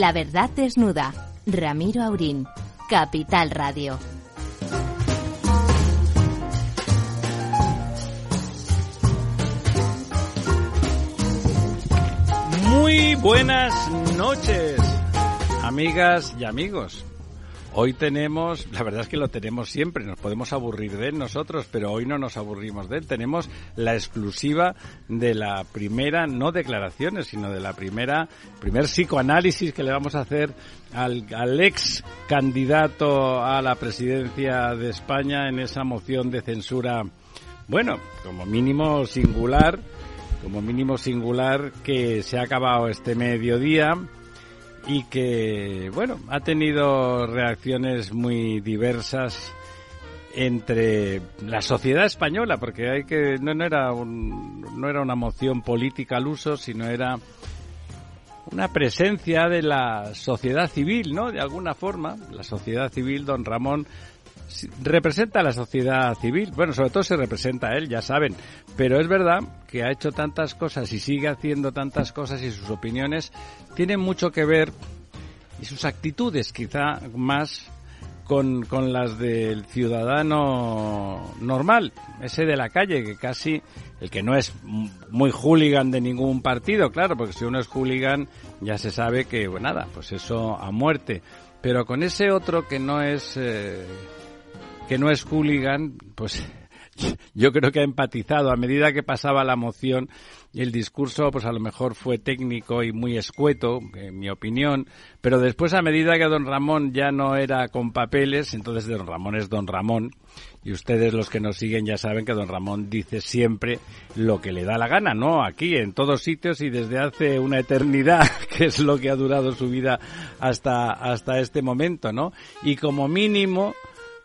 La verdad desnuda. Ramiro Aurín. Capital Radio. Muy buenas noches, amigas y amigos. Hoy tenemos, la verdad es que lo tenemos siempre, nos podemos aburrir de él nosotros, pero hoy no nos aburrimos de él. Tenemos la exclusiva de la primera, no declaraciones, sino de la primera, primer psicoanálisis que le vamos a hacer al, al ex candidato a la presidencia de España en esa moción de censura, bueno, como mínimo singular, como mínimo singular que se ha acabado este mediodía y que, bueno, ha tenido reacciones muy diversas entre la sociedad española, porque hay que no, era un, no era una moción política al uso, sino era una presencia de la sociedad civil, ¿no? De alguna forma, la sociedad civil, don Ramón representa a la sociedad civil. Bueno, sobre todo se representa a él, ya saben. Pero es verdad que ha hecho tantas cosas y sigue haciendo tantas cosas y sus opiniones tienen mucho que ver y sus actitudes quizá más con, con las del ciudadano normal, ese de la calle, que casi el que no es muy hooligan de ningún partido, claro, porque si uno es hooligan ya se sabe que, bueno, nada, pues eso a muerte. Pero con ese otro que no es eh, que no es hooligan, pues yo creo que ha empatizado a medida que pasaba la moción el discurso pues a lo mejor fue técnico y muy escueto, en mi opinión, pero después a medida que don Ramón ya no era con papeles, entonces don Ramón es don Ramón y ustedes los que nos siguen ya saben que don Ramón dice siempre lo que le da la gana, ¿no? Aquí, en todos sitios y desde hace una eternidad, que es lo que ha durado su vida hasta, hasta este momento, ¿no? Y como mínimo,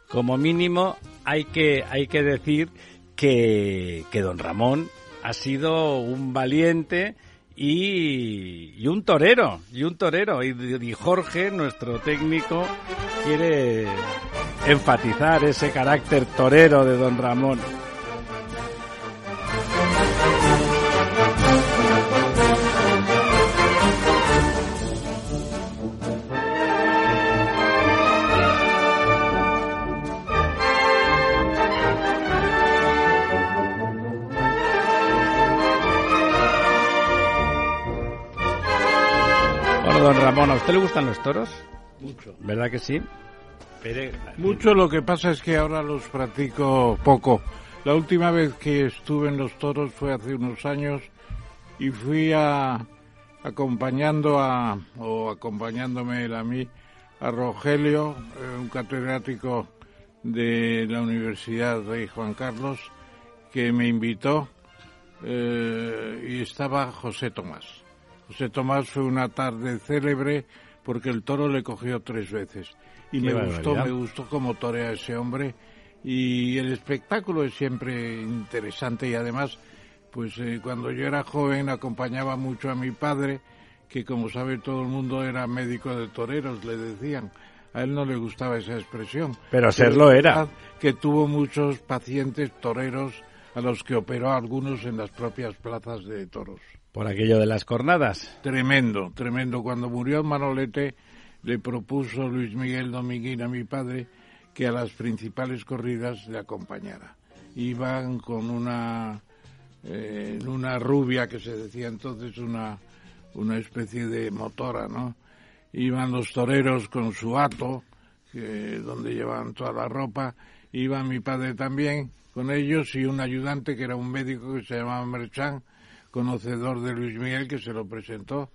como mínimo hay que, hay que decir que, que don Ramón ha sido un valiente y, y, un torero, y un torero. Y, y, Jorge, nuestro técnico, quiere enfatizar ese carácter torero de don Ramón. Ramón, ¿a usted le gustan los toros? Mucho. ¿Verdad que sí? Pero... Mucho, lo que pasa es que ahora los practico poco. La última vez que estuve en los toros fue hace unos años y fui a, acompañando a, o acompañándome él a mí, a Rogelio, eh, un catedrático de la Universidad de Juan Carlos, que me invitó eh, y estaba José Tomás. José Tomás fue una tarde célebre porque el toro le cogió tres veces. Y Qué me barbaridad. gustó, me gustó cómo torea ese hombre. Y el espectáculo es siempre interesante y además, pues eh, cuando yo era joven acompañaba mucho a mi padre, que como sabe todo el mundo era médico de toreros, le decían. A él no le gustaba esa expresión. Pero serlo era. Que tuvo muchos pacientes toreros a los que operó algunos en las propias plazas de toros. Por aquello de las cornadas. Tremendo, tremendo. Cuando murió Manolete, le propuso Luis Miguel Dominguín a mi padre que a las principales corridas le acompañara. Iban con una, eh, una rubia que se decía entonces una, una especie de motora, ¿no? Iban los toreros con su hato, donde llevaban toda la ropa. Iba mi padre también con ellos y un ayudante que era un médico que se llamaba Merchan, conocedor de Luis Miguel, que se lo presentó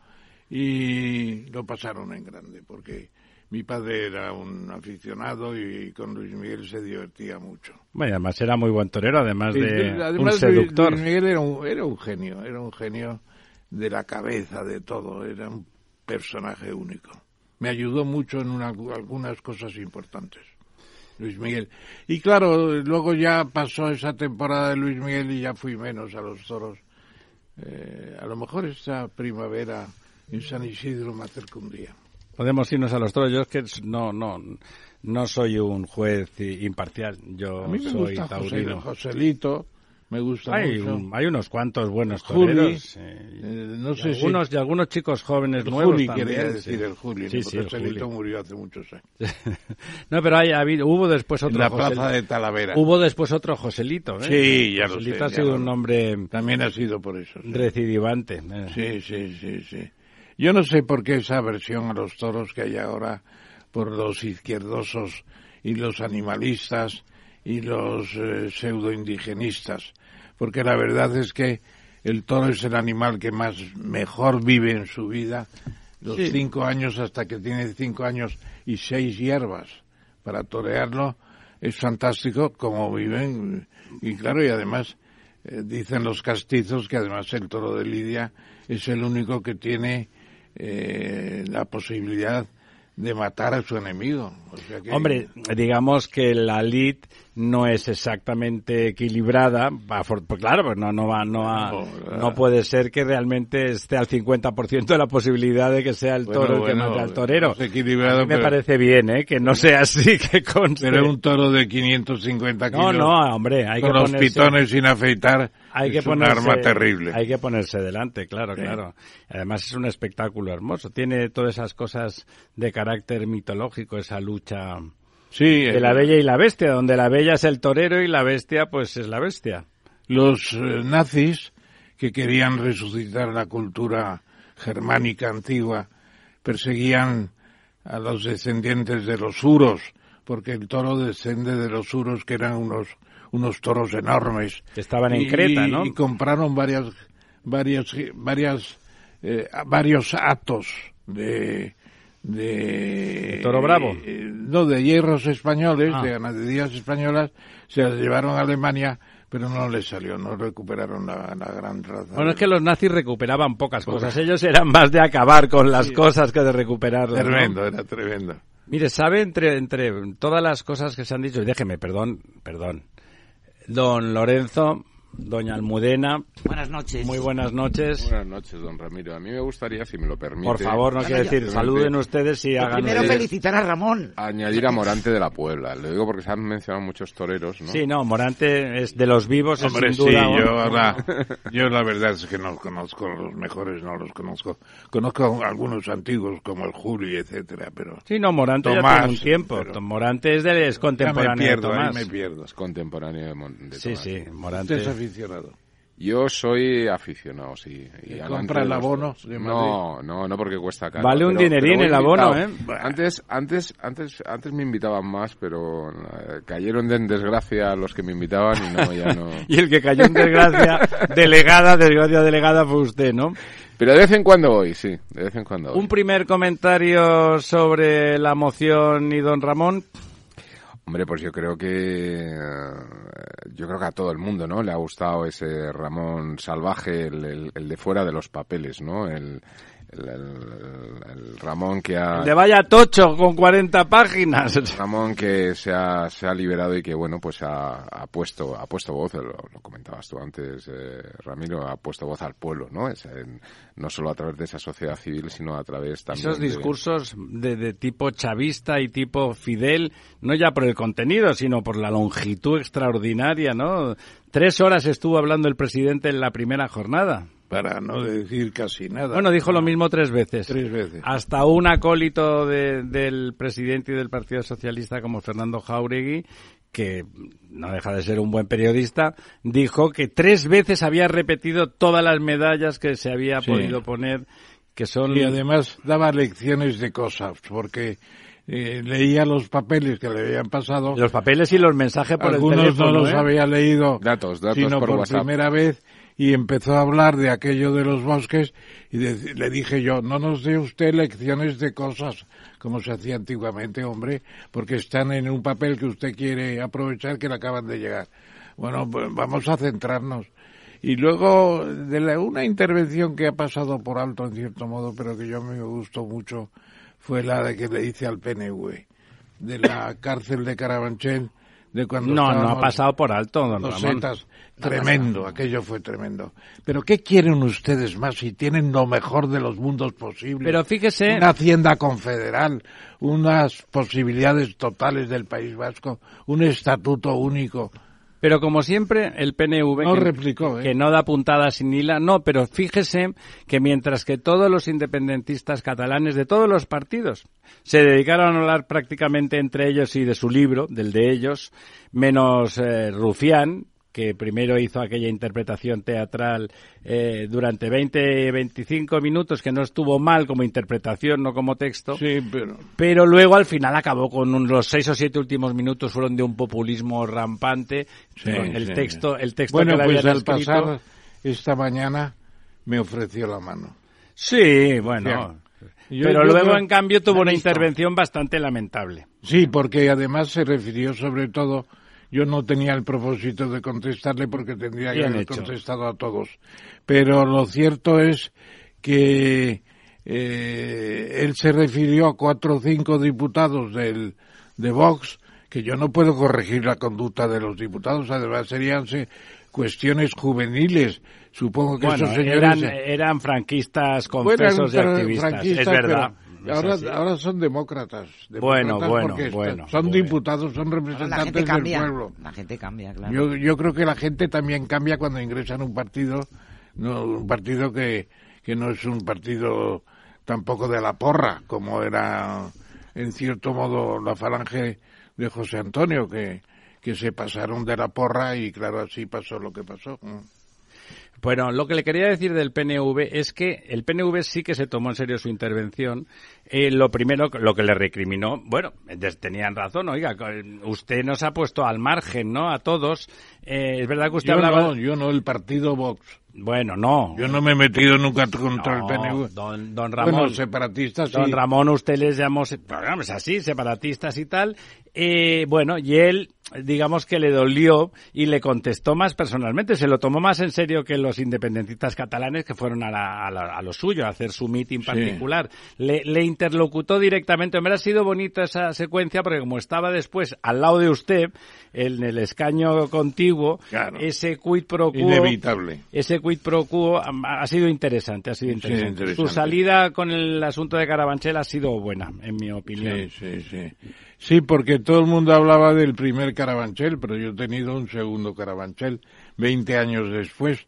y lo pasaron en grande, porque mi padre era un aficionado y con Luis Miguel se divertía mucho. Bueno, además era muy buen torero, además de Además, un seductor. Luis Miguel era un, era un genio, era un genio de la cabeza, de todo, era un personaje único. Me ayudó mucho en una- algunas cosas importantes. Luis Miguel. Y claro, luego ya pasó esa temporada de Luis Miguel y ya fui menos a los toros. Eh, a lo mejor esta primavera en San Isidro me acerco un día. Podemos irnos a los toros. Yo es que no, no, no soy un juez imparcial. Yo A mí me soy gusta José, taurino. Joselito, me gusta hay, mucho. hay unos cuantos buenos Juli, toreros. eh, no y sé si- algunos, y algunos chicos jóvenes El nuevos Juli también. quería sí. decir el Juli, Sí, sí, porque el Joselito Juli. murió hace muchos años. No, pero hay, ha habido- hubo después otro En la Josel- plaza de Talavera. Hubo después otro Joselito. ¿eh? Sí, ya lo Joselito sé, ha sido lo- un nombre También ha sido por eso. sí. recidivante. eh. Sí, sí, sí, sí. Yo no sé por qué esa aversión a los toros que hay ahora por los izquierdosos y los animalistas y los eh, pseudoindigenistas, porque la verdad es que el toro es el animal que más mejor vive en su vida, los Sí. cinco años hasta que tiene cinco años y seis hierbas para torearlo, es fantástico como viven y claro y además eh, dicen los castizos que además el toro de Lidia es el único que tiene eh, la posibilidad de matar a su enemigo. O sea que- Hombre, digamos que la lid no es exactamente equilibrada, pues claro, pues no, no va, no va- No, no puede ser que realmente esté al 50% de la posibilidad de que sea el Bueno, toro el que bueno, mate al torero. equilibrado, A mí me pero- parece bien, ¿eh? Que no sea así, que conste. Pero un toro de 550 No, kilos no, hombre, hay con que los ponerse- pitones sin afeitar hay que es un ponerse, arma terrible. Hay que ponerse delante, claro, Sí. claro. Además es un espectáculo hermoso. Tiene todas esas cosas de carácter mitológico, esa lucha Sí, de eh, la bella y la bestia, donde la bella es el torero y la bestia pues es la bestia. los eh, nazis que querían resucitar la cultura germánica antigua perseguían a los descendientes de los uros porque el toro descende de los uros que eran unos unos toros enormes estaban en Y- Creta, ¿no? y compraron varias varias varias eh, varios atos de de, ¿De toro bravo? eh, no de hierros españoles Ah. de ganaderías españolas se las llevaron a Alemania pero no les salió no recuperaron la, la gran raza Bueno, es que los nazis recuperaban pocas cosas. Ellos eran más de acabar con las cosas que de recuperarlas. ¿no? tremendo era tremendo Mire, sabe entre, entre todas las cosas que se han dicho, y déjeme, perdón, perdón. Don Lorenzo, doña Almudena, Buenas noches. muy buenas noches. Buenas noches, don Ramiro. A mí me gustaría, si me lo permite, Por favor, no quiero decir, saluden ustedes y hagan... Primero felicitar a Ramón. añadir a Morante de la Puebla. Lo digo porque se han mencionado muchos toreros, ¿no? Sí, no, Morante es de los vivos, es Hombre, sin sí, duda... yo la, yo la verdad es que no conozco los mejores, no los conozco. Conozco algunos antiguos como el Juli, etcétera, pero Sí, no, Morante ya Tomás, tiene un tiempo. pero- Morante es, de, es ya me contemporáneo pierdo, de ahí Tomás. me pierdo. Es contemporáneo de, Mon- de Sí, Tomás. sí, Morante. Aficionado. Yo soy aficionado, sí. Y ¿Y amante compra el abono No, no, no porque cuesta caro. Vale un pero- dinerín pero el abono. ¿eh? Antes, antes, antes, antes me invitaban más, pero eh, cayeron de en desgracia los que me invitaban y no, ya no. Y el que cayó en desgracia, delegada, desgracia delegada fue usted, ¿no? Pero de vez en cuando voy, sí, de vez en cuando voy. Un primer comentario sobre la moción y don Ramón. Hombre, pues yo creo que eh, yo creo que a todo el mundo, ¿no? Le ha gustado ese Ramón salvaje, el, el- el de fuera de los papeles, ¿no? El, el- el- el Ramón que ha De vaya tocho con 40 páginas. Ramón que se ha, se ha liberado y que bueno pues ha, ha puesto ha puesto voz lo, lo comentabas tú antes eh, Ramiro ha puesto voz al pueblo no es en- no solo a través de esa sociedad civil sino a través también Esos discursos de, de tipo chavista y tipo Fidel, no ya por el contenido, sino por la longitud extraordinaria, ¿no? Tres horas estuvo hablando el presidente en la primera jornada. Para no decir casi nada. Bueno, dijo lo mismo tres veces. Tres veces. Hasta un acólito de- del presidente y del Partido Socialista como Fernando Jauregui, que no deja de ser un buen periodista, dijo que tres veces había repetido todas las medallas que se había Sí. podido poner, que son... Y además daba lecciones de cosas, porque eh, leía los papeles que le habían pasado. Los papeles y los mensajes por Algunos el teléfono. no los ¿eh? había leído, Datos, datos sino por por, WhatsApp. primera vez, y empezó a hablar de aquello de los bosques, y le dije yo, no nos dé usted lecciones de cosas, como se hacía antiguamente, hombre, porque están en un papel que usted quiere aprovechar que le acaban de llegar. Bueno, pues vamos a centrarnos. Y luego, de la- una intervención que ha pasado por alto en cierto modo, pero que yo me gustó mucho, fue la de que le hice al PNV, de la cárcel de Carabanchel, de cuando No, no ha pasado por alto, don Ramón. Tremendo, aquello fue tremendo. Pero ¿qué quieren ustedes más si tienen lo mejor de los mundos posibles? Pero fíjese- Una hacienda confederal, unas posibilidades totales del País Vasco, un estatuto único. Pero como siempre, el PNV No que, replicó, ¿eh? que no da puntada sin hila, no, pero fíjese que mientras que todos los independentistas catalanes de todos los partidos se dedicaron a hablar prácticamente entre ellos y de su libro, del de ellos, menos eh, Rufián, que primero hizo aquella interpretación teatral eh, durante 20, 25 minutos, que no estuvo mal como interpretación, no como texto. Sí, pero... Pero luego al final acabó con un- los seis o siete últimos minutos fueron de un populismo rampante. Sí, el sí. texto, el texto Bueno, que pues al escrito- pasar esta mañana me ofreció la mano. Sí, bueno. Yo- pero yo luego creo- en cambio tuvo una intervención bastante lamentable. Sí, porque además se refirió sobre todo, yo no tenía el propósito de contestarle porque tendría que haber contestado a todos. Pero lo cierto es que eh, él se refirió a cuatro o cinco diputados del, de Vox, que yo no puedo corregir la conducta de los diputados, además serían se- cuestiones juveniles. Supongo que Bueno, esos señores... eran, eran franquistas Bueno, confesos y eran activistas. franquistas, es verdad. pero ahora, ahora son demócratas. Bueno, demócratas bueno, porque bueno, Son bueno. diputados, son representantes del cambia. pueblo. La gente cambia, claro. Yo, yo creo que la gente también cambia cuando ingresa en un partido, no, un partido que, que no es un partido tampoco de la porra, como era en cierto modo la falange de José Antonio, que, que se pasaron de la porra y claro, así pasó lo que pasó. Bueno, lo que le quería decir del PNV es que el PNV sí que se tomó en serio su intervención. Eh, lo primero, lo que le recriminó, bueno, tenían razón, oiga, usted nos ha puesto al margen, ¿no? A todos. Eh, es verdad que usted Yo hablaba. no, yo no, el partido Vox. Bueno, no. Yo no me he metido nunca contra No, el PNV. Don, don Ramón. Bueno, separatistas sí. Don Ramón, usted les llamó, se- bueno, es así, separatistas y tal. Eh, bueno, y él, digamos que le dolió y le contestó más personalmente. Se lo tomó más en serio que los independentistas catalanes que fueron a, la- a la- a lo suyo, a hacer su meeting particular. Le, le interlocutó directamente. Hombre, ha sido bonita esa secuencia porque como estaba después al lado de usted, en el escaño contiguo, Claro. ese quid pro quo Inevitable. ese quid pro quo ha, ha sido interesante, ha sido Sí, interesante. interesante. Su salida con el asunto de Carabanchel ha sido buena, en mi opinión. Sí, sí, sí. Sí, porque todo el mundo hablaba del primer Carabanchel, pero yo he tenido un segundo Carabanchel 20 años después.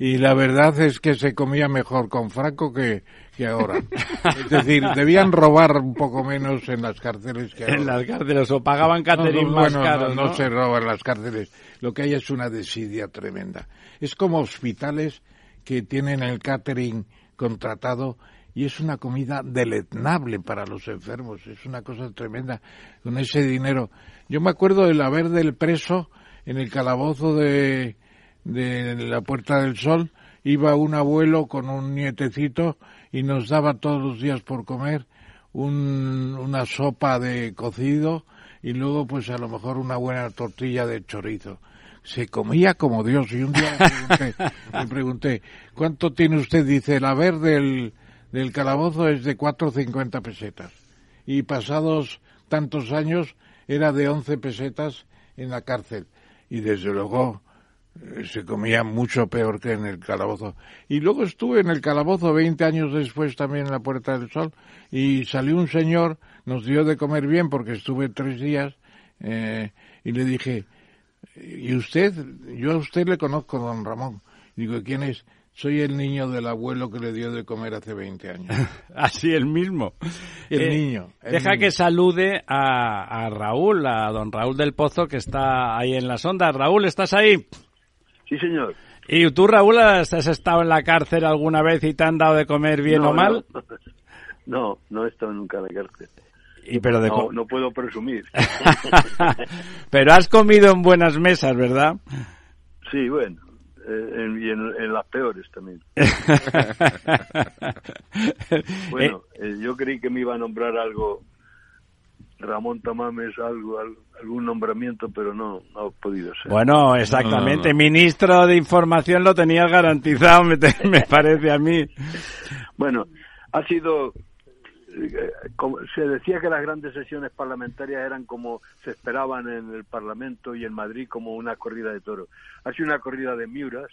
Y la verdad es que se comía mejor con Franco que, que ahora. Es decir, debían robar un poco menos en las cárceles que ahora. En las cárceles o pagaban catering no, más bueno, caros, ¿no? no se roban las cárceles. Lo que hay es una desidia tremenda. Es como hospitales que tienen el catering contratado y es una comida deleznable para los enfermos. Es una cosa tremenda con ese dinero. Yo me acuerdo del haber del preso en el calabozo de, de la Puerta del Sol. Iba un abuelo con un nietecito y nos daba todos los días por comer un- una sopa de cocido y luego pues a lo mejor una buena tortilla de chorizo. Se comía como Dios y un día le pregunté, le pregunté, ¿cuánto tiene usted? Dice, el haber del, del calabozo es de 4,50 pesetas. Y pasados tantos años era de 11 pesetas en la cárcel. Y desde luego eh, se comía mucho peor que en el calabozo. Y luego estuve en el calabozo 20 años después también en la Puerta del Sol y salió un señor, nos dio de comer bien porque estuve tres días eh, y le dije, ¿y usted? Yo a usted le conozco, don Ramón. Digo, ¿quién es? Soy el niño del abuelo que le dio de comer hace 20 años. Así el mismo. El Eh, niño, el deja niño. que salude a, a Raúl, a don Raúl del Pozo, que está ahí en las ondas. Raúl, ¿estás ahí? Sí, señor. ¿Y tú, Raúl, has, estado en la cárcel alguna vez y te han dado de comer bien No, o mal? No, no, no he estado nunca en la cárcel. Y, pero, de No, co- no puedo presumir. pero has comido en buenas mesas, ¿verdad? Sí, bueno. Eh, en- y en, en las peores también. Bueno, eh, yo creí que me iba a nombrar algo, Ramón Tamames, algo, al- algún nombramiento, pero no, no ha podido ser. Bueno, exactamente. No, no, no. Ministro de Información lo tenías garantizado, me, te- me parece a mí. Bueno, ha sido. Eh, como- se decía que las grandes sesiones parlamentarias eran como se esperaban en el Parlamento y en Madrid como una corrida de toros. Ha sido una corrida de miuras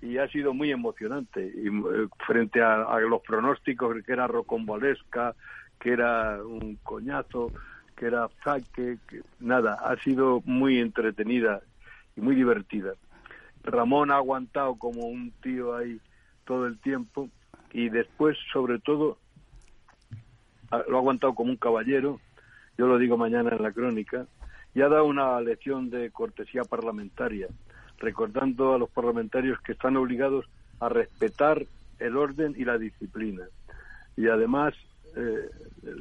y ha sido muy emocionante. Y eh, frente a, a los pronósticos que era rocombolesca, que era un coñazo, que era saque, que, nada, ha sido muy entretenida y muy divertida. Ramón ha aguantado como un tío ahí todo el tiempo y después, sobre todo, lo ha aguantado como un caballero, yo lo digo mañana en la crónica, y ha dado una lección de cortesía parlamentaria, recordando a los parlamentarios que están obligados a respetar el orden y la disciplina. Y además eh,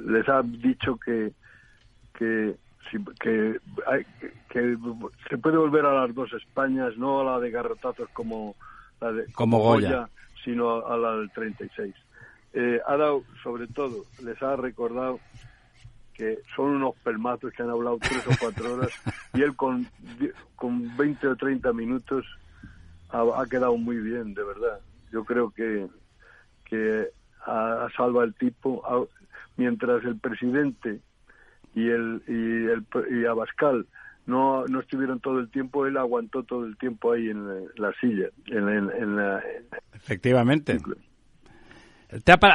les ha dicho que que, que, que, se puede volver a las dos Españas, no a la de garrotazos como la de como Goya, sino a la del 36. Eh, ha dado, sobre todo, les ha recordado que son unos pelmazos que han hablado tres o cuatro horas y él con, con 20 o 30 minutos ha, quedado muy bien, de verdad. Yo creo que, que ha, salva el tipo, mientras el presidente y el y el y Abascal no no estuvieron todo el tiempo él aguantó todo el tiempo ahí en la, silla en, la, efectivamente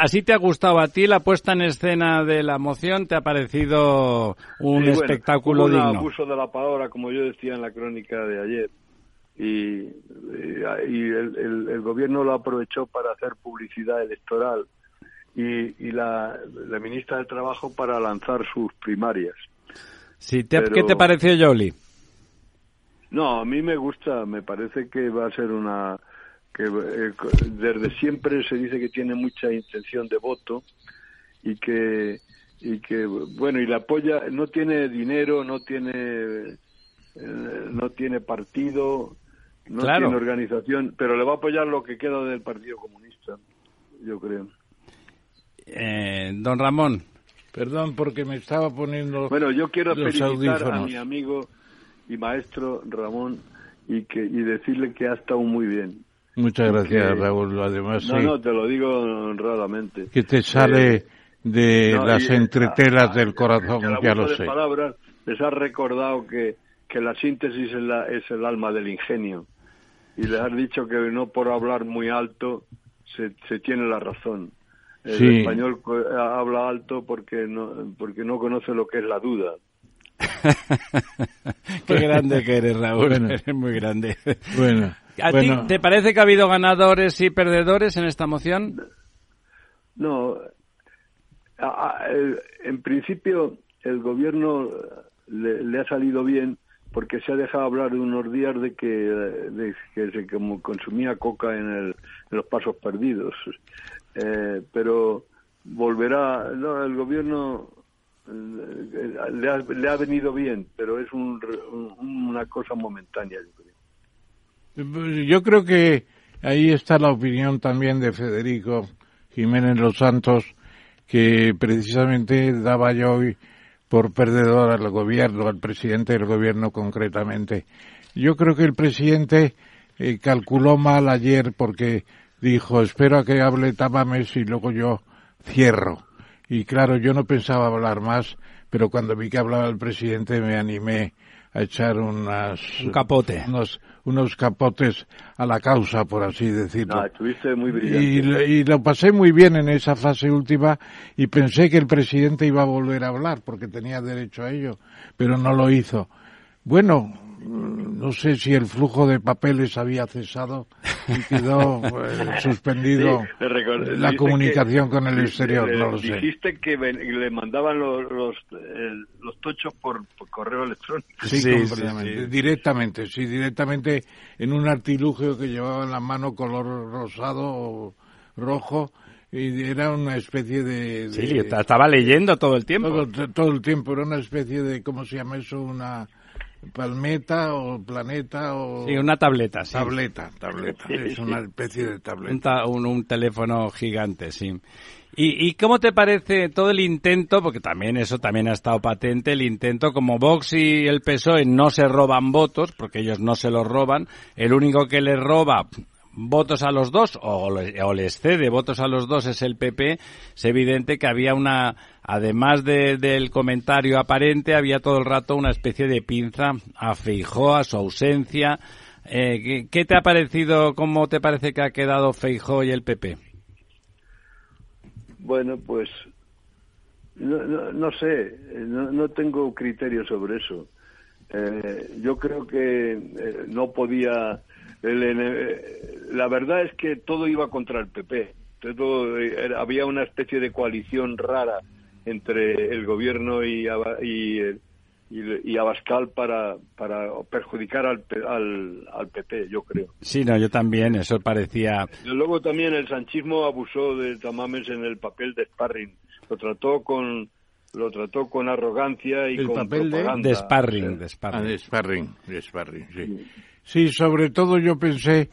¿Así te ha gustado a ti la puesta en escena de la moción? ¿Te ha parecido un espectáculo un digno? abuso de la palabra, como yo decía en la crónica de ayer. Y, y, el, el, gobierno lo aprovechó para hacer publicidad electoral y, la, ministra de Trabajo para lanzar sus primarias. Sí, ¿Qué te pareció, Jolie? No, a mí me gusta, me parece que va a ser una... que eh, desde siempre se dice que tiene mucha intención de voto y que y que bueno y la apoya no tiene dinero no tiene eh, no tiene partido no tiene organización pero le va a apoyar lo que queda del Partido Comunista yo creo eh, don Ramón. Perdón, porque me estaba poniendo. Bueno, yo quiero felicitar a mi amigo y maestro Ramón y que y decirle que ha estado muy bien. Muchas gracias, Raúl. Además, no, no, te lo digo honradamente. Que te sale eh, de las entretelas del corazón, ya lo sé. palabras les ha recordado que, que la síntesis es, la, es el alma del ingenio. Y les has dicho que no por hablar muy alto se, se tiene la razón. El español habla alto porque no, porque no conoce lo que es la duda. Qué grande que eres, Raúl. Eres muy grande. Bueno. ¿A ti te parece que ha habido ganadores y perdedores en esta moción? No. en principio, el gobierno le, ha salido bien porque se ha dejado hablar de unos días de que, de que se como consumía coca en, el, en los pasos perdidos. Eh, pero volverá, no, el gobierno eh, le, ha, le, ha, venido bien, pero es un, una cosa momentánea, yo creo. Yo creo que ahí está la opinión también de Federico Jiménez Los Santos, que precisamente daba yo hoy por perdedor al gobierno, al presidente del gobierno concretamente. Yo creo que el presidente eh, calculó mal ayer porque dijo, espero a que hable Tamames y luego yo cierro. Y claro, yo no pensaba hablar más, pero cuando vi que hablaba el presidente me animé a echar unas... Un capote. Unos, unos capotes a la causa, por así decirlo. Ah, estuviste muy brillante. Y, y, lo pasé muy bien en esa fase última y pensé que el presidente iba a volver a hablar porque tenía derecho a ello, pero no lo hizo. Bueno, no sé si el flujo de papeles había cesado y quedó eh, suspendido la comunicación con el exterior, no lo sé. Dijiste que le mandaban los, los, los tochos por, correo electrónico. Sí, sí, directamente, sí, directamente en un artilugio que llevaba en la mano color rosado o rojo y era una especie de, Sí, estaba leyendo todo el tiempo. Todo, todo, el tiempo, era una especie de, ¿cómo se llama eso? Una palmeta o planeta o... Sí, una tableta, sí. Tableta, tableta, es una especie de tableta. Un, un, teléfono gigante, sí. ¿Y, ¿Y cómo te parece todo el intento, porque también eso también ha estado patente, el intento como Vox y el PSOE no se roban votos, porque ellos no se los roban, el único que les roba votos a los dos o, les cede votos a los dos es el PP, es evidente que había una, además del comentario aparente, había todo el rato una especie de pinza a Feijó, a su ausencia. Eh, ¿qué, te ha parecido, cómo te parece que ha quedado Feijó y el PP? Bueno, pues no, no, sé, no, no tengo criterio sobre eso. Eh, yo creo que eh, no podía. la verdad es que todo iba contra el PP. Todo, había una especie de coalición rara entre el gobierno y, y, y, Abascal para, para perjudicar al, al, al, PP, yo creo. Sí, no, yo también, eso parecía. Luego también el sanchismo abusó de Tamames en el papel de sparring. Lo trató con lo trató con arrogancia y el con papel de, sparring, de sparring. Ah, de sparring, de sparring, sí. sí. sobre todo yo pensé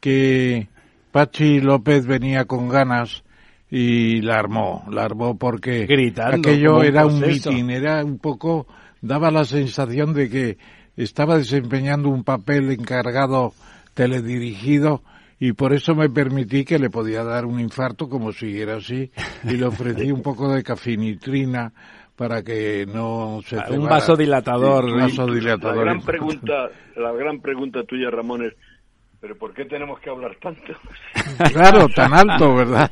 que Pachi López venía con ganas y la armó, la armó porque Gritando, aquello era un mitin, era un poco, daba la sensación de que estaba desempeñando un papel encargado teledirigido y por eso me permití que le podía dar un infarto como siguiera así y le ofrecí un poco de cafinitrina para que no se un vasodilatador, un vasodilatador. La gran pregunta, la gran pregunta tuya Ramón es pero ¿por qué tenemos que hablar tanto? claro, tan alto, ¿verdad?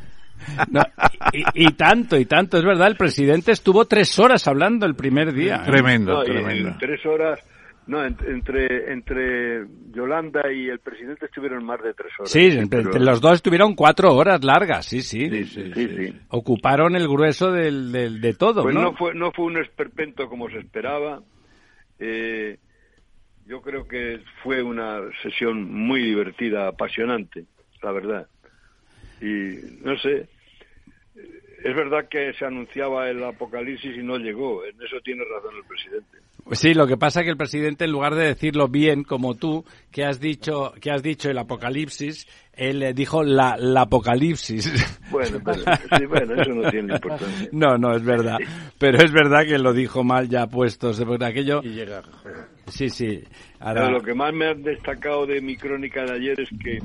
Y, tanto, y tanto, es verdad, el presidente estuvo tres horas hablando el primer día. Tremendo, tremendo. tres horas no, entre, entre Yolanda y el presidente estuvieron más de tres horas. Sí, entre, los dos estuvieron cuatro horas largas, sí, sí. Sí, sí, Ocuparon el grueso del, de todo, pues ¿no? fue, no fue un esperpento como se esperaba. Eh, yo creo que fue una sesión muy divertida, apasionante, la verdad. Y no sé, es verdad que se anunciaba el apocalipsis y no llegó, en eso tiene razón el presidente. Pues sí, lo que pasa es que el presidente, en lugar de decirlo bien, como tú, que has dicho, que has dicho el apocalipsis, él dijo la, apocalipsis. Bueno, pero, sí, bueno, eso no tiene importancia. No, no, es verdad. Pero es verdad que lo dijo mal ya puestos. de aquello... Y llega. Sí, sí. Ahora... lo que más me ha destacado de mi crónica de ayer es que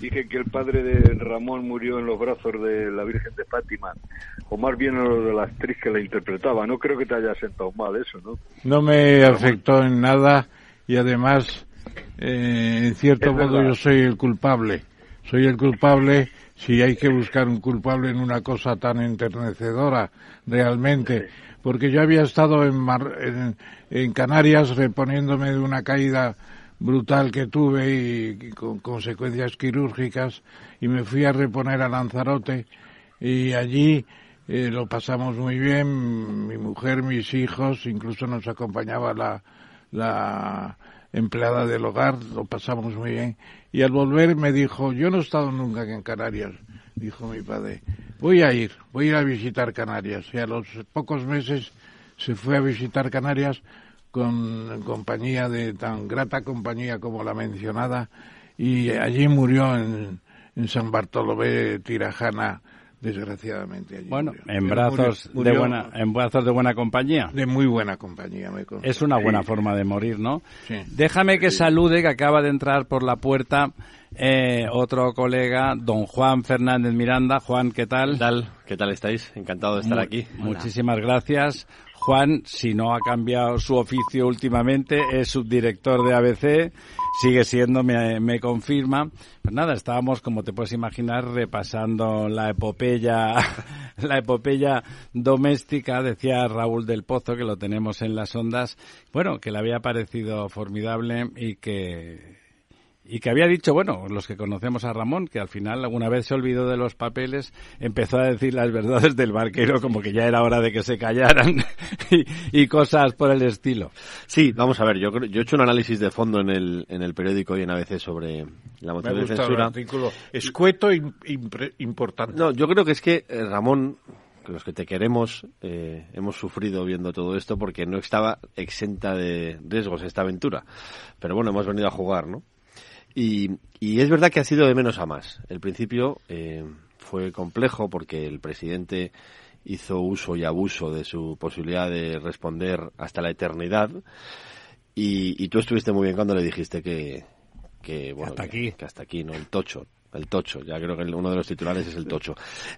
dije que el padre de Ramón murió en los brazos de la Virgen de Fátima, o más bien en lo de la actriz que la interpretaba. No creo que te haya sentado mal eso, ¿no? No me afectó en nada y además, eh, en cierto modo, yo soy el culpable. Soy el culpable si hay que buscar un culpable en una cosa tan enternecedora realmente. Porque yo había estado en, en, Canarias reponiéndome de una caída brutal que tuve y, con consecuencias quirúrgicas y me fui a reponer a Lanzarote y allí eh, lo pasamos muy bien, mi mujer, mis hijos, incluso nos acompañaba la, la empleada del hogar, lo pasamos muy bien. Y al volver me dijo, yo no he estado nunca en Canarias, dijo mi padre, voy a ir, voy a visitar Canarias. Y a los pocos meses se fue a visitar Canarias con compañía de tan grata compañía como la mencionada y allí murió en, en San Bartolomé Tirajana desgraciadamente. bueno, en brazos de buena, en brazos de buena compañía. De muy buena compañía, me Es una buena forma de morir, ¿no? Déjame que salude, que acaba de entrar por la puerta eh, otro colega, don Juan Fernández Miranda. Juan, ¿qué tal? ¿Qué tal? ¿Qué tal estáis? Encantado de estar aquí. Muchísimas gracias. Juan, si no ha cambiado su oficio últimamente, es subdirector de ABC, sigue siendo, me, me, confirma. Pues nada, estábamos, como te puedes imaginar, repasando la epopeya, la epopeya doméstica, decía Raúl del Pozo, que lo tenemos en las ondas, bueno, que le había parecido formidable y que y que había dicho, bueno, los que conocemos a Ramón, que al final alguna vez se olvidó de los papeles, empezó a decir las verdades del barquero como que ya era hora de que se callaran y, cosas por el estilo. Sí, vamos a ver, yo, yo he hecho un análisis de fondo en el, en el periódico y en ABC sobre la moción de censura. El artículo escueto e importante. No, yo creo que es que eh, Ramón los que te queremos eh, hemos sufrido viendo todo esto porque no estaba exenta de riesgos esta aventura. Pero bueno, hemos venido a jugar, ¿no? Y, es verdad que ha sido de menos a más. El principio eh, fue complejo porque el presidente hizo uso y abuso de su posibilidad de responder hasta la eternidad. Y, tú estuviste muy bien cuando le dijiste que, que bueno, hasta aquí. Que, hasta aquí, ¿no? El tocho. El tocho. Ya creo que uno de los titulares es el tocho.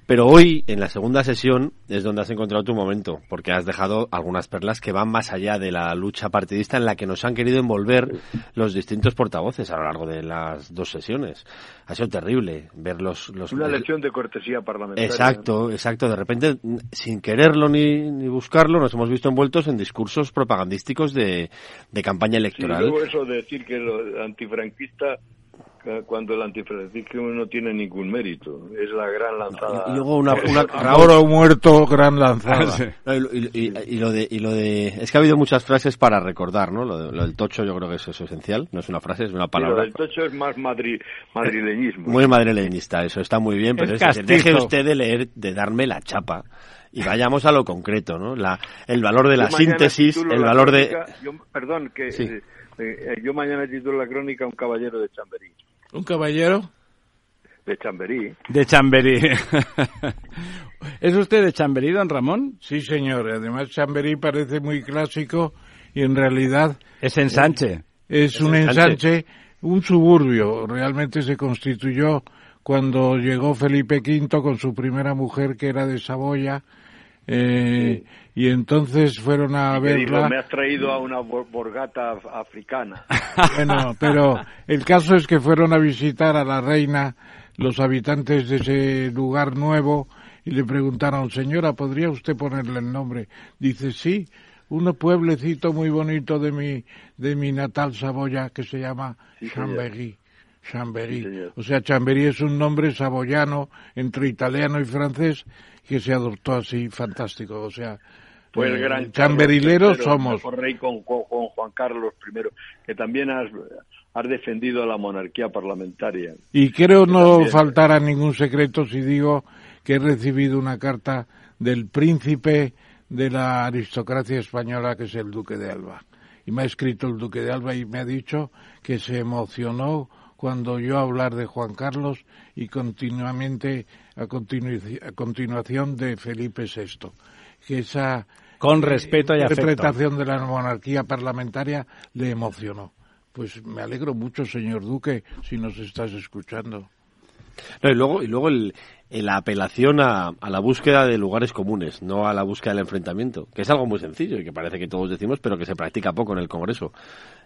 Pero hoy, en la segunda sesión, es donde has encontrado tu momento, porque has dejado algunas perlas que van más allá de la lucha partidista en la que nos han querido envolver los distintos portavoces a lo largo de las dos sesiones. Ha sido terrible ver los... los Una lección de cortesía parlamentaria. Exacto, exacto. De repente, sin quererlo ni, ni buscarlo, nos hemos visto envueltos en discursos propagandísticos de, de campaña electoral. Sí, luego eso de decir que lo antifranquista cuando el antifranquismo no tiene ningún mérito. Es la gran lanzada. Y luego una, una Ahora muerto, gran lanzada. y, y, y, lo de, y lo de... Es que ha habido muchas frases para recordar, ¿no? Lo, de, lo del tocho yo creo que eso es esencial. No es una frase, es una palabra. lo del tocho es más madri, madrileñismo. Muy madrileñista, eso está muy bien, pero es es, deje usted de leer, de darme la chapa y vayamos a lo concreto, ¿no? La, el valor de la Yo síntesis, el valor de... Yo, perdón, que Sí. eh, eh, yo mañana titulo la crónica Un caballero de Chamberí. ¿Un caballero? De Chamberí. De Chamberí. ¿Es usted de Chamberí, don Ramón? Sí, señor. Además, Chamberí parece muy clásico y en realidad Es ensanche. es un ensanche, un suburbio. Realmente se constituyó cuando llegó Felipe V con su primera mujer que era de Saboya. Eh, y entonces fueron a dijo, verla. me has traído a una bor- borgata af- africana. Bueno, pero el caso es que fueron a visitar a la reina los habitantes de ese lugar nuevo y le preguntaron, señora, ¿podría usted ponerle el nombre? Dice, sí, un pueblecito muy bonito de mi, de mi natal Saboya que se llama Sí. Chambéry. Chambéry. Sí, o sea, Chambéry es un nombre saboyano entre italiano y francés que se adoptó así, fantástico. O sea, Fue el eh, gran chamberileros somos. rey con, con- Juan Carlos I, que también has, has defendido a la monarquía parlamentaria. Y creo no también. faltará ningún secreto si digo que he recibido una carta del príncipe de la aristocracia española, que es el duque de Alba. Y me ha escrito el duque de Alba y me ha dicho que se emocionó cuando yo hablar de Juan Carlos y continuamente a, continu- a continuación de Felipe VI. Que esa Con respeto y afecto. interpretación de la monarquía parlamentaria le emocionó. Pues me alegro mucho, señor Duque, si nos estás escuchando. No, y luego, y luego el, el- la apelación a, a la búsqueda de lugares comunes, no a la búsqueda del enfrentamiento, que es algo muy sencillo y que parece que todos decimos, pero que se practica poco en el Congreso.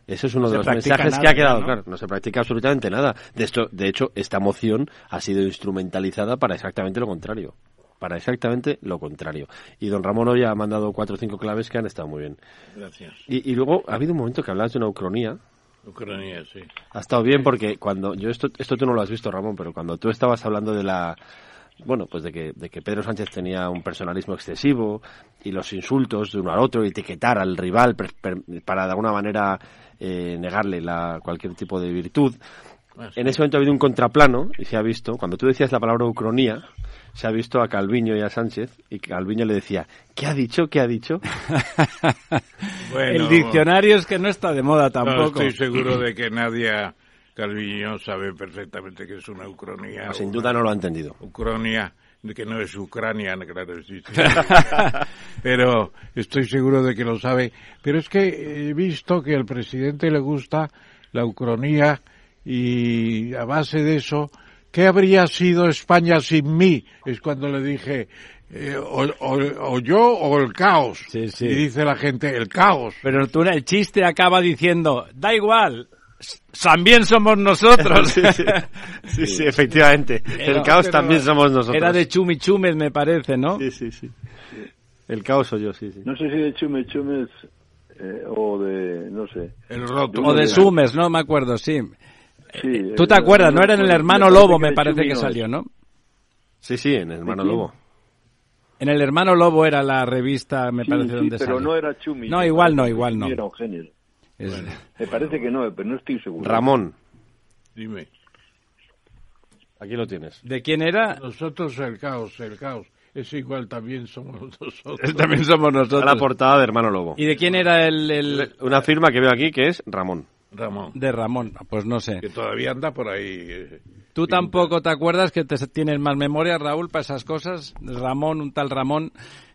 Ese es uno de los mensajes que ha quedado ¿no? claro. No se practica absolutamente nada. De, esto, de hecho, esta moción ha sido instrumentalizada para exactamente lo contrario. Para exactamente lo contrario. Y don Ramón hoy ha mandado cuatro o cinco claves que han estado muy bien. Gracias. Y, y luego ha habido un momento que hablabas de una ucronía, Ucrania, sí. ha estado bien porque cuando yo esto esto tú no lo has visto Ramón pero cuando tú estabas hablando de la bueno pues de que de que Pedro Sánchez tenía un personalismo excesivo y los insultos de uno al otro etiquetar al rival per- per- para de alguna manera eh, negarle la cualquier tipo de virtud en ese momento ha habido un contraplano y se ha visto cuando tú decías la palabra ucronía se ha visto a Calviño y a Sánchez y Calviño le decía ¿qué ha dicho? ¿qué ha dicho? el diccionario es que no está de moda No, tampoco. estoy seguro de que Nadia Calviño sabe perfectamente que es una ucronía. sin duda no lo ha entendido Ucronia, de que no es Ucrania, claro, sí, sí. Pero estoy seguro de que lo sabe. Pero es que he visto que al presidente le gusta la ucronía y a base de eso, ¿qué habría sido España sin mí? Es cuando le dije, eh, o, o- o yo o el caos. Sí, sí. Y dice la gente, el caos. Pero tú, el chiste acaba diciendo, da igual, también somos nosotros. sí, sí. Sí, sí, efectivamente. El caos era- también somos nosotros. Era de Chumi Chumes, me parece, ¿no? Sí, sí, sí. El caos soy yo, sí, sí. No sé si de Chume Chumes eh, o de, no sé. El roto. O de Sumes, no me acuerdo, sí. Sí, ¿Tú te eh, acuerdas? No era en el hermano Lobo, me parece Chumi que salió. ¿no? Sí, sí, en Hermano ¿De quién? Lobo. En el hermano Lobo era la revista, me Sí, parece, sí, donde pero salió. no era Chumi. No, igual no, igual Chumi no. Era Eugenio. Es- Me parece que no, pero no estoy seguro. Ramón, Dime. aquí lo tienes. ¿De quién era? Nosotros el caos, el caos. Es igual, también somos nosotros. También somos A la nosotros. portada de Hermano Lobo. ¿Y de quién era el, el- Una firma que veo aquí que es Ramón. Ramón, de Ramón? Pues no sé. que todavía anda por ahí. eh, ¿Tú tampoco te acuerdas que te tienes más memoria, Raúl, para esas cosas? Ramón, un tal Ramón,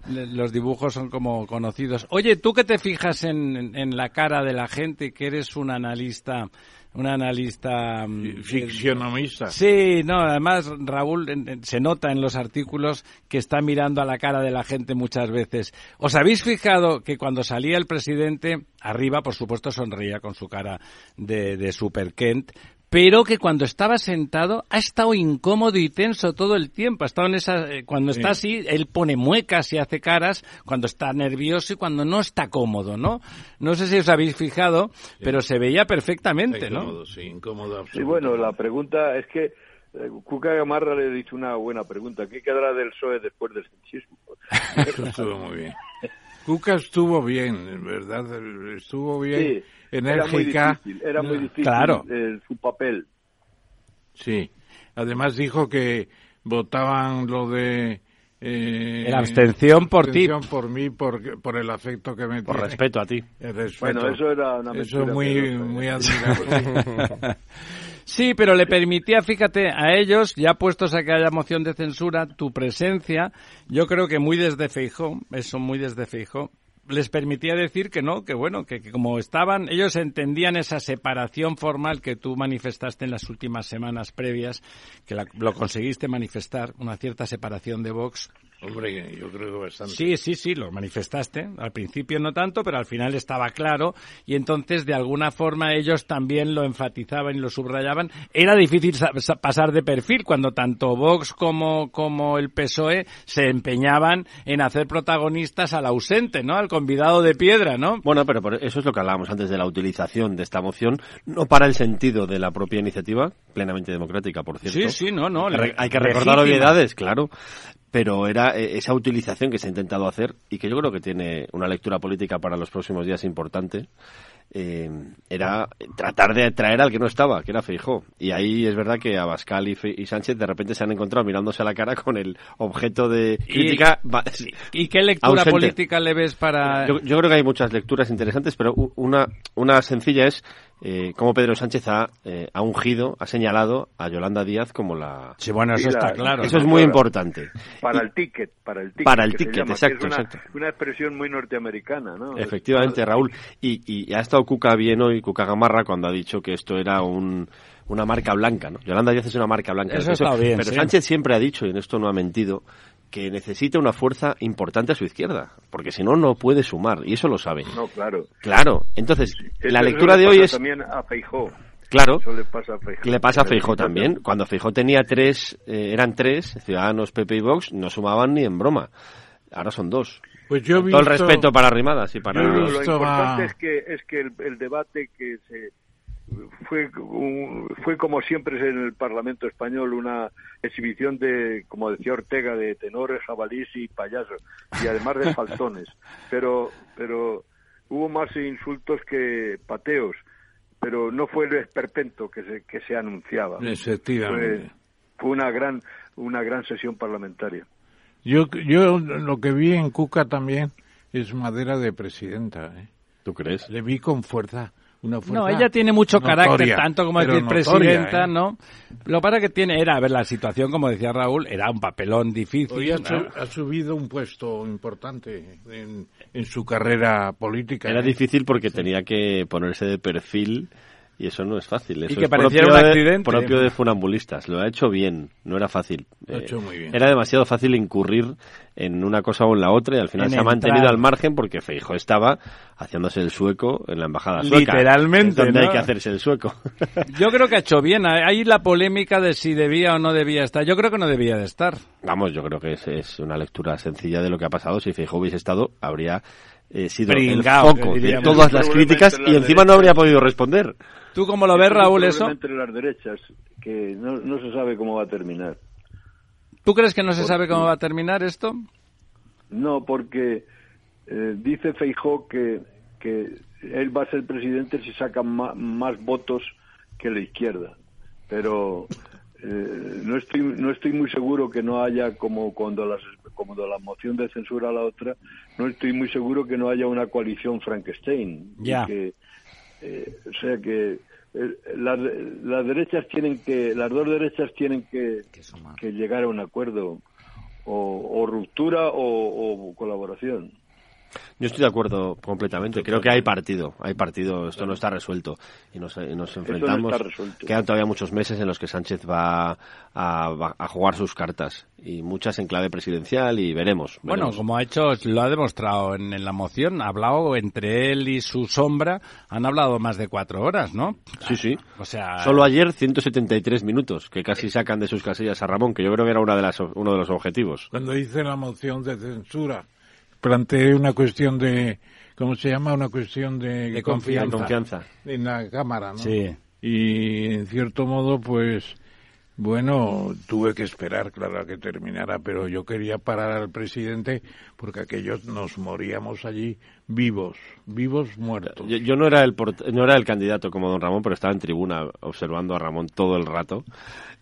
los dibujos son como conocidos. Oye, tú que te fijas en, la cara de la gente, que eres un analista un analista mm, ficcionamista. Sí, no, además Raúl se nota en los artículos que está mirando a la cara de la gente muchas veces. ¿Os habéis fijado que cuando salía el presidente, arriba por supuesto sonreía con su cara de, de Super Kent, pero que cuando estaba sentado ha estado incómodo y tenso todo el tiempo. Ha estado en esa, eh, cuando está así, él pone muecas y hace caras cuando está nervioso y cuando no está cómodo, ¿no? No sé si os habéis fijado, pero se veía perfectamente, ¿no? Sí, incómodo Sí, bueno, la pregunta es que eh, Cuca Gamarra le dicho una buena pregunta. ¿Qué quedará del PSOE después del sanchismo? estuvo muy bien. Cuca estuvo bien, ¿verdad? Estuvo bien. Sí enérgica. Era muy difícil, claro. su papel. Sí. Además dijo que votaban lo de eh, la abstención por ti. por mí, por, por el afecto que me Por respeto a ti. Bueno, eso era una Eso muy, muy admirable. Sí, pero le permitía, fíjate, a ellos, ya puestos a que haya moción de censura, tu presencia, yo creo que muy desde Feijó, eso muy desde Feijó, les permitía decir que no, que bueno, que, como estaban, ellos entendían esa separación formal que tú manifestaste en las últimas semanas previas, que lo conseguiste manifestar, una cierta separación de Vox Hombre, yo creo que bastante. Sí, sí, sí, lo manifestaste. Al principio no tanto, pero al final estaba claro y entonces de alguna forma ellos también lo enfatizaban y lo subrayaban. Era difícil pasar de perfil cuando tanto Vox como, como el PSOE se empeñaban en hacer protagonistas al ausente, ¿no? Al convidado de piedra, ¿no? Bueno, pero eso es lo que hablábamos antes de la utilización de esta moción, no para el sentido de la propia iniciativa, plenamente democrática, por cierto. Sí, sí, no, no. Hay que recordar obviedades, claro, pero era eh, esa utilización que se ha intentado hacer y que yo creo que tiene una lectura política para los próximos días importante. Eh, era tratar de atraer al que no estaba, que era Feijó. Y ahí es verdad que Abascal y, y, Sánchez de repente se han encontrado mirándose a la cara con el objeto de crítica. ¿Y, qué lectura política le ves para...? Yo, yo, creo que hay muchas lecturas interesantes, pero una, una sencilla es eh, como Pedro Sánchez ha, eh, ha, ungido, ha señalado a Yolanda Díaz como la... Sí, bueno, eso está claro. Eso es muy importante. Para el ticket, para el ticket. Para el ticket, exacto, una, exacto. Una expresión muy norteamericana, ¿no? Efectivamente, Raúl. Y, y ha estado Cuca bien hoy, Cuca Gamarra, cuando ha dicho que esto era un, una marca blanca, ¿no? Yolanda Díaz es una marca blanca. Eso está bien, Pero Sánchez siempre ha dicho, y en esto no ha mentido, que necesita una fuerza importante a su izquierda, porque si no, no puede sumar, y eso lo sabe. No, claro. Claro, entonces, la lectura de hoy es... También a Feijó. Claro, le pasa a Feijó, le pasa a Feijó también. Cuando Feijó tenía tres, eh, eran tres, Ciudadanos, PP y Vox, no sumaban ni en broma. Ahora son dos. Pues yo Todo el respeto para Rimadas y para... Lo, importante es que, es que el debate que se fue fue como siempre en el Parlamento español una exhibición de como decía Ortega de tenores jabalís y payasos y además de faltones. Pero pero hubo más insultos que pateos pero no fue el esperpento que se que se anunciaba. Efectivamente. Fue, una gran una gran sesión parlamentaria yo yo lo que vi en Cuca también es madera de presidenta ¿eh? ¿Tú crees? Le vi con fuerza no, ella tiene mucho carácter, tanto como decir presidenta, ¿eh? ¿no? Lo para que tiene era, a ver, la situación, como decía Raúl, era un papelón difícil. Hoy ha, subido un puesto importante en, en su carrera política. Era ¿eh? difícil porque tenía que ponerse de perfil y eso no es fácil. Eso y que es pareciera propio un accidente. De, propio de funambulistas. Lo ha hecho bien, no era fácil. Lo ha hecho muy bien. Era demasiado fácil incurrir en una cosa o en la otra y al final en se ha mantenido al margen porque Feijo estaba haciéndose el sueco en la embajada sueca. Literalmente. donde ¿no? hay que hacerse el sueco. Yo creo que ha hecho bien. Hay la polémica de si debía o no debía estar. Yo creo que no debía de estar. Vamos, yo creo que es, es una lectura sencilla de lo que ha pasado. Si Feijo hubiese estado, habría eh, sido Pringao, el foco de todas las críticas y encima no habría podido responder. ¿Tú cómo lo ves, Raúl, eso? entre las derechas, que no, no se sabe cómo va a terminar. ¿Tú crees que no se sabe cómo va a terminar esto? No, porque eh, dice Feijó que, que él va a ser presidente si saca más, más votos que la izquierda. Pero eh, no estoy no estoy muy seguro que no haya como cuando las como la moción de censura a la otra no estoy muy seguro que no haya una coalición Frankenstein. Ya. que eh, o sea que eh, las, las derechas tienen que las dos derechas tienen que, que llegar a un acuerdo o, o ruptura o, o colaboración Yo estoy de acuerdo completamente. Creo que hay partido, hay partido. Esto no está resuelto y nos, y nos enfrentamos. está resuelto. Quedan todavía muchos meses en los que Sánchez va a, jugar sus cartas y muchas en clave presidencial y veremos. Bueno, como ha hecho, lo ha demostrado en, en la moción, ha hablado entre él y su sombra, han hablado más de cuatro horas, ¿no? Sí, sí. O sea, Solo ayer 173 minutos, que casi sacan de sus casillas a Ramón, que yo creo que era una de las, uno de los objetivos. Cuando hice la moción de censura, planteé una cuestión de, ¿cómo se llama? Una cuestión de, De confianza. Confianza. en la Cámara, ¿no? Sí. Y en cierto modo, pues, bueno, tuve que esperar, claro, a que terminara, pero yo quería parar al presidente porque aquellos nos moríamos allí vivos, vivos muertos. Yo, yo no era el no era el candidato como don Ramón, pero estaba en tribuna observando a Ramón todo el rato.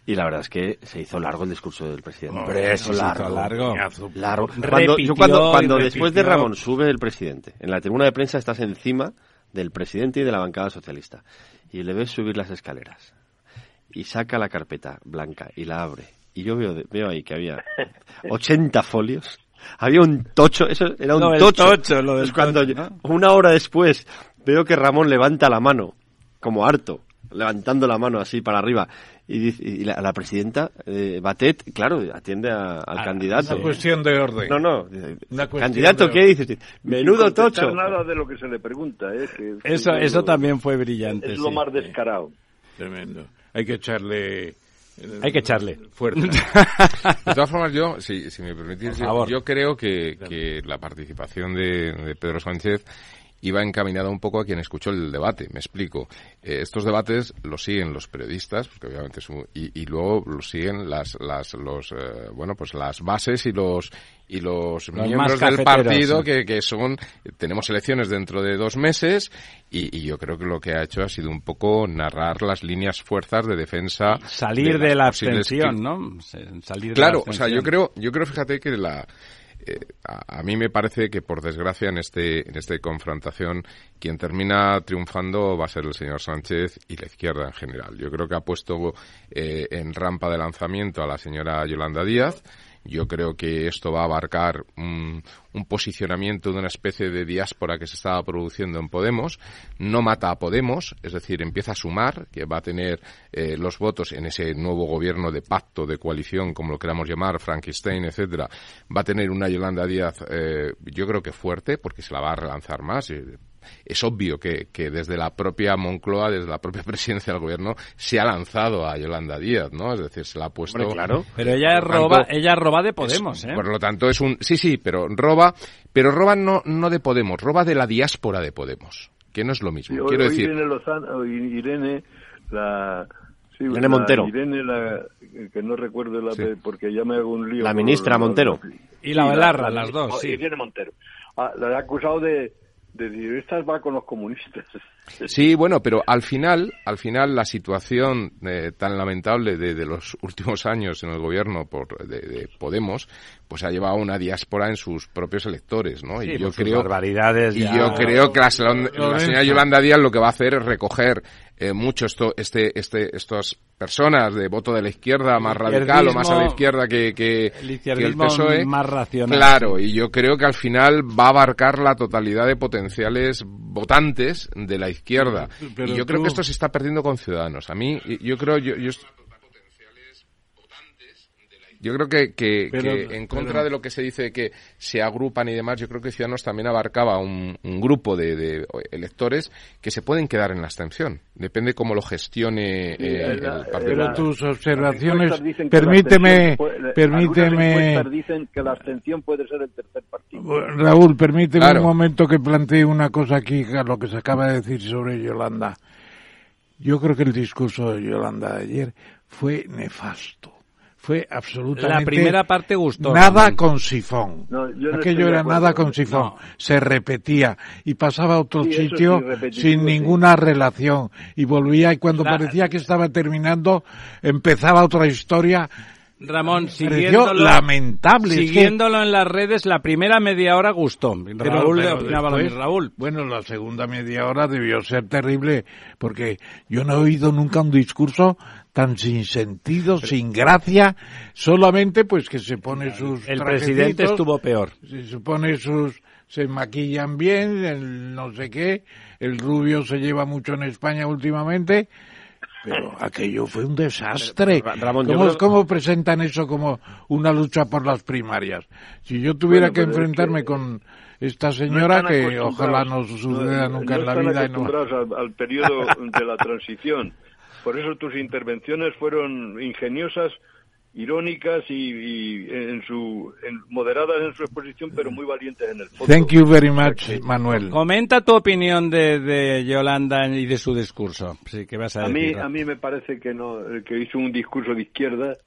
Y la verdad es que se hizo largo el discurso del presidente. Hombre, se hizo largo. Largo. Repitió Cuando, yo cuando, después de. Ramón sube el presidente, en la tribuna de prensa estás encima del presidente y de la bancada socialista. Y le ves subir las escaleras. Y saca la carpeta blanca y la abre. Y yo veo, veo ahí que había 80 folios. Había un tocho, eso era un del tocho. tocho, lo del cuando tocho, yo- ¿no? una hora después veo que Ramón levanta la mano, como harto, levantando la mano así para arriba. Y, dice- y la, la presidenta, eh, Batet, claro, atiende a- al Ah, candidato. Una cuestión de orden. No, no. Una cuestión Candidato, ¿qué dices? Menudo tocho. nada de lo que se le pregunta, ¿eh? que- Eso, que eso lo- también fue brillante. Es lo sí. más descarado. Tremendo. Hay que echarle... eh, Hay que echarle. Fuerza. De todas formas, yo, si, si me permitís, yo, yo creo que, que la participación de, de Pedro Sánchez iba encaminada un poco a quien escuchó el debate. Me explico. Eh, estos debates los siguen los periodistas, porque obviamente es un- y, y luego los siguen las, las, los, eh, bueno, pues las bases y los y los, miembros del partido sí. que, que son tenemos elecciones dentro de dos meses y, y yo creo que lo que ha hecho ha sido un poco narrar las líneas fuerzas de defensa Salir de la abstención, ¿no? Salir de Claro, la o sea, yo abstención. creo, yo creo, fíjate que la, eh, a, a mí me parece que por desgracia en este, en esta confrontación quien termina triunfando va a ser el señor Sánchez y la izquierda en general. Yo creo que ha puesto eh, en rampa de lanzamiento a la señora Yolanda Díaz. Yo creo que esto va a abarcar un, un posicionamiento de una especie de diáspora que se estaba produciendo en Podemos. No mata a Podemos, es decir, empieza a sumar, que va a tener eh, los votos en ese nuevo gobierno de pacto, de coalición, como lo queramos llamar, Frankenstein, etcétera. Va a tener una Yolanda Díaz, eh, yo creo que fuerte, porque se la va a relanzar más. Eh, es obvio que, que desde la propia Moncloa, desde la propia presidencia del gobierno, se ha lanzado a Yolanda Díaz, ¿no? Es decir, se la ha puesto. Hombre, claro. Pero ella roba, tanto, ella roba de Podemos, es- ¿eh? Por lo tanto, es un. Sí, sí, pero roba. Pero roba no, no de Podemos, roba de la diáspora de Podemos. Que no es lo mismo. Sí, hoy- Quiero hoy decir. Irene Lozano, Irene, la... sí, Irene la- Montero. Irene, la, que no recuerdo la Sí. de- porque ya me hago un lío. La ministra Montero. Y la Belarra, las dos, oh, sí. Irene Montero. Ah, la ha acusado de, de decir, esta va con los comunistas. Sí, bueno, pero al final, al final la situación eh, tan lamentable de, de los últimos años en el gobierno por, de, de Podemos, pues ha llevado a una diáspora en sus propios electores, ¿no? Sí, y yo creo, barbaridades y ya. yo creo que la, señora Yolanda Díaz lo que va a hacer es recoger eh, mucho esto, este, este, estas personas de voto de la izquierda más radical o más a la izquierda que, que, el que el PSOE. más racional. Claro, y yo creo que al final va a abarcar la totalidad de potenciales votantes de la izquierda. Pero y yo creo que esto se está perdiendo con Ciudadanos. A mí, yo creo, yo, yo, yo creo que, que- Pero- que en contra pero- de lo que se dice que se agrupan y demás, yo creo que Ciudadanos también abarcaba un, un grupo de, de electores que se pueden quedar en la abstención. Depende cómo lo gestione eh, el la- Partido Pero tus observaciones, permíteme, abstención puede- algunas permíteme, dicen que la abstención puede ser el tercer partido. Raúl, permíteme Claro. un momento que plantee una cosa aquí a lo que se acaba de decir sobre Yolanda. Yo creo que el discurso de Yolanda de ayer fue nefasto. Fue absolutamente La primera parte gustó. nada con sifón. No, yo no Aquello era acuerdo. nada con sifón. No. Se repetía y pasaba a otro Sí, sitio sí, sin sí. ninguna relación y volvía y cuando La- parecía que estaba terminando empezaba otra historia Ramón, siguiéndolo, lamentable. es que- siguiéndolo en las redes, la primera media hora gustó. Pero- Raúl pero opinaba después, mismo. Raúl. Bueno, la segunda media hora debió ser terrible, porque yo no he oído nunca un discurso tan sin sentido, sin gracia, solamente pues que se pone sus El presidente estuvo peor. se supone sus se maquillan bien, el no sé qué, el rubio se lleva mucho en España últimamente, pero aquello fue un desastre. Ramón, ¿Cómo, creo- cómo presentan eso como una lucha por las primarias? Si yo tuviera Bueno, que es enfrentarme que- con esta señora, que acostumbrados- ojalá no suceda nunca no en la vida. y no- acostumbrados al, al periodo de la transición. Por eso tus intervenciones fueron ingeniosas, irónicas y, y en su en- moderadas en su exposición, pero muy valientes en el fondo. Thank you very much, Manuel. Comenta tu opinión de, de Yolanda y de su discurso. Sí, ¿qué vas a, A mí, a mí me parece que no, que hizo un discurso de izquierda,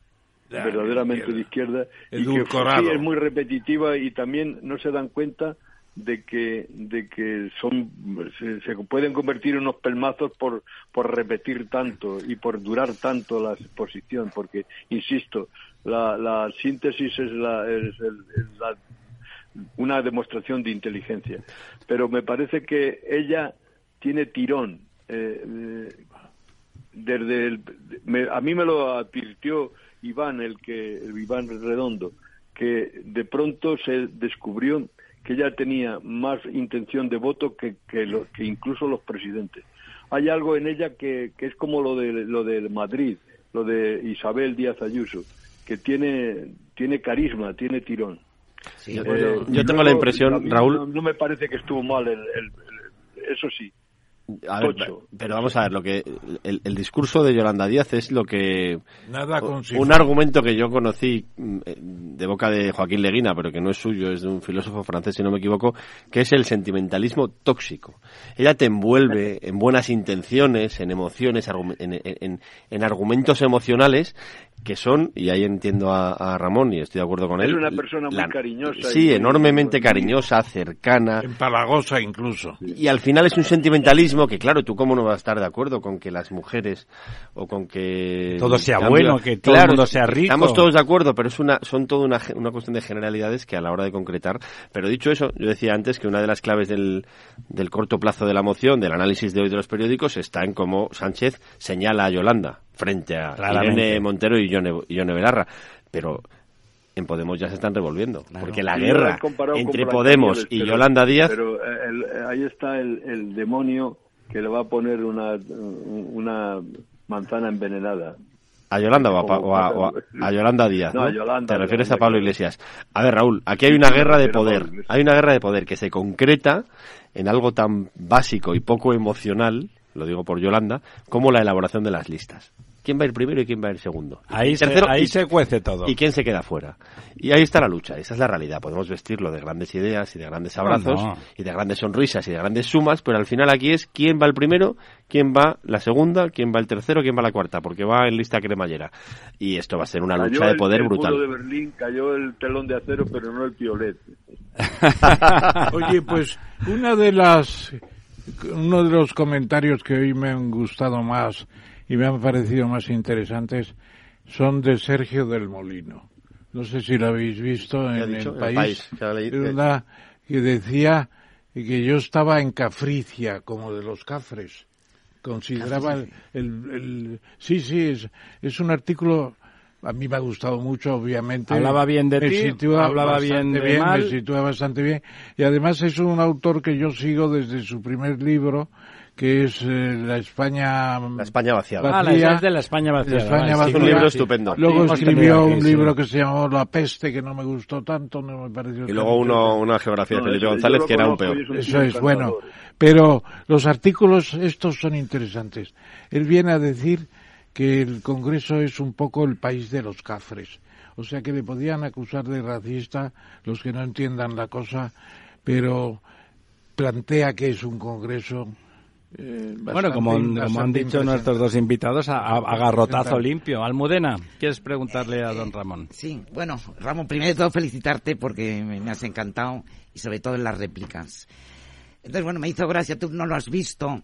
Ya, verdaderamente de de izquierda, y que sí es muy repetitiva y también no se dan cuenta de que de que son se, pueden convertir en unos pelmazos por por repetir tanto y por durar tanto la exposición porque insisto la, la síntesis es la es, el- la- una demostración de inteligencia. Pero me parece que ella tiene tirón eh, desde el, me- a mí me lo advirtió Iván el que Iván Redondo que de pronto se descubrió que ella tenía más intención de voto que, que, lo- que incluso los presidentes. Hay algo en ella que, que es como lo de lo de Madrid, lo de Isabel Díaz Ayuso, que tiene tiene carisma, tiene tirón. Yo, Eh, yo tengo la impresión, Raúl, no, no me parece que estuvo mal el, el- el- eso sí. A ver, pero vamos a ver, lo que el, el discurso de Yolanda Díaz es lo que Nada consiguió. un argumento que yo conocí mm, eh, de boca de Joaquín Leguina, pero que no es suyo, es de un filósofo francés, si no me equivoco, que es el sentimentalismo tóxico. Ella te envuelve en buenas intenciones, en emociones, en, en- en- en argumentos emocionales que son, y ahí entiendo a, a Ramón y estoy de acuerdo con Es él. una persona muy la- cariñosa Sí, y- enormemente cariñosa, cercana. Empalagosa incluso. Y al final es un sentimentalismo que, claro, tú cómo no vas a estar de acuerdo con que las mujeres o con que... Todo sea en bueno, que todo el mundo sea rico. Estamos todos de acuerdo, pero es una, son toda una, una cuestión de generalidades que a la hora de concretar... Pero dicho eso, yo decía antes que una de las claves del, del corto plazo de la moción, del análisis de hoy de los periódicos, está en cómo Sánchez señala a Yolanda frente a Claramente. Irene Montero y Yone, Belarra. Pero en Podemos ya se están revolviendo, porque la guerra entre Podemos y pero- Yolanda Díaz... Pero eh, el- eh, ahí está el, el demonio que le va a poner una, una manzana envenenada. ¿A Yolanda o a, o a- o a- Yolanda Díaz? No, ¿no? a Yolanda, Te refieres Yolanda, a Pablo. Iglesias. A ver, Raúl, aquí hay una guerra de poder. Hay una guerra de poder que se concreta en algo tan básico y poco emocional, lo digo por Yolanda, como la elaboración de las listas. ¿Quién va a ir primero y quién va a ir segundo? Ahí, se, tercero, ahí y- se cuece todo. ¿Y quién se queda fuera? Y ahí está la lucha, esa es la realidad. Podemos vestirlo de grandes ideas y de grandes abrazos no. y de grandes sonrisas y de grandes sumas, pero al final aquí es quién va el primero, quién va la segunda, quién va el tercero, quién va la cuarta, porque va en lista cremallera. Y esto va a ser una Cayó lucha de el- poder el brutal. muro de Berlín, cayó el telón de acero, pero no el piolet. Oye, pues una de las uno de los comentarios que hoy me han gustado más y me han parecido más interesantes son de Sergio del Molino. No sé si lo habéis visto ¿Qué ha en dicho? el En El país. País, que ha leído. Una que decía que yo estaba en Cafricia, como de los cafres. Consideraba el, el- el- sí, sí, es, es un artículo a mí me ha gustado mucho, obviamente. Hablaba bien de Me ti, hablaba bien de mal. me sitúa bastante bien. Y además es un autor que yo sigo desde su primer libro, que es eh, La España... La España vaciada. Ah, la es de la España vacía. La España vacía. sí, Es un libro estupendo. Luego Sí, escribió un libro que se llamó La Peste, que no me gustó tanto, no me pareció Y luego uno, una geografía de No, Felipe González que era un peor. un Eso es bueno. Pero los artículos estos son interesantes. Él viene a decir que el Congreso es un poco el país de los cafres. O sea que le podían acusar de racista los que no entiendan la cosa, pero plantea que es un Congreso. Eh, Bueno, como, como han dicho nuestros dos invitados, a, a- a garrotazo Interesante. limpio. Almudena, ¿quieres preguntarle a don Ramón? Sí, bueno, Ramón, primero de todo felicitarte porque me, me has encantado y sobre todo en las réplicas. Entonces, bueno, me hizo gracia, tú no lo has visto,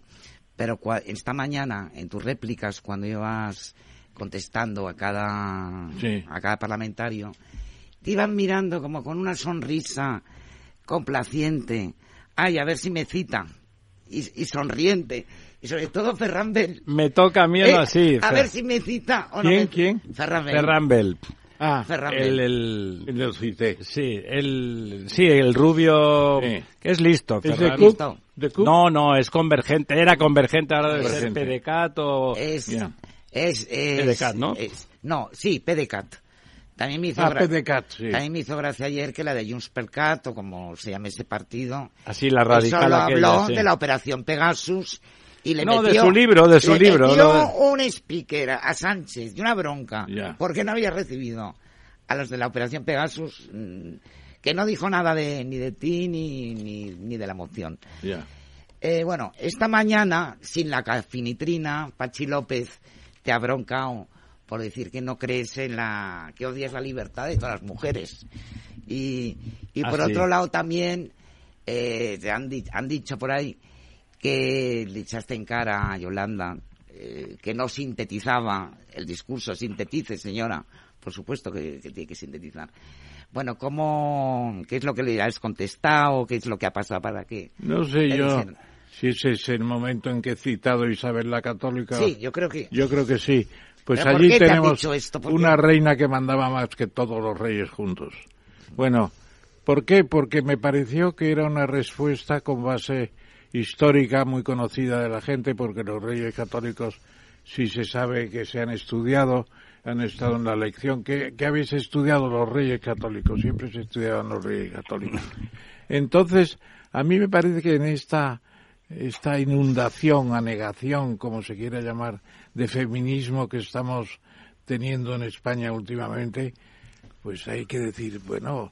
pero cua- esta mañana en tus réplicas, cuando ibas contestando a cada, Sí. a cada parlamentario, te iban mirando como con una sonrisa complaciente. Ay, a ver si me cita. Y, y sonriente. Y sobre todo Ferran Bel. Me toca a mí Eh, así. a ver si me cita o no. ¿Quién, me- quién? Ferran Bel. Ferran Bell. Ah, Ferran El, el, el del cité. sí, el, sí, el rubio Sí. que es listo. ¿Es de. Cook? ¿De Cook? No, no, es convergente. Era convergente, ahora debe ser. PDCAT o... Es, Ya. es, es, PDCAT, ¿no? es- no, sí, PDCAT. También me hizo Ah, gra- PDCAT, sí. También me hizo gracia ayer que la de Junts per Cat, o como se llame ese partido, Así la radical solo aquella, habló sí. de la operación Pegasus y le No, de su libro, de su le libro, metió un speaker a Sánchez de una bronca porque no había recibido a los de la operación Pegasus mm, que no dijo nada de ni de ti ni, ni, ni de la moción. Eh, bueno, esta mañana, sin la cafinitrina, Pachi López te ha broncado por decir que no crees en la... que odias la libertad de todas las mujeres. Y, y Ah, por sí. otro lado también eh, te han, di- han dicho por ahí que le echaste en cara a Yolanda eh, que no sintetizaba el discurso. Sintetice, señora. Por supuesto que, que tiene que sintetizar. Bueno, ¿cómo, ¿qué es lo que le has contestado? ¿Qué es lo que ha pasado para que No sé yo dicen- si ese es el momento en que he citado a Isabel la Católica. Sí, yo creo que... Yo creo que sí. Pues ¿Pero por allí te tenemos esto? Una reina que mandaba más que todos los reyes juntos. Bueno, ¿por qué? Porque me pareció que era una respuesta con base histórica muy conocida de la gente, porque los reyes católicos sí se sabe que se han estudiado, han estado en la lección. ¿Qué, qué habéis estudiado los reyes católicos? Siempre se estudiaban los reyes católicos. Entonces, a mí me parece que en esta esta inundación, anegación, como se quiera llamar, de feminismo que estamos teniendo en España últimamente, pues hay que decir, bueno,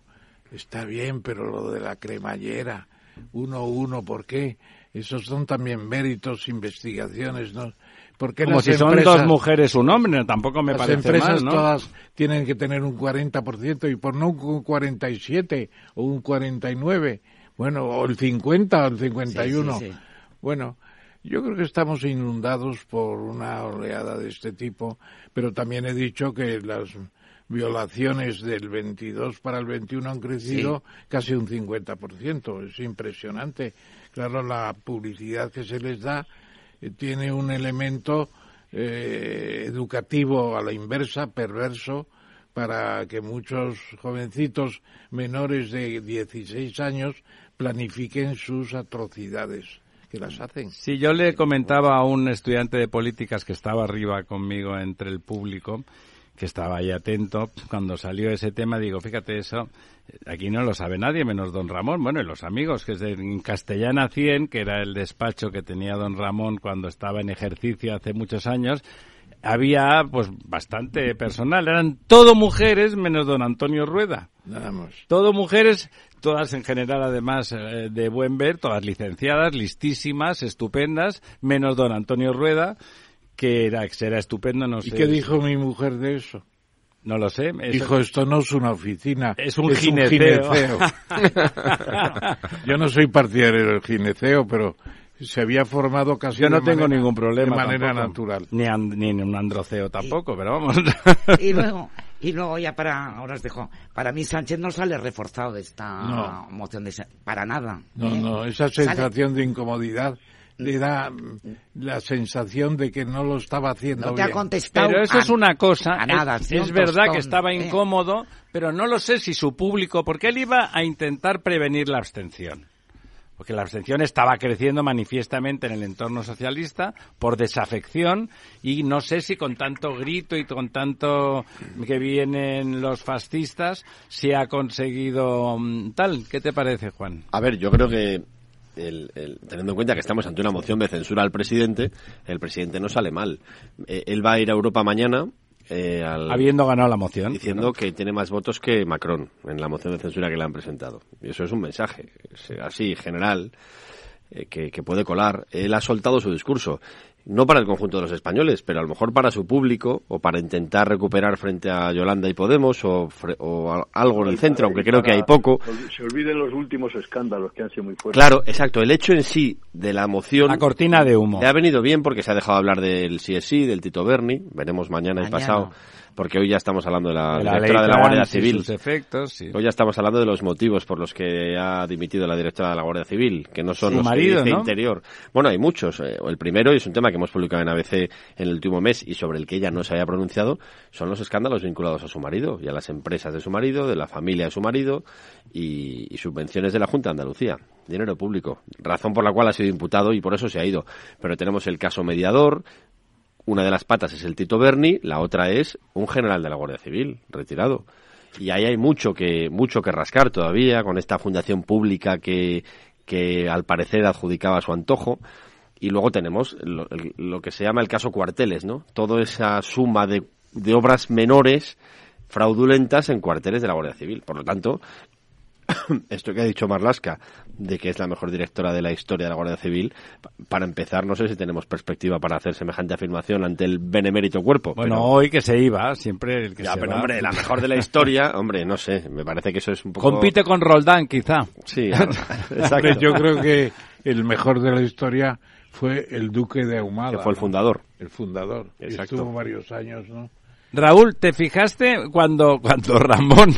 está bien, pero lo de la cremallera, uno uno, ¿por qué? Esos son también méritos, investigaciones, ¿no? ¿Por qué Como las si son empresas- dos mujeres un hombre, tampoco me las parece empresas mal, ¿no? todas tienen que tener un 40% y por no un 47 o un 49, bueno, o el 50 o el 51. Sí, sí, sí. Bueno, yo creo que estamos inundados por una oleada de este tipo, pero también he dicho que las violaciones del 22 para el 21 han crecido casi un 50%. Es impresionante. Claro, la publicidad que se les da eh, tiene un elemento eh, educativo a la inversa, perverso, para que muchos jovencitos menores de 16 años planifiquen sus atrocidades, que yo le comentaba a un estudiante de políticas que estaba arriba conmigo entre el público, que estaba ahí atento, cuando salió ese tema, digo, fíjate eso, aquí no lo sabe nadie menos don Ramón, bueno, y los amigos, que es en Castellana 100, que era el despacho que tenía don Ramón cuando estaba en ejercicio hace muchos años, había pues bastante personal, eran todo mujeres menos don Antonio Rueda. Nada más. Todo mujeres, todas en general además eh, de buen ver, todas licenciadas, listísimas, estupendas, menos don Antonio Rueda, que era, que era estupendo, no ¿Y sé. qué dijo mi mujer de eso? No lo sé. eso- Dijo, esto no es una oficina, Es un gineceo. gineceo. Yo no soy partidario del gineceo, pero se había formado casi Yo no de tengo manera- ningún problema. De manera tampoco. natural. Ni, an- ni en un androceo tampoco, pero vamos. Y luego, y luego ya para, ahora os dejo, para mí Sánchez no sale reforzado de esta No. moción de para nada. No, ¿eh? no, esa Sale- sensación de incomodidad le da mm, la sensación de que no lo estaba haciendo no te ha bien. contestado Pero eso a- es una cosa. a nada, es sí, es verdad tostón, que estaba ¿eh? incómodo, pero no lo sé si su público, porque él iba a intentar prevenir la abstención. Porque la abstención estaba creciendo manifiestamente en el entorno socialista por desafección y no sé si con tanto grito y con tanto que vienen los fascistas se ha conseguido mm, tal. ¿Qué te parece, Juan? A ver, yo creo que el- el- teniendo en cuenta que estamos ante una moción de censura al presidente, el presidente no sale mal. Eh, él va a ir a Europa mañana eh, al- Habiendo ganado la moción. diciendo que tiene más votos que Macron en la moción de censura que le han presentado. Y eso es un mensaje, es así, general, eh, que, que puede colar. Él ha soltado su discurso. No para el conjunto de los españoles, pero a lo mejor para su público o para intentar recuperar frente a Yolanda y Podemos o, o algo en el centro, aunque creo que hay poco. Se olviden los últimos escándalos que han sido muy fuertes. Claro, exacto. El hecho en sí de la moción. La cortina de humo. Le ha venido bien porque se ha dejado hablar del CSI, del Tito Berni. Veremos mañana, y pasado porque hoy ya estamos hablando de la, directora de la Guardia Civil. Sus efectos, Hoy ya estamos hablando de los motivos por los que ha dimitido la directora de la Guardia Civil, que no son Su los marido, que ¿no? Interior. Bueno, hay muchos. Eh, el primero, y es un tema que hemos publicado en ABC en el último mes y sobre el que ella no se haya pronunciado, son los escándalos vinculados a su marido y a las empresas de su marido, de la familia de su marido y, y subvenciones de la Junta de Andalucía. Dinero público. Razón por la cual ha sido imputado y por eso se ha ido. Pero tenemos el caso mediador, una de las patas es el Tito Berni, la otra es un general de la Guardia Civil, retirado. Y ahí hay mucho que, mucho que rascar todavía con esta fundación pública que, que al parecer adjudicaba a su antojo. Y luego tenemos lo, lo, que se llama el caso cuarteles, ¿no? Toda esa suma de, de obras menores fraudulentas en cuarteles de la Guardia Civil. Por lo tanto, esto que ha dicho Marlasca, de que es la mejor directora de la historia de la Guardia Civil, para empezar, no sé si tenemos perspectiva para hacer semejante afirmación ante el benemérito cuerpo. Bueno, hoy que se iba, siempre el que ya, se pero va. hombre, la mejor de la historia, hombre, no sé, me parece que eso es un poco... Compite con Roldán, quizá. Sí, exacto. Yo creo que el mejor de la historia fue el duque de Ahumada. Que fue el fundador. El fundador. Exacto. Estuvo varios años, ¿no? Raúl, ¿te fijaste cuando, cuando Ramón,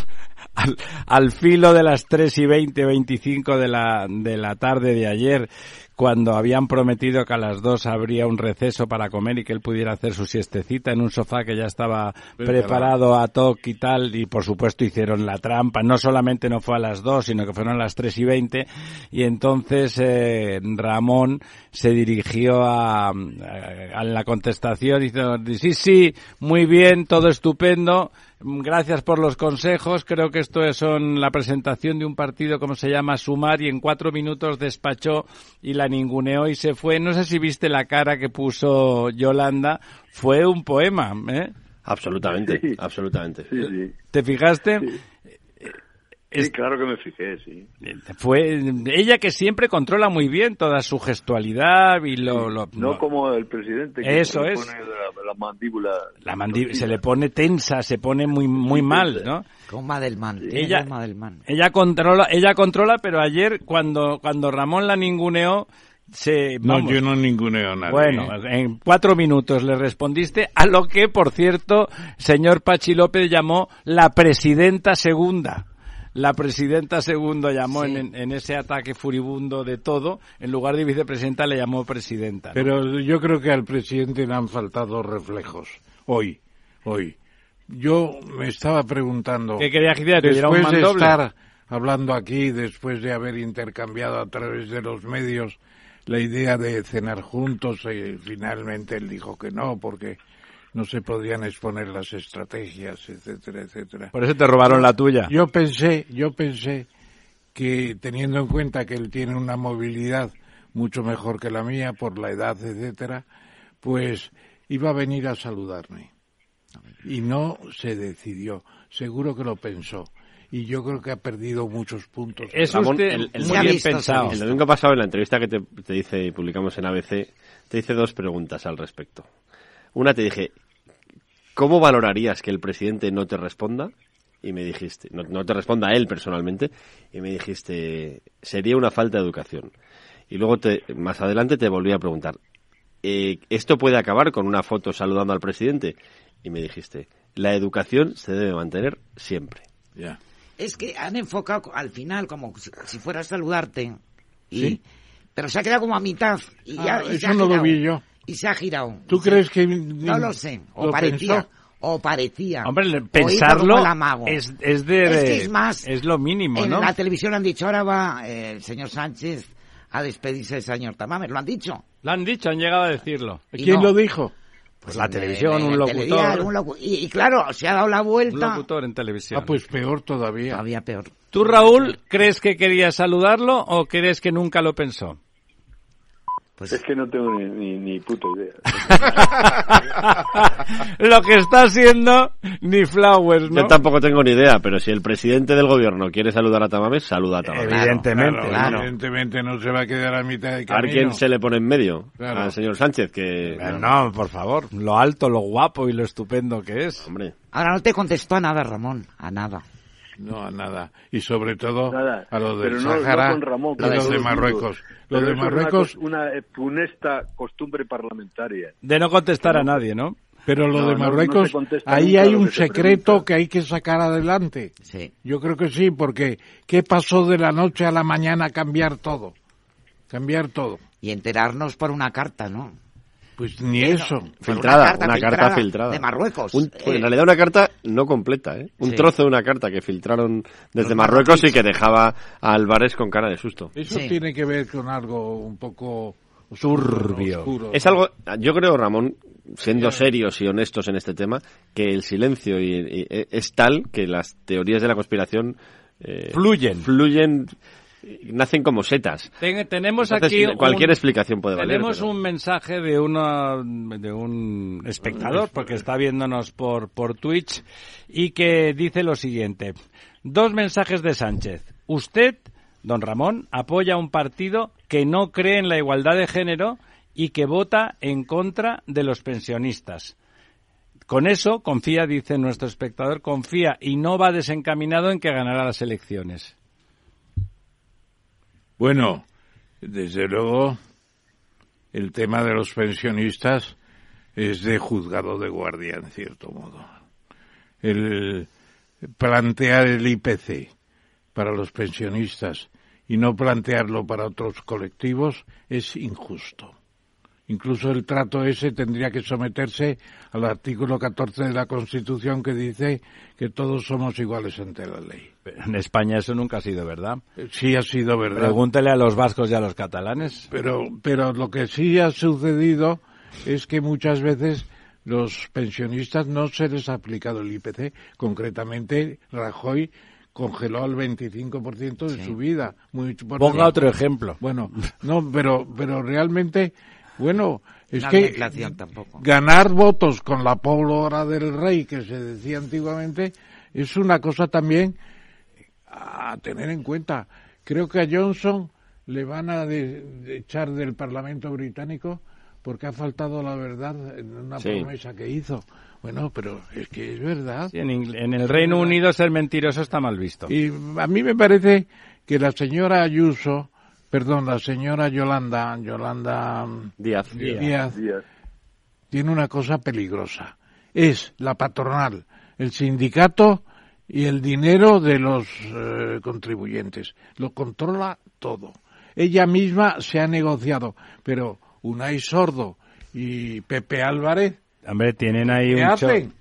al, al, filo de las 3 y 20, 25 de la, de la tarde de ayer, cuando habían prometido que a las 2 habría un receso para comer y que él pudiera hacer su siestecita en un sofá que ya estaba preparado. a toque y tal, y por supuesto hicieron la trampa, no solamente no fue a las 2, sino que fueron a las 3 y 20, y entonces eh, Ramón se dirigió a, a la contestación diciendo, sí, sí, muy bien, todo estupendo, Gracias por los consejos. Creo que esto son la presentación de un partido, como se llama, Sumar, y en cuatro minutos despachó y la ninguneó y se fue. No sé si viste la cara que puso Yolanda. Fue un poema, ¿eh? Absolutamente, sí. absolutamente. Sí, sí. ¿Te fijaste? Sí. Claro que me fijé, sí. Fue ella que siempre controla muy bien toda su gestualidad y lo... lo no, lo, como el presidente que eso se es. pone la, la mandíbula... La mandíbula se le pone tensa, se pone muy muy mal, ¿no? Con Madelman. Ella, Madelman. ella controla, ella controla, pero ayer cuando cuando Ramón la ninguneó se, no, vamos, yo no ninguneo a nadie. Bueno, en cuatro minutos le respondiste a lo que, por cierto, señor Pachi López llamó la presidenta segunda la presidenta segundo llamó sí. en, en, ese ataque furibundo de todo, en lugar de vicepresidenta le llamó presidenta. ¿no? Pero yo creo que al presidente le han faltado reflejos hoy, hoy. Yo me estaba preguntando. ¿Qué quería que después un de estar hablando aquí, después de haber intercambiado a través de los medios la idea de cenar juntos, y finalmente él dijo que no, porque no se podían exponer las estrategias, etcétera, etcétera. Por eso te robaron la tuya. Yo pensé, yo pensé que teniendo en cuenta que él tiene una movilidad mucho mejor que la mía por la edad, etcétera, pues iba a venir a saludarme. Y no se decidió. Seguro que lo pensó. Y yo creo que ha perdido muchos puntos. Es usted el, el muy bien visto, pensado. El domingo pasado, en la entrevista que te, te dice y publicamos en ABC, te hice dos preguntas al respecto. Una te dije, ¿cómo valorarías que el presidente no te responda? Y me dijiste, no, no, te responda a él personalmente, y me dijiste, sería una falta de educación. Y luego te, más adelante te volví a preguntar, eh, ¿esto puede acabar con una foto saludando al presidente? Y me dijiste, la educación se debe mantener siempre. Ya. Yeah. Es que han enfocado al final como si fuera a saludarte, y, ¿Sí? pero se ha quedado como a mitad. Y ya, ah, y eso no lo vi yo y se ha girado. ¿Tú crees que.? No lo sé. O ¿lo parecía. Pensó? O parecía. Hombre, pensarlo es, es de. Es, que es más. Es lo mínimo, en ¿no? la televisión han dicho, ahora va eh, el señor Sánchez a despedirse del señor Tamames. Lo han dicho. Lo han dicho, han llegado a decirlo. ¿Quién no. lo dijo? Pues la televisión, un locutor. Teledial, un locu y, y, claro, se ha dado la vuelta. Un locutor en televisión. Ah, pues peor todavía. Todavía peor. ¿Tú, Raúl, crees que quería saludarlo o crees que nunca lo pensó? Pues Es que no tengo ni, ni, ni puta idea. Lo que está haciendo ni Flowers, ¿no? Yo tampoco tengo ni idea, pero si el presidente del gobierno quiere saludar a Tamames, saluda a Tamames. Evidentemente. Claro, claro. Evidentemente no se va a quedar a mitad de A camino. quién se le pone en medio. Claro. Al señor Sánchez, que... Eh, No, por favor, lo alto, lo guapo y lo estupendo que es. Hombre, ahora no te contestó a nada, Ramón, a nada. No, a nada. Y sobre todo Nada. a lo del Pero no- no Sahara con Ramón, y con lo todo de. Marruecos. Lo de una Marruecos, cos- Una, eh, funesta costumbre parlamentaria. De no contestar a nadie, ¿no? pero lo No, de no- no Marruecos, ahí hay un que secreto que hay que sacar adelante. Sí. Yo creo que sí, porque ¿qué pasó de la noche a la mañana cambiar todo? Cambiar todo. Y enterarnos por una carta, ¿no? Pues ni eso. filtrada, una carta, filtrada. De Marruecos. Un- Eh, en realidad una carta no completa, ¿eh? Un Sí. trozo de una carta que filtraron desde Los Marruecos y que dejaba a Álvarez con cara de susto. Eso Sí. tiene que ver con algo un poco Turbio. oscuro. Es algo, yo creo, Ramón, siendo serios y honestos en este tema, que el silencio y, y- es tal que las teorías de la conspiración eh, Fluyen. fluyen, nacen como setas. Ten- tenemos Entonces, aquí cualquier un- explicación puede valer. Tenemos pero- un mensaje de uno de un espectador porque está viéndonos por por Twitch y que dice lo siguiente: dos mensajes de Sánchez. Usted, don Ramón, apoya un partido que no cree en la igualdad de género y que vota en contra de los pensionistas. Con eso confía, dice nuestro espectador, confía y no va desencaminado en que ganará las elecciones. Bueno, desde luego, el tema de los pensionistas es de juzgado de guardia, en cierto modo. El plantear el IPC para los pensionistas y no plantearlo para otros colectivos es injusto. Incluso el trato ese tendría que someterse al artículo 14 de la Constitución que dice que todos somos iguales ante la ley. En España eso nunca ha sido verdad. Sí ha sido verdad. Pregúntele a los vascos y a los catalanes. Pero, pero lo que sí ha sucedido es que muchas veces los pensionistas no se les ha aplicado el IPC. Concretamente, Rajoy congeló al 25% de su vida. Muy Ponga otro ejemplo. Bueno, no, pero, pero realmente, bueno, es No que había inflación tampoco. ganar votos con la pólvora del rey, que se decía antiguamente, es una cosa también a tener en cuenta. Creo que a Johnson le van a de- de echar del Parlamento británico porque ha faltado la verdad en una Sí. promesa que hizo. Bueno, pero es que es verdad. Sí, en, Ingl- en el Reino Unido ser mentiroso está mal visto. Y a mí me parece que la señora Ayuso, perdón, la señora Yolanda, Yolanda Díaz. Díaz, Díaz. tiene una cosa peligrosa. Es la patronal, el sindicato y el dinero de los eh, contribuyentes. Lo controla todo. Ella misma se ha negociado, pero Unai Sordo y Pepe Álvarez, Hombre, tienen ahí ¿qué un hacen?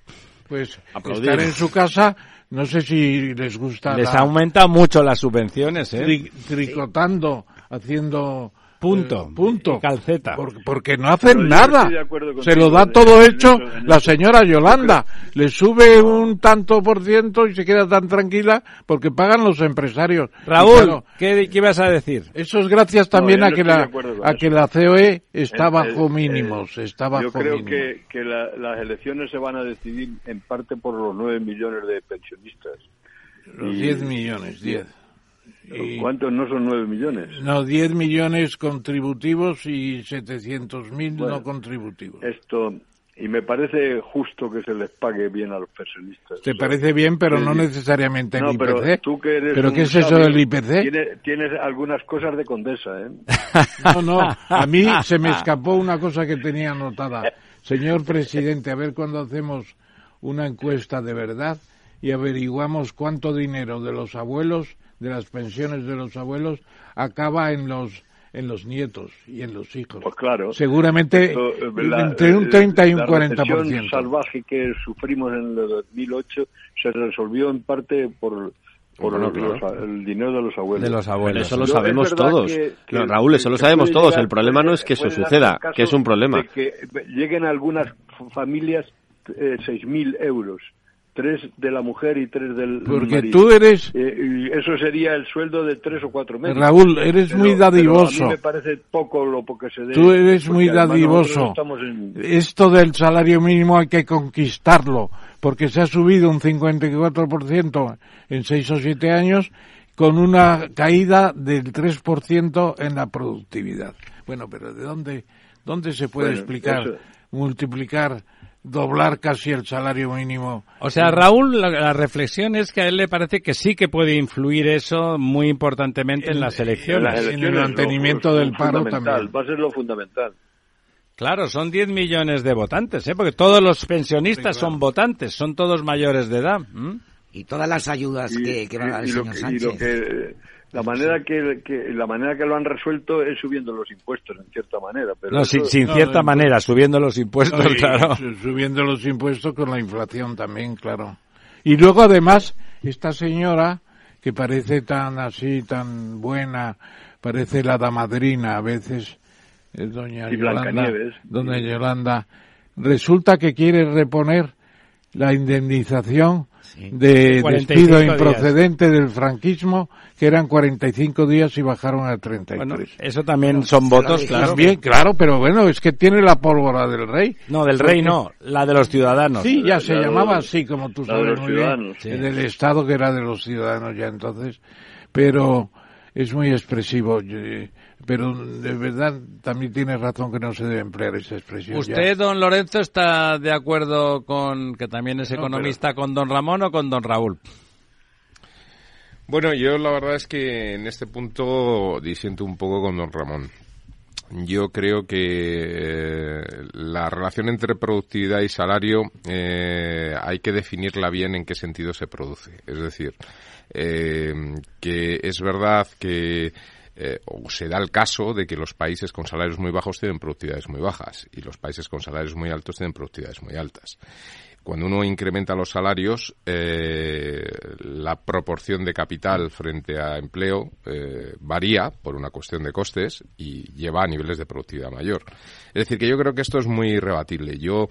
Pues Aplaudir. estar en su casa, no sé si les gusta Les la- aumenta mucho las subvenciones, ¿eh? tri- tricotando, haciendo Punto. eh, punto, calceta. Por- porque no hacen nada. estoy de acuerdo Se lo da todo hecho eso, en la señora Yolanda. Le sube un tanto por ciento y se queda tan tranquila porque pagan los empresarios. Raúl, claro, ¿qué, qué ibas a decir? eso es gracias también a que la a eso. que la COE está bajo eh, mínimos, está bajo Yo creo mínimos. que, que la- las elecciones se van a decidir en parte por los nueve millones de pensionistas. Los y- 10 millones, 10. Y- ¿Cuántos no son nueve millones? No, 10 millones contributivos y 700 mil Bueno, no contributivos. Esto, y me parece justo que se les pague bien a los pensionistas. Te parece bien, pero no necesariamente el No, pero IPC. tú que eres ¿Pero qué es eso del IPC? Tienes, tienes algunas cosas de condesa, ¿eh? No, no, a mí se me escapó una cosa que tenía anotada. Señor presidente, a ver cuándo hacemos una encuesta de verdad y averiguamos cuánto dinero de los abuelos, de las pensiones de los abuelos, acaba en los en los nietos y en los hijos. Pues claro. Seguramente Esto, eh, la- entre un eh, 30 y un la 40%. recesión salvaje que sufrimos en el 2008 se resolvió en parte por, por Bueno, los- claro. el dinero de los abuelos. De los abuelos. eso lo sabemos todos. que- que- No, Raúl, eso lo sabemos todos. llegar- el problema no es que eso suceda, que es un problema. De que lleguen a algunas familias eh, 6.000 euros tres de la mujer y tres del Porque marido. tú eres, Eh, eso sería el sueldo de tres o cuatro meses. Raúl, eres Pero- muy dadivoso. a mí me parece poco lo que se dé. Tú eres muy dadivoso. en- Esto del salario mínimo hay que conquistarlo, porque se ha subido un 54% en seis o siete años con una caída del 3% en la productividad. Bueno, pero ¿de dónde, dónde se puede Bueno, explicar, eso- multiplicar, doblar casi el salario mínimo? O sea, Raúl, la, la reflexión es que a él le parece que sí que puede influir eso muy importantemente en, las elecciones. las en el mantenimiento lo- del paro fundamental, también. Va a ser lo fundamental. Claro, son 10 millones de votantes, ¿eh? porque todos los pensionistas son votantes, son todos mayores de edad. Y todas las ayudas Y- que, que va a dar el y lo señor que- y Sánchez. lo que- la manera que, que- la manera que lo han resuelto es subiendo los impuestos en cierta manera pero No, eso- sin, sin no, cierta no, manera, subiendo los impuestos, claro. su- Subiendo los impuestos con la inflación también, claro. Y luego además, esta señora, que parece tan así, tan buena, parece la damadrina a veces, es doña Y Yolanda, Blancanieves. doña Yolanda, resulta que quiere reponer la indemnización de 45 despido días. improcedente del franquismo, que eran 45 días y bajaron a 33. Bueno, eso también son votos, claro. También, claro, pero bueno, es que tiene la pólvora del rey. No, del rey no, la de los ciudadanos. Sí, ya se La llamaba así, como tú sabes muy bien, sí. del Estado que era de los ciudadanos ya entonces, pero es muy expresivo. yo- Pero de verdad también tiene razón que no se debe emplear esa expresión. ya. ¿Usted, don Lorenzo, está de acuerdo con, que también es No, economista, con don Ramón o con don Raúl? Bueno, yo la verdad es que en este punto disiento un poco con don Ramón. Yo creo que eh, la relación entre productividad y salario eh, hay que definirla bien en qué sentido se produce. Es decir, eh, que es verdad que eh, o se da el caso de que los países con salarios muy bajos tienen productividades muy bajas y los países con salarios muy altos tienen productividades muy altas. Cuando uno incrementa los salarios, eh, la proporción de capital frente a empleo eh, varía por una cuestión de costes y lleva a niveles de productividad mayor. Es decir, que yo creo que esto es muy rebatible. Yo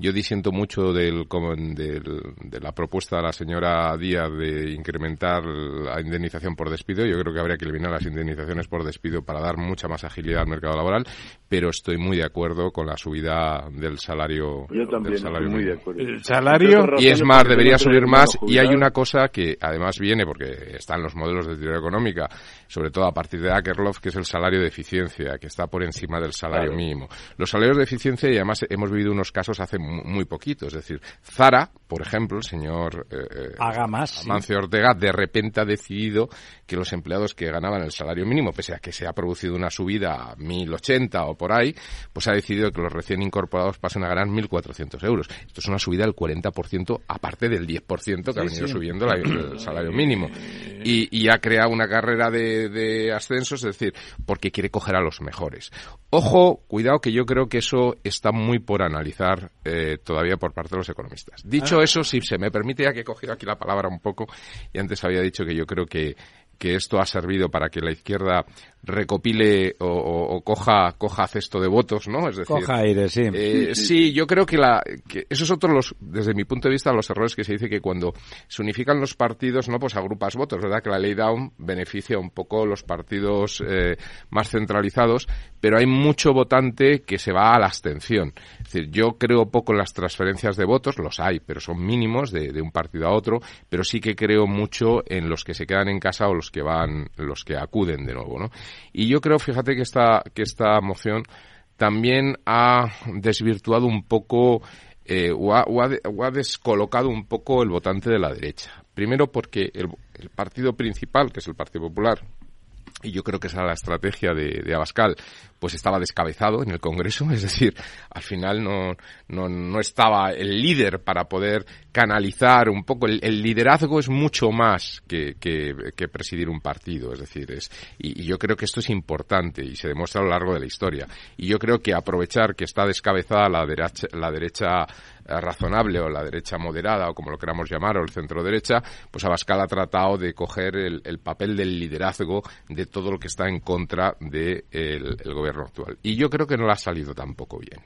yo disiento mucho del, del- de la propuesta de la señora Díaz de incrementar la indemnización por despido. Yo creo que habría que eliminar las indemnizaciones por despido para dar mucha más agilidad al mercado laboral, pero estoy muy de acuerdo con la subida del salario. yo también del salario estoy muy de mínimo. acuerdo El salario- Y es más, debería subir más. Y hay una cosa que además viene, porque está en los modelos de teoría económica, sobre todo a partir de Akerlof, que es el salario de eficiencia, que está por encima del salario Claro. mínimo. Los salarios de eficiencia, y además hemos vivido unos casos hace muy poquito. Es decir, Zara, por ejemplo, el señor eh, eh, Haga más, sí. Amancio Ortega, de repente ha decidido que los empleados que ganaban el salario mínimo, pese a que se ha producido una subida a 1.080 o por ahí, pues ha decidido que los recién incorporados pasen a ganar 1.400 euros. Esto es una subida del 40%, aparte del 10% que ha venido subiendo la- el salario mínimo. Y, y ha creado una carrera de, de ascensos, es decir, porque quiere coger a los mejores. Ojo, cuidado, que yo creo que eso está muy por analizar eh, todavía por parte de los economistas. Dicho eso, si se me permite, ya que he cogido aquí la palabra un poco, y antes había dicho que yo creo que, que esto ha servido para que la izquierda recopile o, o- o coja, coja cesto de votos, ¿no? Es decir, Coja aire, sí. eh, sí, yo creo que, la, que esos otros, los, desde mi punto de vista, los errores que se dice que cuando se unifican los partidos, no, pues agrupas votos, ¿verdad? Que la ley Down beneficia un poco los partidos eh, más centralizados, pero hay mucho votante que se va a la abstención. Es decir, yo creo poco en las transferencias de votos, los hay, pero son mínimos de, de un partido a otro, pero sí que creo mucho en los que se quedan en casa o los que van, los que acuden de nuevo, ¿no? Y yo creo, fíjate que esta, que esta moción también ha desvirtuado un poco eh, o, ha, descolocado un poco el votante de la derecha. Primero porque el, partido principal, que es el Partido Popular, y yo creo que esa era la estrategia de Abascal, pues estaba descabezado en el Congreso, es decir, al final no, no, no estaba el líder para poder canalizar un poco. El, liderazgo es mucho más que, que, presidir un partido, es decir, es, y, yo creo que esto es importante y se demuestra a lo largo de la historia. Y yo creo que aprovechar que está descabezada la derecha, la derecha eh, razonable o la derecha moderada o como lo queramos llamar o el centro derecha, pues Abascal ha tratado de coger el, el papel del liderazgo de todo lo que está en contra del el gobierno Y yo creo que no le ha salido tampoco bien.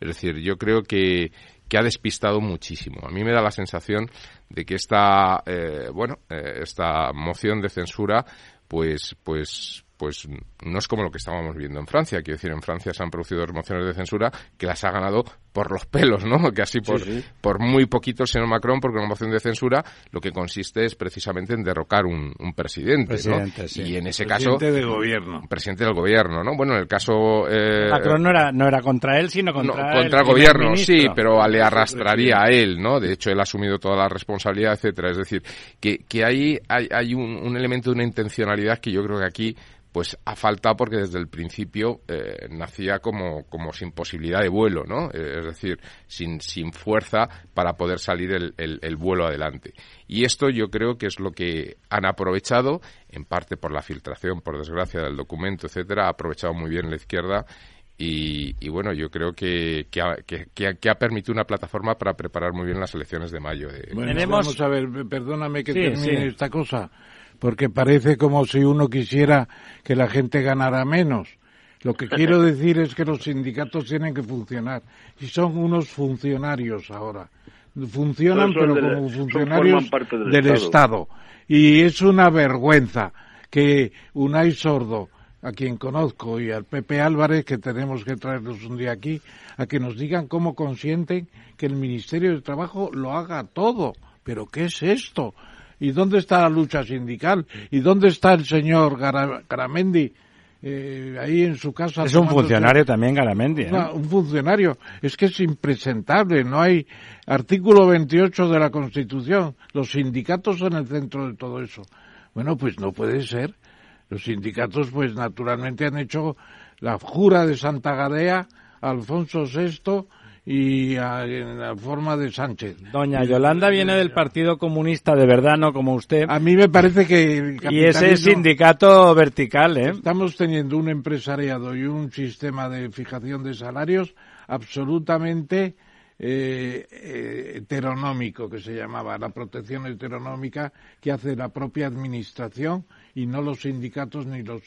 Es decir, yo creo que, que ha despistado muchísimo. A mí me da la sensación de que esta, eh, bueno, eh, esta moción de censura, pues, pues, pues no es como lo que estábamos viendo en Francia. Quiero decir, en Francia se han producido dos mociones de censura que las ha ganado por los pelos, ¿no? Que así por, por muy poquito el señor Macron, porque una moción de censura lo que consiste es precisamente en derrocar un, un presidente, ¿no? Y en ese caso... Presidente de gobierno. Presidente del gobierno, ¿no? Bueno, en el caso... Eh, Macron no era, no era contra él, sino contra, no, contra el, gobierno, sí, pero le arrastraría a él, ¿no? De hecho, él ha asumido toda la responsabilidad, etcétera. Es decir, que, que ahí hay, hay un, un elemento de una intencionalidad que yo creo que aquí pues ha faltado porque desde el principio eh, nacía como, como sin posibilidad de vuelo, ¿no? Eh, es decir, sin, sin fuerza para poder salir el, el, el, vuelo adelante. Y esto yo creo que es lo que han aprovechado, en parte por la filtración, por desgracia, del documento, etcétera, ha aprovechado muy bien la izquierda y, y, bueno, yo creo que, que, ha, que, que, ha, permitido una plataforma para preparar muy bien las elecciones de mayo. De... Bueno, Tenemos... vamos a ver, perdóname que sí, termine sí. esta cosa porque parece como si uno quisiera que la gente ganara menos. Lo que quiero decir es que los sindicatos tienen que funcionar y son unos funcionarios ahora. Funcionan pero del, como funcionarios del, del Estado. Estado. Y es una vergüenza que Unai Sordo, a quien conozco, y al Pepe Álvarez, que tenemos que traerlos un día aquí, a que nos digan cómo consienten que el Ministerio de Trabajo lo haga todo. ¿Pero qué es esto? ¿Y dónde está la lucha sindical? ¿Y dónde está el señor Garamendi? Eh, ahí en su casa. Es un funcionario también, Garamendi. ¿eh? Un funcionario. Es que es impresentable. No hay artículo 28 de la Constitución. Los sindicatos son el centro de todo eso. Bueno, pues no puede ser. Los sindicatos, pues naturalmente han hecho la jura de Santa Gadea, Alfonso VI, y a, en la forma de Sánchez. Doña Yolanda viene del Partido Comunista de verdad, no como usted. A mí me parece que... Y ese sindicato vertical, ¿eh? Estamos teniendo un empresariado y un sistema de fijación de salarios absolutamente eh, eh, heteronómico, que se llamaba, la protección heteronómica que hace la propia administración y no los sindicatos ni los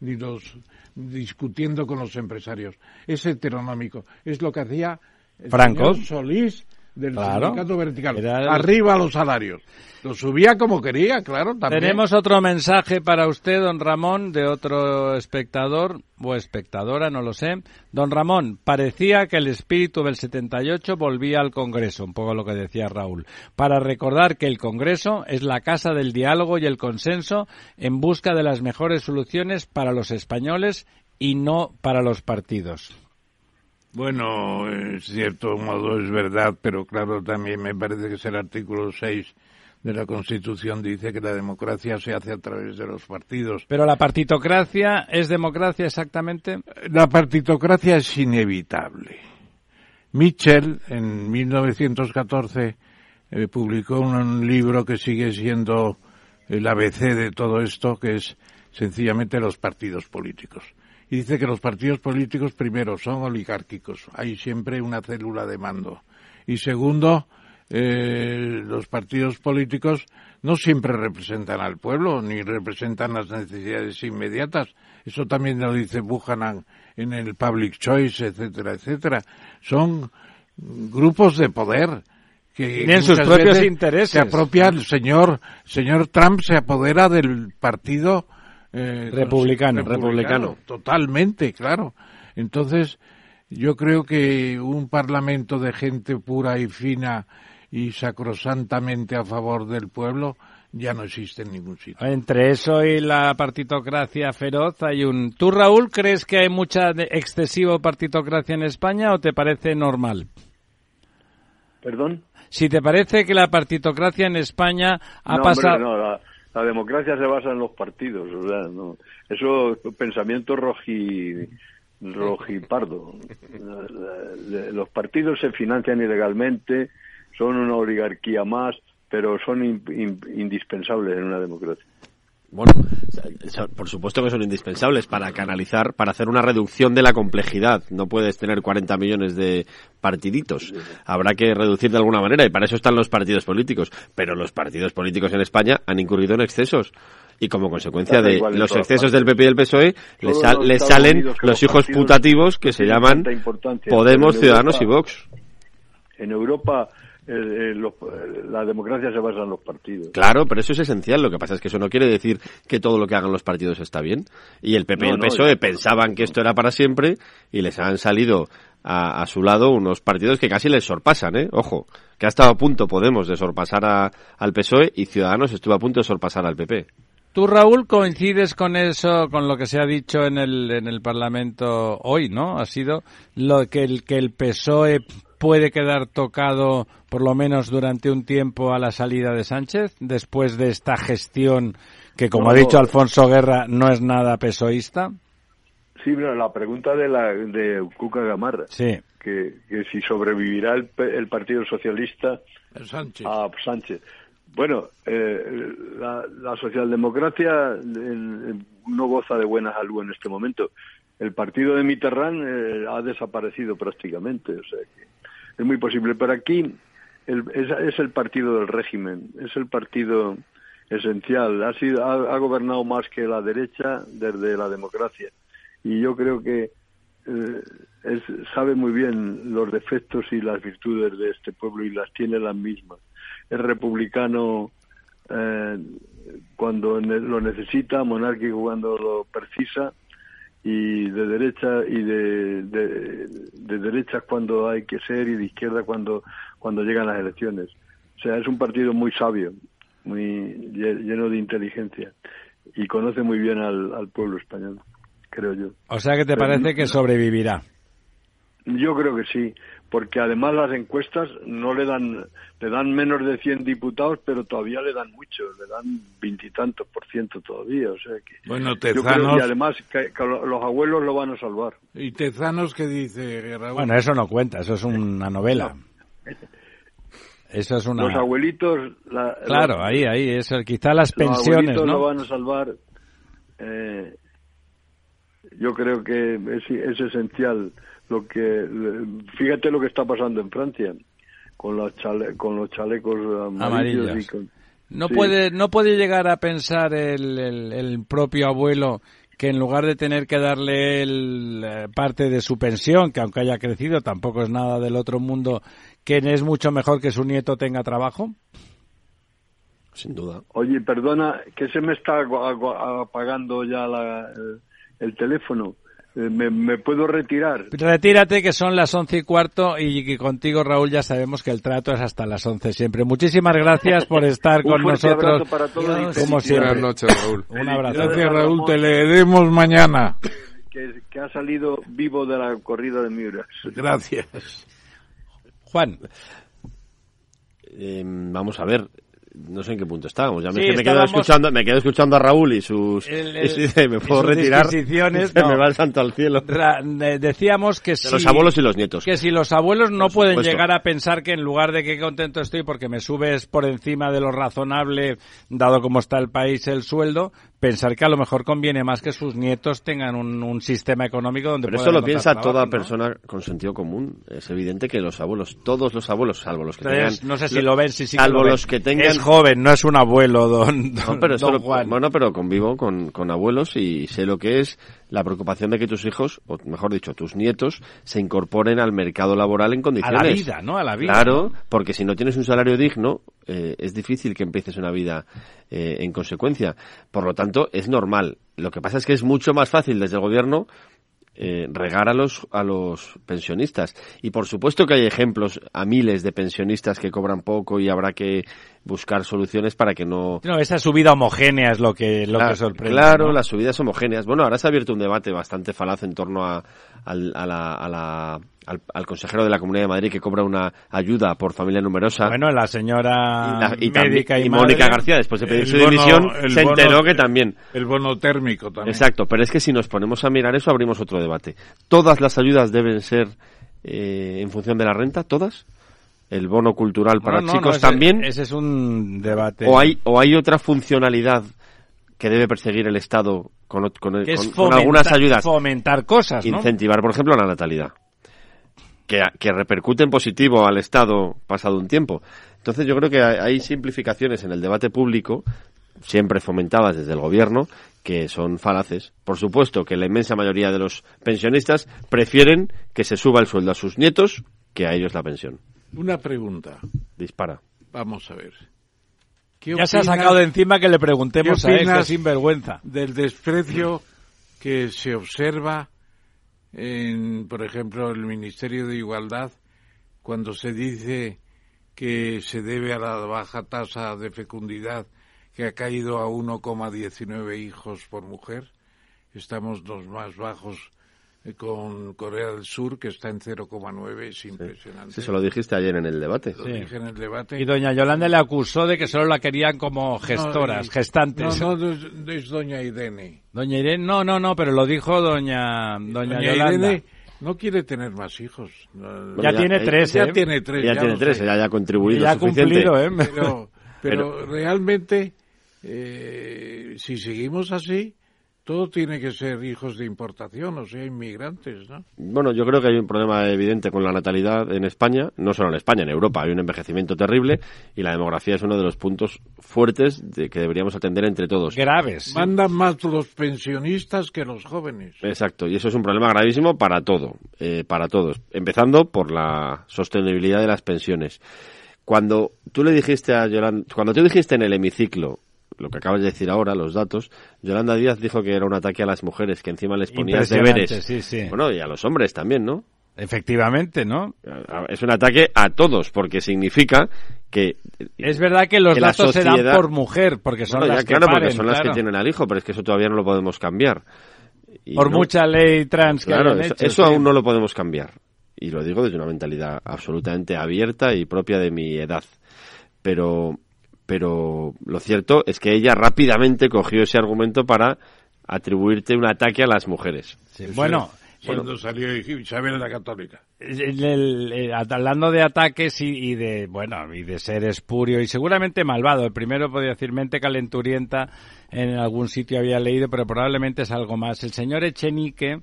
ni los discutiendo con los empresarios. Es heteronómico. Es lo que hacía el Franco Solís del claro. sindicato vertical. El... Arriba los salarios. Lo subía como quería, claro. También. Tenemos otro mensaje para usted, don Ramón, de otro espectador o espectadora, no lo sé. Don Ramón, parecía que el espíritu del 78 volvía al Congreso, un poco lo que decía Raúl, para recordar que el Congreso es la casa del diálogo y el consenso en busca de las mejores soluciones para los españoles y no para los partidos. Bueno, en cierto modo es verdad, pero claro, también me parece que es el artículo 6 de la Constitución dice que la democracia se hace a través de los partidos. Pero la partitocracia es democracia exactamente. La partitocracia es inevitable. Mitchell en 1914 eh, publicó un libro que sigue siendo el ABC de todo esto, que es sencillamente los partidos políticos y dice que los partidos políticos, primero, son oligárquicos, hay siempre una célula de mando. Y segundo, eh, los partidos políticos no siempre representan al pueblo, ni representan las necesidades inmediatas. Eso también lo dice Buchanan en el Public Choice, etcétera, etcétera. Son grupos de poder que tienen sus propios intereses. Se apropia el señor, señor Trump se apodera del partido eh, republicano, republicano, totalmente, claro. Entonces, yo creo que un parlamento de gente pura y fina y sacrosantamente a favor del pueblo ya no existe en ningún sitio. Entre eso y la partitocracia feroz hay un... ¿Tú, Raúl, crees que hay mucha excesivo partitocracia en España o te parece normal? ¿Perdón? Si te parece que la partitocracia en España ha no, pasado... Hombre, no, la la democracia se basa en los partidos, o sea, no, eso pensamiento roji rojipardo. Los partidos se financian ilegalmente, son una oligarquía más, pero son in, in, indispensables en una democracia. Bueno, por supuesto que son indispensables para canalizar, para hacer una reducción de la complejidad. No puedes tener 40 millones de partiditos. Habrá que reducir de alguna manera y para eso están los partidos políticos. Pero los partidos políticos en España han incurrido en excesos. Y como consecuencia de los excesos del PP y del PSOE, les, sal, les salen los hijos putativos que se llaman Podemos, Ciudadanos y Vox. En Europa eh, los- la democracia se basa en los partidos. Claro, pero eso es esencial. Lo que pasa es que eso no quiere decir que todo lo que hagan los partidos está bien. Y el PP y el PSOE pensaban que esto era para siempre y les han salido a, a su lado unos partidos que casi les sorpasan, ¿eh? Ojo, que ha estado a punto Podemos de sorpasar a- al PSOE y Ciudadanos estuvo a punto de sorpasar al PP. Tú, Raúl, coincides con eso, con lo que se ha dicho en el, en el Parlamento hoy, ¿no? Ha sido lo que el, que el PSOE puede quedar tocado, por lo menos durante un tiempo, a la salida de Sánchez, después de esta gestión que, como No, ha dicho. Alfonso Guerra, no es nada pesoísta. Sí, pero la pregunta de la de Cuca Gamarra, Sí. que, que si sobrevivirá el, el Partido Socialista El Sánchez. a Sánchez. Bueno, eh, la, la socialdemocracia eh, no goza de buena salud en este momento. El partido de Mitterrand eh, ha desaparecido prácticamente, o sea que es muy posible. Pero aquí el- es, el partido del régimen, es el partido esencial. Ha, sido, ha, gobernado más que la derecha desde la democracia. Y yo creo que eh, es, sabe muy bien los defectos y las virtudes de este pueblo y las tiene las mismas. Es republicano eh, cuando lo necesita, monárquico cuando lo precisa y de derecha y de, de, de derechas cuando hay que ser y de izquierda cuando cuando llegan las elecciones. O sea, es un partido muy sabio, muy lle- lleno de inteligencia y conoce muy bien al, al pueblo español, creo yo. O sea que te Pero parece que sobrevivirá. Yo creo que sí, porque además las encuestas no le dan, le dan menos de 100 diputados, pero todavía le dan mucho, le dan veintitantos por ciento todavía, o sea que Bueno, yo creo Tezanos, y además que, que lo- los abuelos lo van a salvar. ¿y Tezanos qué dice Raúl? Bueno, eso no cuenta, eso es una novela. Eso es una... Los abuelitos, la- Claro, los- ahí, ahí, eso, quizá las los pensiones, abuelitos lo ¿no? van a salvar. eh, yo creo que es, es esencial lo que fíjate lo que está pasando en Francia con los chale- con los chalecos amarillos, Amarillos. y con- No sí. puede, no puede llegar a pensar el, el- el propio abuelo que en lugar de tener que darle él, eh, parte de su pensión, que aunque haya crecido tampoco es nada del otro mundo, que es mucho mejor que su nieto tenga trabajo. Sin duda. Oye, perdona, que se me está apagando ya la- el, el teléfono. Eh, ¿Me, me puedo retirar? Retírate que son las once y cuarto y que contigo Raúl ya sabemos que el trato es hasta las once siempre. Muchísimas gracias por estar Un con nosotros. abrazo para todos y Como siempre. Buenas noches, Raúl. Un abrazo. Gracias, Raúl. Te leeremos mañana. Que, que ha salido vivo de la corrida de Miura. Gracias. Juan. Eh, vamos a ver. No sé en qué punto estábamos. Ya me, Sí, que me quedo escuchando, me quedo escuchando a Raúl y sus El- y el- me y puedo sus retirar. disquisiciones, Se no. me va el santo al cielo. Ra- decíamos que De si, los abuelos y los nietos. que si los abuelos no pueden llegar a pensar que en lugar de que contento estoy porque me subes por encima de lo razonable, dado como está el país el sueldo, pensar que a lo mejor conviene más que sus nietos tengan un, un sistema económico donde Pero eso lo piensa trabajo, toda ¿no? persona con sentido común. Es evidente que los abuelos, todos los abuelos, salvo los que Entonces, tengan... no sé si lo ven, si sí que salvo lo ven. los que tengan... Es joven, no es un abuelo, don, No, don- pero esto don lo- Juan. bueno, pero convivo con, con abuelos y sé lo que es la preocupación de que tus hijos, o mejor dicho, tus nietos, se incorporen al mercado laboral en a condiciones. la vida, ¿no? A la vida. Claro, porque si no tienes un salario digno, eh, es difícil que empieces una vida eh, en consecuencia. Por lo tanto, es normal. Lo que pasa es que es mucho más fácil desde el gobierno eh, regar a los, a los pensionistas. Y por supuesto que hay ejemplos a miles de pensionistas que cobran poco y habrá que buscar soluciones para que no, No, esa subida homogénea es lo que, lo Claro, que sorprende. Claro, ¿no? las subidas homogéneas. Bueno, ahora se ha abierto un debate bastante falaz en torno a, al, a la- a la- al, al consejero de la Comunidad de Madrid que cobra una ayuda por familia numerosa. Bueno, la señora y, la- y médica y, y Mónica García, después de pedir su bono- dimisión, el se bono- enteró que también. El bono térmico también. Exacto, pero es que si nos ponemos a mirar eso, abrimos otro debate. ¿Todas las ayudas deben ser eh, en función de la renta? ¿Todas? ¿El bono cultural para No, no, chicos no, ese- también? Ese es un debate. ¿O hay, ¿O hay otra funcionalidad que debe perseguir el Estado con, con, con- con fomentar- algunas ayudas? Fomentar cosas, incentivar, por ejemplo, la natalidad, que, que repercute en positivo al Estado pasado un tiempo. Entonces yo creo que hay, simplificaciones en el debate público, siempre fomentadas desde el gobierno, que son falaces. Por supuesto que la inmensa mayoría de los pensionistas prefieren que se suba el sueldo a sus nietos que a ellos la pensión. Una pregunta. Dispara. Vamos a ver. ya se ha sacado de encima que le preguntemos a él, que sin vergüenza. Del desprecio que se observa en, por ejemplo, el Ministerio de Igualdad cuando se dice que se debe a la baja tasa de fecundidad que ha caído a 1,19 hijos por mujer. Estamos los más bajos con Corea del Sur, que está en 0,9, es impresionante. Sí, se lo dijiste ayer en el debate. Lo dije en el debate. Y doña Yolanda le acusó de que solo la querían como gestoras, gestantes. No, no, es, doña Irene. Doña Irene, no, no, no, pero lo dijo doña, doña, Yolanda. no quiere tener más hijos. ya, tiene tres, Ya ¿eh? tiene tres. Ya, tiene tres, ya, ha contribuido ya ha cumplido, ¿eh? Pero, pero, realmente, eh, si seguimos así, todo tiene que ser hijos de importación, o sea, inmigrantes, ¿no? Bueno, yo creo que hay un problema evidente con la natalidad en España, no solo en España, en Europa hay un envejecimiento terrible y la demografía es uno de los puntos fuertes de que deberíamos atender entre todos. Graves. Mandan más los pensionistas que los jóvenes. Exacto, y eso es un problema gravísimo para todo, eh, para todos, empezando por la sostenibilidad de las pensiones. Cuando tú le dijiste a Yolanda, cuando tú dijiste en el hemiciclo lo que acabas de decir ahora, los datos, Yolanda Díaz dijo que era un ataque a las mujeres, que encima les ponía deberes. Sí, sí. Bueno, y a los hombres también, ¿no? Efectivamente, ¿no? Es un ataque a todos, porque significa que... Es verdad que los datos se dan por mujer, porque son las que claro, porque son las que tienen al hijo, pero es que eso todavía no lo podemos cambiar. por mucha ley trans que claro, eso, eso aún no lo podemos cambiar. Y lo digo desde una mentalidad absolutamente abierta y propia de mi edad. Pero pero lo cierto es que ella rápidamente cogió ese argumento para atribuirte un ataque a las mujeres. bueno, cuando salió Isabel la Católica. hablando de ataques y, de bueno y de ser espurio y seguramente malvado. El primero podría decir mente calenturienta en algún sitio había leído, pero probablemente es algo más. El señor Echenique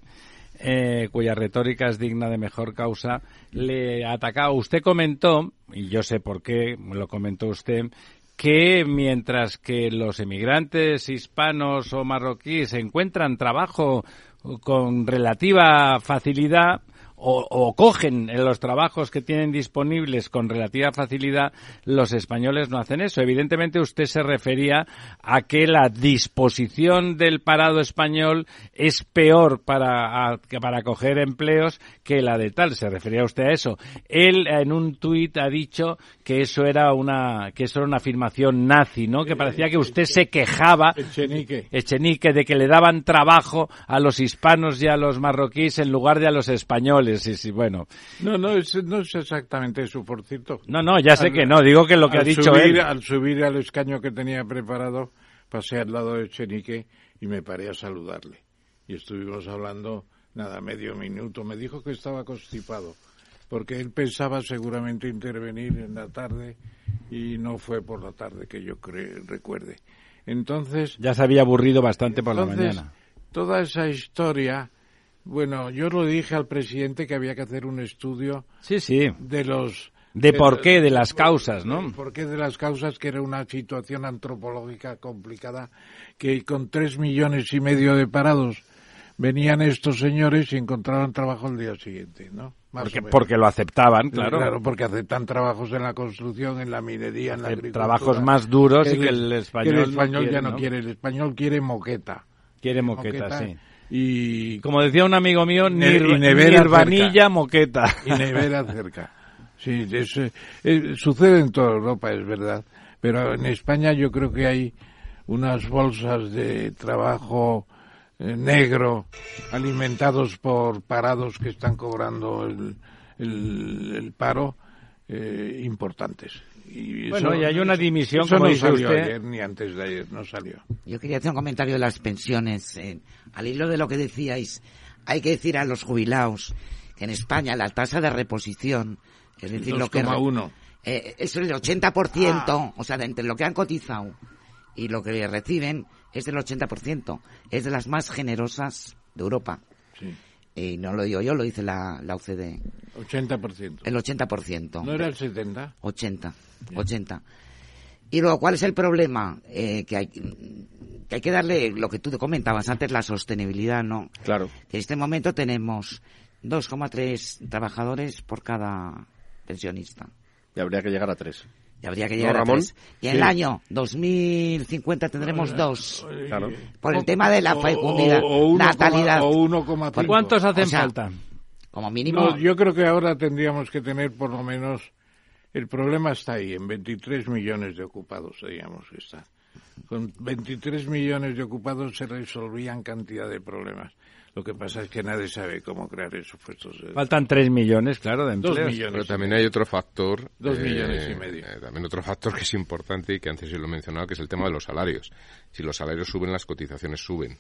eh, cuya retórica es digna de mejor causa, le atacaba. Usted comentó, y yo sé por qué lo comentó usted, que mientras que los emigrantes hispanos o marroquíes encuentran trabajo con relativa facilidad, o, cogen en los trabajos que tienen disponibles con relativa facilidad, los españoles no hacen eso. Evidentemente usted se refería a que la disposición del parado español es peor para, para coger empleos que la de tal. Se refería usted a eso. Él en un tuit ha dicho que eso era una, que eso era una afirmación nazi, ¿no? Que parecía que usted se quejaba, Echenique. Echenique, de que le daban trabajo a los hispanos y a los marroquíes en lugar de a los españoles sí, bueno. No, no es, no es exactamente eso, por cierto. No, no, ya sé que no, digo que lo que ha dicho él. Al subir al escaño que tenía preparado, pasé al lado de Chenique y me paré a saludarle. Y estuvimos hablando, nada, medio minuto. Me dijo que estaba constipado, porque él pensaba seguramente intervenir en la tarde y no fue por la tarde que yo recuerde. Entonces. Ya se había aburrido bastante por la mañana. Toda esa historia bueno, yo lo dije al presidente que había que hacer un estudio sí, sí. de los... De, por qué, de las causas, ¿no? por qué de las causas, que era una situación antropológica complicada, que con tres millones y medio de parados venían estos señores y encontraban trabajo el día siguiente, ¿no? porque, porque, lo aceptaban, claro. Claro, porque aceptan trabajos en la construcción, en la minería, en la agricultura. Trabajos más duros y que el español, el español ya no, quiere. El español quiere moqueta. Quiere moqueta, sí y como decía un amigo mío ni nirvanilla moqueta. Y nevera cerca. Sí eh, sucede en toda Europa es verdad. Pero en España yo creo que hay unas bolsas de trabajo eh, negro alimentados por parados que están cobrando el, el, paro eh, importantes bueno, y hay una dimisión, como dice usted. ni antes de ayer, no salió. Yo quería hacer un comentario de las pensiones. Eh, al hilo de lo que decíais, hay que decir a los jubilados que en España la tasa de reposición, es decir, lo que... Eh, es el 80%, ah. o sea, de entre lo que han cotizado y lo que reciben, es del 80%. Es de las más generosas de Europa. Sí. Y no lo digo yo, lo dice la, la OCDE. 80%. El 80%. ¿No era el 70%? 80. 80. Y luego, ¿cuál es el problema? Eh, que, hay, que hay que darle lo que tú te comentabas antes, la sostenibilidad, ¿no? Claro. Que en este momento tenemos 2,3 trabajadores por cada pensionista. Y habría que llegar a tres. Y habría que ¿No, llegar a tres. Y en el año 2050 tendremos dos. Claro. Por el tema de la fecundidad, o- o uno natalidad. coma- o 1,5. ¿Cuántos hacen O sea, falta? Como mínimo. No, yo creo que ahora tendríamos que tener por lo menos. El problema está ahí, en 23 millones de ocupados, digamos que está. Con 23 millones de ocupados se resolvían cantidad de problemas. Lo que pasa es que nadie sabe cómo crear esos puestos. de- Faltan 3 millones, claro, de Dos empleos. millones. Pero también hay otro factor. Dos millones y medio. eh, también otro factor que es importante y que antes yo lo he mencionado, que es el tema de los salarios. Si los salarios suben, las cotizaciones suben.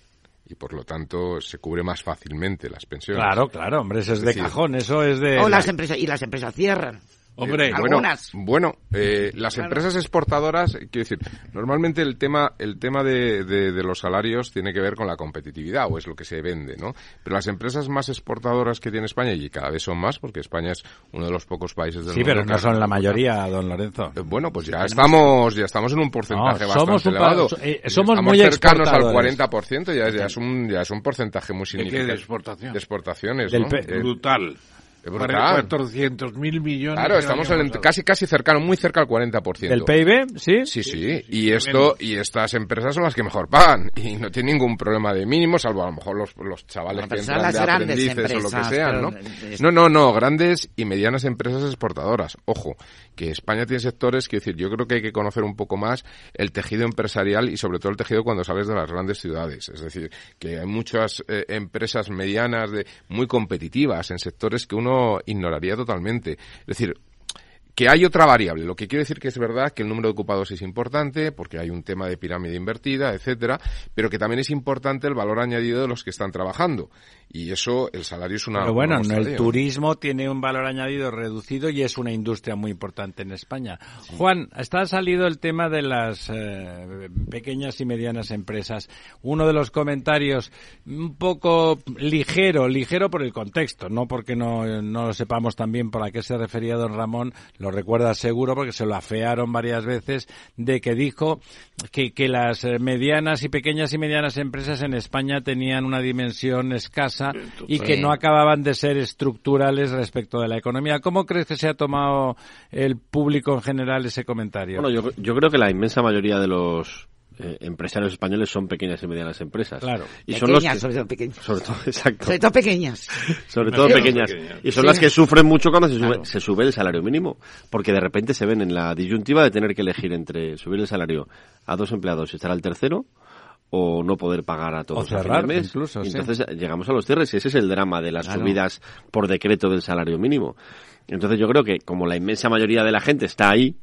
Y por lo tanto se cubre más fácilmente las pensiones. Claro, claro, hombre, eso es, Es de decir, cajón, eso es de... O las empresas, y las empresas cierran. Hombre, Eh, bueno, algunas. Bueno, eh, las empresas exportadoras, quiero decir, normalmente el tema, el tema de, de- de los salarios tiene que ver con la competitividad o es lo que se vende, ¿no? Pero las empresas más exportadoras que tiene España y cada vez son más porque España es uno de los pocos países del Sí, mundo pero que no son la mayoría, don Lorenzo. Eh, Bueno, pues ya estamos, ya estamos en un porcentaje No, bastante somos un pa- elevado. so- eh, somos estamos muy cercanos al exportadores. 40%, ya, ya es un, ya es un porcentaje muy ¿De qué? significativo. ¿De exportación? De exportaciones, Del ¿no? Eh, brutal. Es brutal. 400 mil millones. Claro, estamos en casi casi cercano, muy cerca al 40%. ¿Del PIB? ¿Sí? Sí, sí, y esto y estas empresas son las que mejor pagan y no tienen ningún problema de mínimo, salvo a lo mejor los, los chavales Bueno, que entran las de grandes aprendices o lo que empresas, sean, ¿no? es- No, no, no, grandes y medianas empresas exportadoras. Ojo, que España tiene sectores, quiero decir, yo creo que hay que conocer un poco más el tejido empresarial y sobre todo el tejido cuando sales de las grandes ciudades. Es decir, que hay muchas eh, empresas medianas de muy competitivas en sectores que uno ignoraría totalmente. Es decir, que hay otra variable. Lo que quiero decir que es verdad que el número de ocupados es importante porque hay un tema de pirámide invertida, etcétera, pero que también es importante el valor añadido de los que están trabajando. Y eso, el salario es una. Pero bueno, una el turismo tiene un valor añadido reducido y es una industria muy importante en España. Juan, está salido el tema de las eh, pequeñas y medianas empresas. Uno de los comentarios un poco ligero, ligero por el contexto, no porque no, no lo sepamos también por a qué se refería don Ramón, lo recuerda seguro porque se lo afearon varias veces, de que dijo que, que las eh, medianas y pequeñas y medianas empresas en España tenían una dimensión escasa y que no acababan de ser estructurales respecto de la economía. ¿Cómo crees que se ha tomado el público en general ese comentario? Bueno, yo, yo creo que la inmensa mayoría de los eh, empresarios españoles son pequeñas y medianas empresas. Claro. Y son los que- sobre todo pequeñas. sobre todo, exacto. Sobre todo pequeñas. Sobre todo pequeñas. pequeñas. Y son Sí. las que sufren mucho cuando se sube, Claro. se sube el salario mínimo. Porque de repente se ven en la disyuntiva de tener que elegir entre subir el salario a dos empleados y estar al tercero o no poder pagar a todos O a fin de cerrar, mes. incluso, Y sí. entonces llegamos a los cierres y ese es el drama de las Claro. subidas por decreto del salario mínimo. Entonces yo creo que como la inmensa mayoría de la gente está ahí,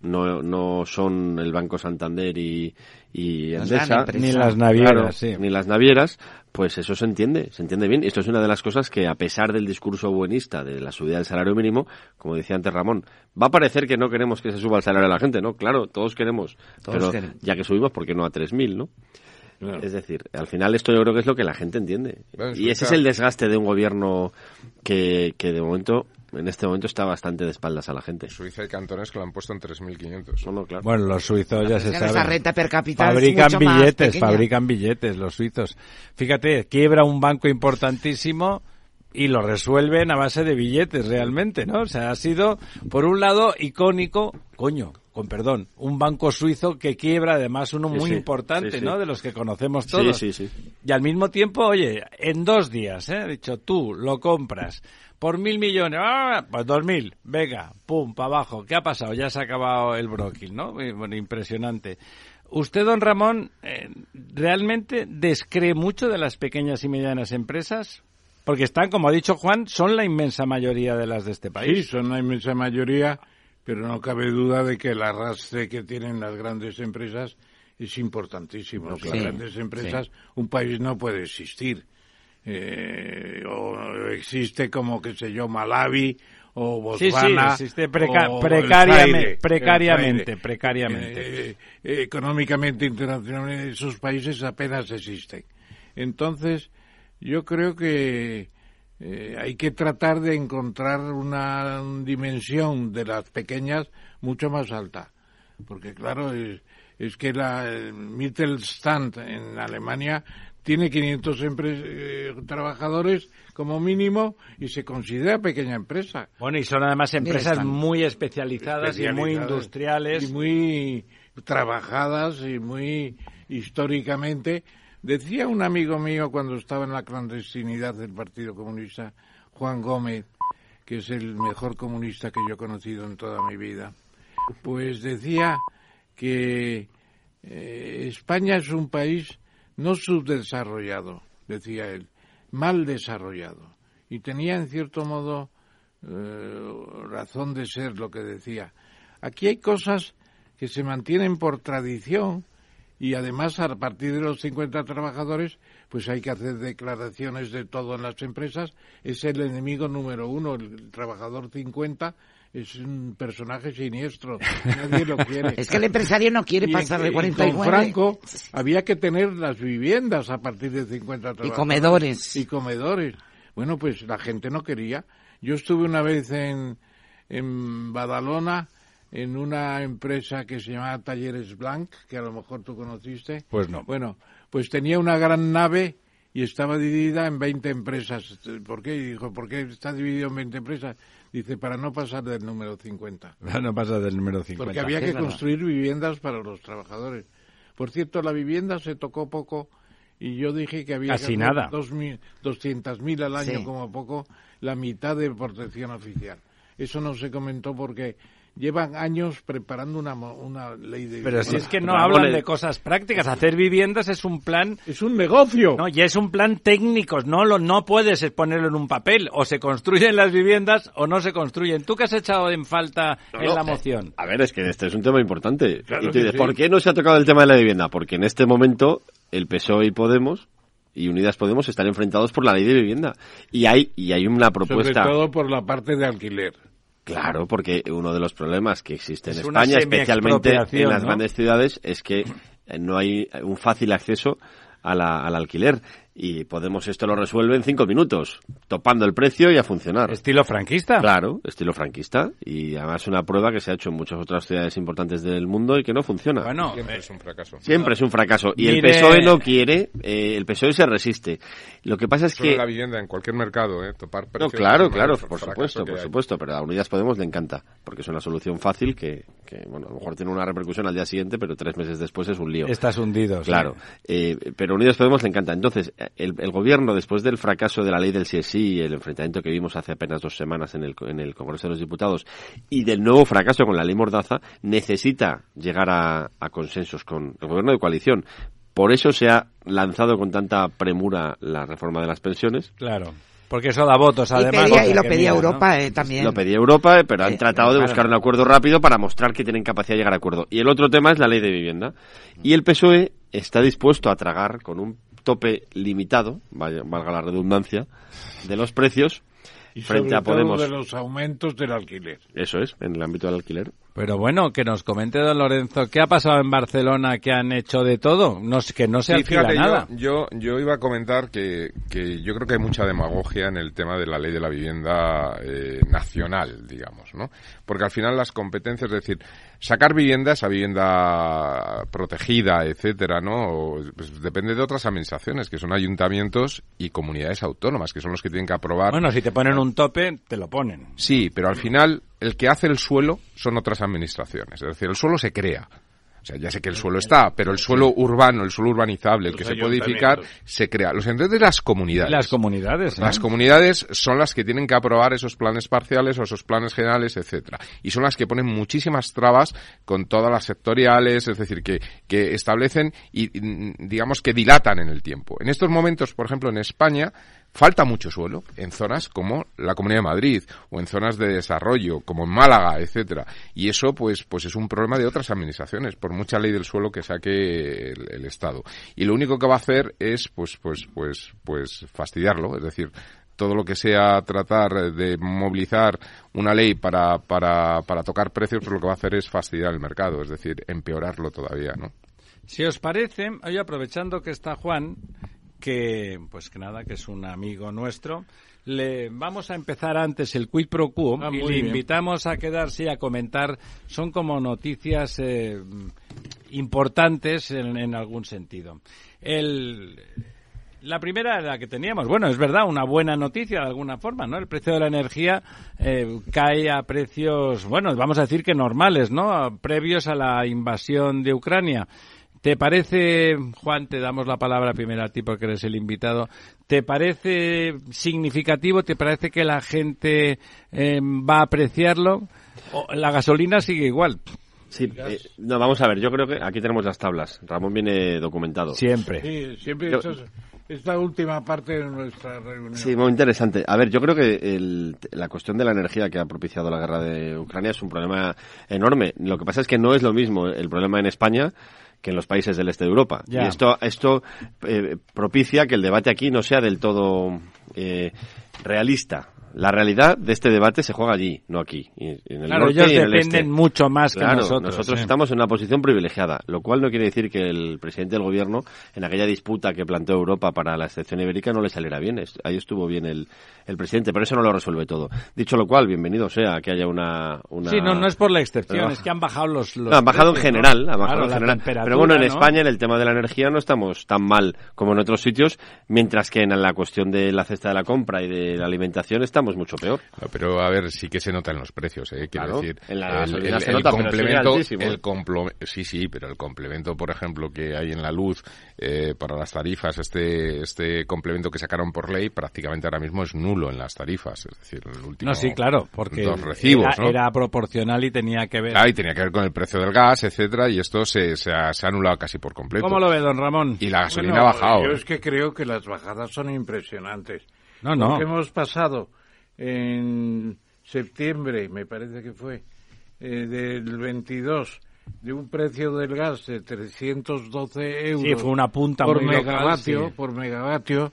no, no son el Banco Santander y, y Endesa. Ni las navieras, Claro, sí. ni las navieras, pues eso se entiende, se entiende bien. Esto es una de las cosas que, a pesar del discurso buenista de la subida del salario mínimo, como decía antes Ramón, va a parecer que no queremos que se suba el salario de la gente, ¿no? Claro, todos queremos, Todos pero queremos. ya que subimos, ¿por qué no a 3.000, no? Claro. Es decir, al final esto yo creo que es lo que la gente entiende. Bueno, y ese es el desgaste de un gobierno que, que de momento, en este momento está bastante de espaldas a la gente. Suiza y cantones que lo han puesto en 3.500. No, no, claro. Bueno, los suizos ya se Esa sabe. renta per cápita es Fabrican mucho más billetes, fabrican billetes los suizos. Fíjate, quiebra un banco importantísimo y lo resuelven a base de billetes realmente, ¿no? O sea, ha sido, por un lado, icónico, coño, con perdón, un banco suizo que quiebra además uno Sí, muy sí, importante, sí, sí. ¿no? De los que conocemos Sí, todos. sí, sí. Y al mismo tiempo, oye, en dos días, ¿eh? He dicho, tú lo compras por mil millones, ¡ah! pues dos mil, venga, pum, para abajo. ¿Qué ha pasado? Ya se ha acabado el bróquil, ¿no? Y, Bueno, impresionante. Usted, don Ramón, eh, ¿realmente descree mucho de las pequeñas y medianas empresas? Porque están, como ha dicho Juan, son la inmensa mayoría de las de este Sí, país. son la inmensa mayoría, pero no cabe duda de que el arrastre que tienen las grandes empresas es importantísimo. Claro. grandes empresas un país no puede existir. Eh, o existe como, qué sé yo, Malawi o Sí, sí, Botswana. existe preca- o Zaire, precariamente, Zaire. precariamente. Eh, eh, económicamente, internacionalmente, esos países apenas existen. Entonces, yo creo que eh, hay que tratar de encontrar una dimensión de las pequeñas mucho más alta. Porque, claro, es, es que la el Mittelstand en Alemania tiene 500 eh, trabajadores como mínimo y se considera pequeña empresa. Bueno, y son además empresas muy especializadas, y muy industriales. Y muy trabajadas y muy históricamente. Decía un amigo mío cuando estaba en la clandestinidad del Partido Comunista, Juan Gómez, que es el mejor comunista que yo he conocido en toda mi vida, pues decía que eh, España es un país no subdesarrollado, decía él, mal desarrollado. Y tenía en cierto modo eh, razón de ser lo que decía. Aquí hay cosas que se mantienen por tradición y además a partir de los 50 trabajadores pues hay que hacer declaraciones de todo en las empresas. Es el enemigo número uno, el trabajador 50 es un personaje siniestro, nadie lo quiere. es que el empresario no quiere pasar de 49. Y con Franco había que tener las viviendas a partir de 50 trabajadores. Y comedores. Y comedores. Bueno, pues la gente no quería. Yo estuve una vez en, en Badalona en una empresa que se llamaba Talleres Blanc, que a lo mejor tú conociste. Pues no. Bueno, pues tenía una gran nave y estaba dividida en 20 empresas. ¿Por qué? dijo, ¿por qué está dividido en 20 empresas? Dice, para no pasar del número 50. Para no pasar del número 50. Porque había que construir viviendas para los trabajadores. Por cierto, la vivienda se tocó poco y yo dije que había Casi nada. 200.000 al año como poco, la mitad de protección oficial. Eso no se comentó porque llevan años preparando una, una ley de Pero si es que no hablan de cosas prácticas, hacer viviendas es un plan... Es un negocio. No, y es un plan técnico, no, lo, no puedes ponerlo en un papel, o se construyen las viviendas o no se construyen. ¿Tú qué has echado en falta en la moción? A ver, es que este es un tema importante. y ¿por qué no se ha tocado el tema de la vivienda? Porque en este momento el PSOE y Podemos y Unidas Podemos están enfrentados por la ley de vivienda. Y hay, y hay una propuesta... Sobre todo por la parte de alquiler. Claro, porque uno de los problemas que existe en España, especialmente en las grandes ciudades, es que no hay un fácil acceso al alquiler y Podemos esto lo resuelve en cinco minutos, topando el precio y a funcionar. ¿Estilo franquista? Claro, estilo franquista. Y además una prueba que se ha hecho en muchas otras ciudades importantes del mundo y que no funciona. Bueno, siempre es un fracaso. Siempre es un fracaso. Y el PSOE no quiere, eh, el PSOE se resiste. Lo que pasa es que... la vivienda en cualquier mercado, ¿eh? Topar precios... No, claro, claro, por supuesto, por supuesto. Pero a Unidas Podemos le encanta, porque es una solución fácil que, que, bueno, a lo mejor tiene una repercusión al día siguiente, pero tres meses después es un lío. Estás hundido. Claro. Eh, pero a Unidas Podemos le encanta. Entonces, el, el gobierno después del fracaso de la ley del CSI y el enfrentamiento que vimos hace apenas dos semanas en el, en el Congreso de los Diputados, y del nuevo fracaso con la ley Mordaza, necesita llegar a, consensos con el gobierno de coalición. Por eso se ha lanzado con tanta premura la reforma de las pensiones. Claro. Porque eso da votos, además. Y, lo pedía Europa eh, también. Lo pedía Europa, eh, pero han eh, tratado de buscar un acuerdo rápido para mostrar que tienen capacidad de llegar a acuerdo. Y el otro tema es la ley de vivienda. Y el PSOE está dispuesto a tragar con un tope limitado, valga la redundancia, de los precios y frente a Podemos. de los aumentos del alquiler. Eso es, en el ámbito del alquiler. Pero bueno, que nos comente don Lorenzo, ¿qué ha pasado en Barcelona que han hecho de todo? No, que no se sí, nada. Yo, yo, iba a comentar que, que, yo creo que hay mucha demagogia en el tema de la ley de la vivienda eh, nacional, digamos, ¿no? Porque al final las competencias, es decir, sacar vivienda, esa vivienda protegida, etcétera, ¿no? Pues depende de otras administraciones, que son ayuntamientos y comunidades autónomas, que son los que tienen que aprobar. Bueno, si te ponen un tope, te lo ponen. Sí, pero al final el que hace el suelo son otras administraciones. Es decir, el suelo se crea. O sea, ya sé que el suelo está, pero el suelo urbano, el suelo urbanizable, el que se puede edificar, se crea. Los entes de las comunidades. Las comunidades. Las comunidades son las que tienen que aprobar esos planes parciales o esos planes generales, etcétera. Y son las que ponen muchísimas trabas con todas las sectoriales, es decir, que, que establecen y, digamos, que dilatan en el tiempo. En estos momentos, por ejemplo, en España, falta mucho suelo en zonas como la Comunidad de Madrid o en zonas de desarrollo como en Málaga, etcétera. Y eso pues pues es un problema de otras administraciones por mucha ley del suelo que saque el, Estado. Y lo único que va a hacer es pues pues pues pues fastidiarlo, es decir, todo lo que sea tratar de movilizar una ley para, para, para tocar precios, pues lo que va a hacer es fastidiar el mercado, es decir, empeorarlo todavía, ¿no? Si os parece, hoy aprovechando que está Juan, que pues que nada, que es un amigo nuestro. Le vamos a empezar antes el quid pro quo ah, y le invitamos a quedarse y a comentar. Son como noticias eh, importantes en, en, algún sentido. El, La primera era la que teníamos. Bueno, es verdad, una buena noticia de alguna forma, ¿no? El precio de la energía eh, cae a precios, bueno, vamos a decir que normales, ¿no? Previos a la invasión de Ucrania. ¿Te parece, Juan, te damos la palabra primero a ti porque eres el invitado, ¿te parece significativo? ¿Te parece que la gente eh, va a apreciarlo? ¿O la gasolina sigue igual. Sí, eh, no, vamos a ver, yo creo que aquí tenemos las tablas. Ramón viene documentado. Siempre. Sí, siempre Yo- esta es- esta última parte de nuestra reunión. Sí, muy interesante. A ver, yo creo que el- la cuestión de la energía que ha propiciado la guerra de Ucrania es un problema enorme. Lo que pasa es que no es lo mismo el problema en España que en los países del este de Europa. Ya. Y esto, esto eh, propicia que el debate aquí no sea del todo eh, realista. La realidad de este debate se juega allí, no aquí. En el Claro, norte ellos y en el dependen este. mucho más que Claro, nosotros. sí. estamos en una posición privilegiada, lo cual no quiere decir que el presidente del gobierno, en aquella disputa que planteó Europa para la excepción ibérica, no le saliera bien. Ahí estuvo bien el, el presidente, pero eso no lo resuelve todo. Dicho lo cual, bienvenido sea que haya una... una... Sí, no, no es por la excepción, Pero- es que han bajado los... los No, han bajado en precios, ¿no? general, han bajado Claro, en general. Pero bueno, en ¿no? España en el tema de la energía no estamos tan mal como en otros sitios, mientras que en la cuestión de la cesta de la compra y de la alimentación estamos mucho peor. No, pero a ver, sí que se nota en los precios, ¿eh? Quiero Claro, decir, en la gasolina se nota, sigue complemento, el complo- sí, sí, pero el complemento, por ejemplo, que hay en la luz eh, para las tarifas, este, este complemento que sacaron por ley, prácticamente ahora mismo es nulo en las tarifas, es decir, el último No, sí, claro, porque dos recibos, era, ¿no? era proporcional y tenía que ver. Claro, y tenía que ver con el precio del gas, etcétera, y esto se, se, ha, se ha anulado casi por completo. ¿Cómo lo ve, don Ramón? Y la gasolina Bueno, ha bajado. Yo ¿eh? es que creo que las bajadas son impresionantes. No, no. Porque hemos pasado en septiembre, me parece que fue, eh, del 22, de un precio del gas de 312 euros Sí, fue una punta por muy local, megavatio, sí. por megavatio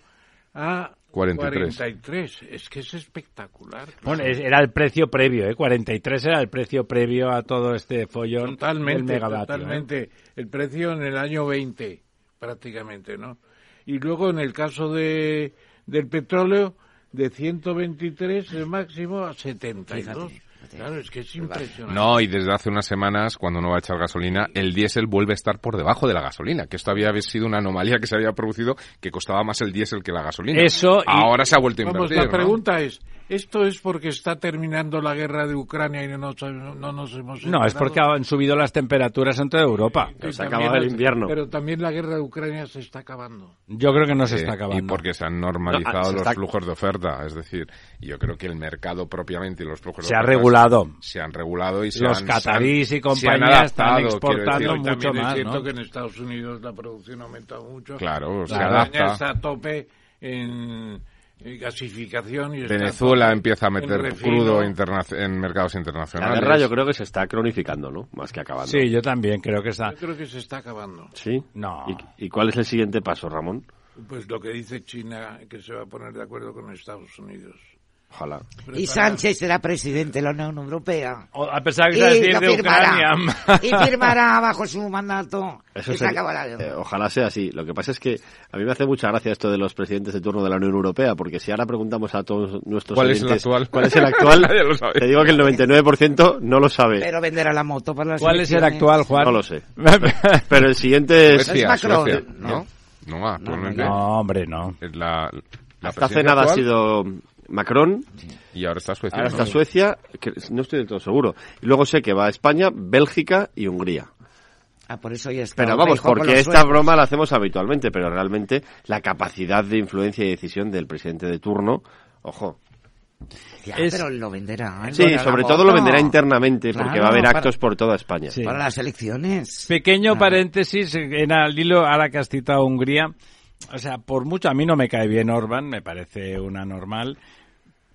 a 43. 43. Es que es espectacular. Bueno, es- era el precio previo, ¿eh? 43 era el precio previo a todo este follón del Totalmente, megavatio. ¿eh? totalmente. El precio en el año 20, prácticamente, ¿no? Y luego en el caso de del petróleo, de 123 el máximo a 72. Claro, es que es impresionante. No, y desde hace unas semanas, cuando uno va a echar gasolina, el diésel vuelve a estar por debajo de la gasolina, que esto había sido una anomalía que se había producido, que costaba más el diésel que la gasolina. Eso y- Ahora se ha vuelto a Vamos, invertir, la ¿no? pregunta es, ¿esto es porque está terminando la guerra de Ucrania y no nos, no nos hemos No, es enterado? porque han subido las temperaturas en toda Europa. Y Se ha acabado el invierno. Pero también la guerra de Ucrania se está acabando. Yo creo que no se está acabando. Y porque se han No, normalizado ah, se los está- flujos de oferta. Es decir, yo creo que el mercado propiamente y los flujos Se de ha oferta regulado. Se han regulado y se Los han- catarís se y han- compañía se han están exportando decir. Mucho más, es cierto ¿no? que en Estados Unidos la producción ha aumentado mucho. Claro, se España adapta. está a tope en gasificación y Venezuela empieza a meter crudo interna- en mercados La internacionales. guerra yo creo que se está cronificando, ¿no? Más que acabando. Sí, yo también creo que está. Yo creo que se está acabando. ¿Sí? No. ¿Y, y cuál es el siguiente paso, Ramón? Pues lo que dice China, que se va a poner de acuerdo con Estados Unidos. Ojalá. Y Sánchez será presidente de la Unión Europea. O- A pesar que Y lo de firmará. Ucrania. Y firmará bajo su mandato Eso se sería- la eh, ojalá sea así. Lo que pasa es que a mí me hace mucha gracia esto de los presidentes de turno de la Unión Europea, porque si ahora preguntamos a todos nuestros ¿Cuál es el actual? cuál es el actual, Nadie lo sabe. te digo que el 99% no lo sabe. Pero venderá la moto para las ¿Cuál es el actual, Juan? No lo sé. Pero el siguiente es... Suecia, Es Macron. Suecia, ¿no? No, actualmente. No, hombre, no. es la, la Hasta hace nada ha sido Macron, Y ahora está Suecia. ahora ¿no? está Suecia, que no estoy del todo seguro. Y luego sé que va a España, Bélgica y Hungría. Ah, por eso ya está. Pero vamos, porque esta broma la hacemos habitualmente, pero realmente la capacidad de influencia y decisión del presidente de turno, ojo. Ya, Es- pero lo venderá. Sí, sobre la todo lo venderá internamente, porque va a haber para- actos por toda España. Sí. Para las elecciones. Pequeño paréntesis, en al hilo, ahora que has citado a Hungría, o sea, por mucho a mí no me cae bien Orban, me parece una normal,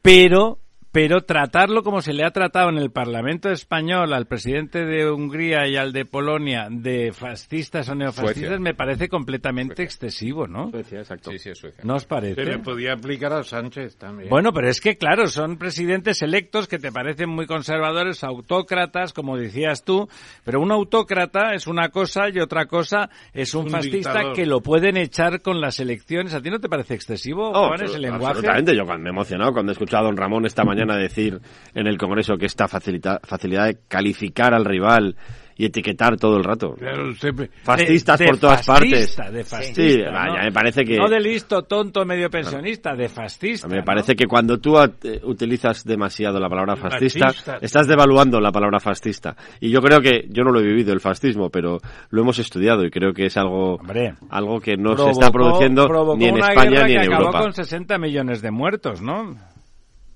pero pero tratarlo como se le ha tratado en el Parlamento español al presidente de Hungría y al de Polonia de fascistas o neofascistas Suecia. me parece completamente excesivo, ¿no? Suecia, exacto. Sí, sí, es Suecia. ¿No os Se parece? le podía aplicar a Sánchez también. Bueno, pero es que, claro, son presidentes electos que te parecen muy conservadores, autócratas, como decías tú, pero un autócrata es una cosa y otra cosa es un, Un fascista dictador. que lo pueden echar con las elecciones. ¿A ti no te parece excesivo, Oh, Juan, ese absolut- lenguaje? Absolutamente, yo cuando me he emocionado cuando he escuchado a don Ramón esta mañana decir en el Congreso que esta facilita- facilidad de calificar al rival y etiquetar todo el rato. Claro, usted- Fascistas De- de por todas fascista, partes. De Sí, fascista, vaya, ¿no? me parece que... No de listo, tonto, medio pensionista, de fascista. Me ¿no? parece que cuando tú eh, utilizas demasiado la palabra fascista, Machista. estás devaluando la palabra fascista. Y yo creo que, yo no lo he vivido el fascismo, pero lo hemos estudiado y creo que es algo, Hombre. algo que no se Provocó- está produciendo ni en España ni en que acabó Europa. con 60 millones de muertos, ¿no?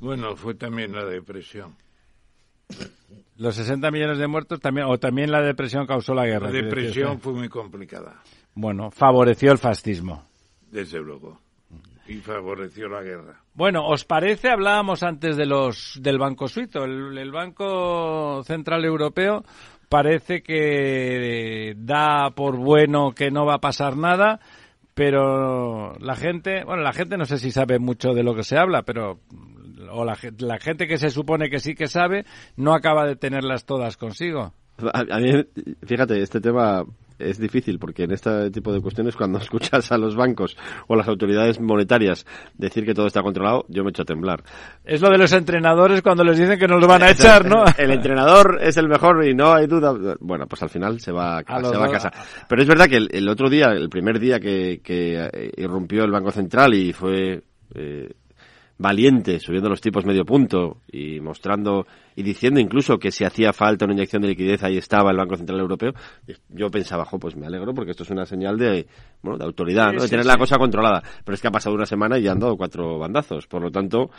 Bueno, fue también la depresión. Los 60 millones de muertos también, o también la depresión causó la guerra. La depresión fue muy complicada, Bueno, favoreció el fascismo. desde luego, y favoreció la guerra. Bueno, ¿os parece? Hablábamos antes de los del Banco Suizo. El, el Banco Central Europeo parece que da por bueno que no va a pasar nada, pero la gente, bueno, la gente no sé si sabe mucho de lo que se habla, pero o la, la gente que se supone que sí que sabe no acaba de tenerlas todas consigo. A, mí, fíjate, este tema es difícil porque en este tipo de cuestiones cuando escuchas a los bancos o las autoridades monetarias decir que todo está controlado, yo me echo a temblar. Es lo de los entrenadores cuando les dicen que nos lo van a echar, ¿no? El entrenador es el mejor y no hay duda. Bueno, pues al final se va a, se va a casa. Pero es verdad que el, el otro día, el primer día que, que eh, irrumpió el Banco Central y fue eh, valiente, subiendo los tipos medio punto y mostrando y diciendo incluso que si hacía falta una inyección de liquidez, ahí estaba el Banco Central Europeo, yo pensaba, jo, pues me alegro porque esto es una señal de, bueno, de autoridad, Sí, ¿no? de sí, tener sí. la cosa controlada. Pero es que ha pasado una semana y ya han dado cuatro bandazos. Por lo tanto,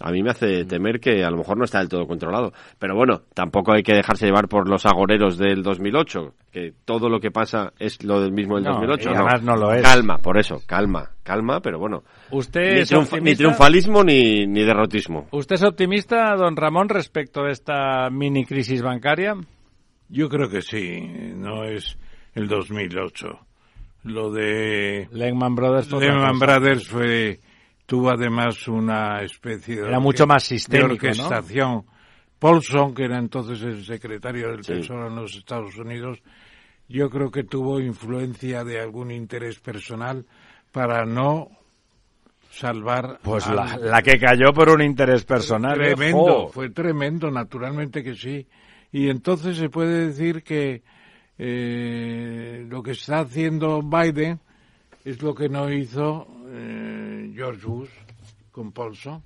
a mí me hace temer que a lo mejor no está del todo controlado. Pero bueno, tampoco hay que dejarse llevar por los agoreros del 2008, que todo lo que pasa es lo del mismo del No, 2008. y además no lo es. Calma, por eso, calma, calma, pero bueno. ¿Usted Ni, triunfa- triunfalismo ni, ni derrotismo. ¿Usted es optimista, don Ramón, respecto de esta mini crisis bancaria? Yo creo que sí, no es el 2008. Lo de Lehman Brothers Lehman. Brothers fue tuvo además una especie de Era mucho más de sistémico, ¿no? orquestación. Paulson, que era entonces el secretario del Sí. Tesoro en los Estados Unidos, yo creo que tuvo influencia de algún interés personal para no salvar Pues al- la, la que cayó por un interés personal. ¿eh? Tremendo, fue tremendo, naturalmente que sí. Y entonces se puede decir que eh, lo que está haciendo Biden es lo que no hizo George Bush con Paulson.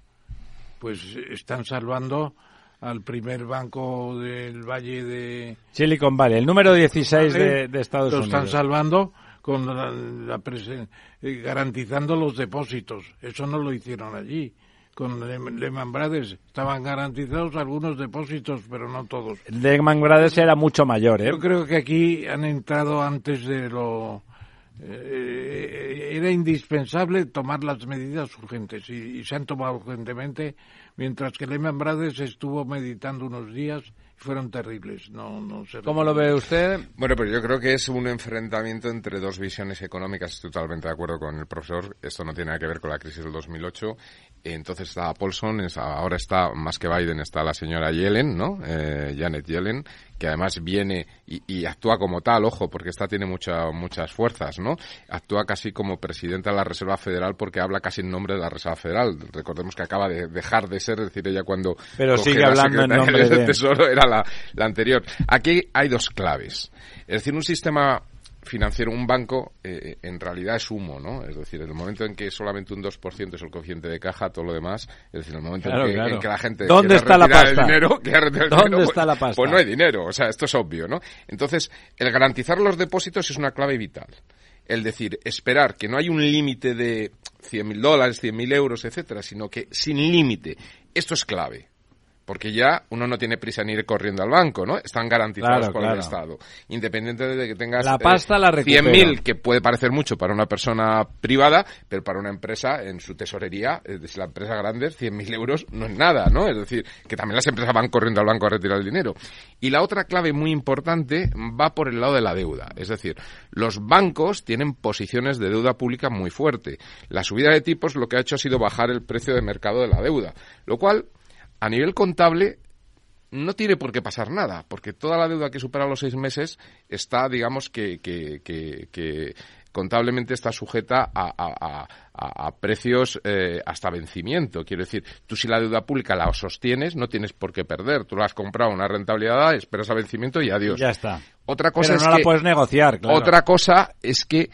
Pues están salvando al primer banco del Valle de Silicon Valley, el número 16 de, Valley, de Estados lo Unidos. están salvando con la, la presen- eh, garantizando los depósitos. Eso no lo hicieron allí. Con Lehman Brothers estaban garantizados algunos depósitos, pero no todos. Lehman Brothers era mucho mayor, ¿eh? Yo creo que aquí han entrado antes de lo... eh, era indispensable tomar las medidas urgentes y, y se han tomado urgentemente, mientras que Lehman Brothers estuvo meditando unos días y fueron terribles. No, no se ¿Cómo lo ve usted? Bueno, pero yo creo que es un enfrentamiento entre dos visiones económicas. Estoy totalmente de acuerdo con el profesor. Esto no tiene nada que ver con la crisis del 2008. Entonces está Paulson, ahora está, más que Biden, está la señora Yellen, ¿no? Eh, Janet Yellen, que además viene y, y actúa como tal, ojo, porque esta tiene mucha, muchas fuerzas, ¿no? Actúa casi como presidenta de la Reserva Federal porque habla casi en nombre de la Reserva Federal. Recordemos que acaba de dejar de ser, es decir, ella cuando Pero sigue la hablando en nombre del de- Tesoro era la, la anterior. Aquí hay dos claves. Es decir, un sistema financiero, un banco, eh, en realidad es humo, ¿no? Es decir, en el momento en que solamente un 2% es el coeficiente de caja, todo lo demás, es decir, en el momento Claro, en, que, claro. en que la gente ¿Dónde está la pasta? dinero, ¿Dónde dinero, pues- está la pasta? Pues no hay dinero, o sea, esto es obvio, ¿no? Entonces, el garantizar los depósitos es una clave vital. El decir, esperar que no hay un límite de 100.000 dólares, 100.000 euros, etcétera, sino que sin límite. Esto es clave. Porque ya uno no tiene prisa en ir corriendo al banco, ¿no? Están garantizados Claro, por claro. el Estado. Independiente de que tengas La pasta la recupero. 100.000, que puede parecer mucho para una persona privada, pero para una empresa en su tesorería, es decir, la empresa grande, 100.000 euros no es nada, ¿no? Es decir, que también las empresas van corriendo al banco a retirar el dinero. Y la otra clave muy importante va por el lado de la deuda. Es decir, los bancos tienen posiciones de deuda pública muy fuerte. La subida de tipos lo que ha hecho ha sido bajar el precio de mercado de la deuda, lo cual a nivel contable no tiene por qué pasar nada, porque toda la deuda que supera los seis meses está, digamos, que, que, que, que contablemente está sujeta a, a- a- a, precios eh, hasta vencimiento. Quiero decir, tú si la deuda pública la sostienes, no tienes por qué perder. Tú la has comprado una rentabilidad, esperas a vencimiento y adiós. Ya está. Otra cosa Pero es no la puedes negociar, claro. Otra cosa es que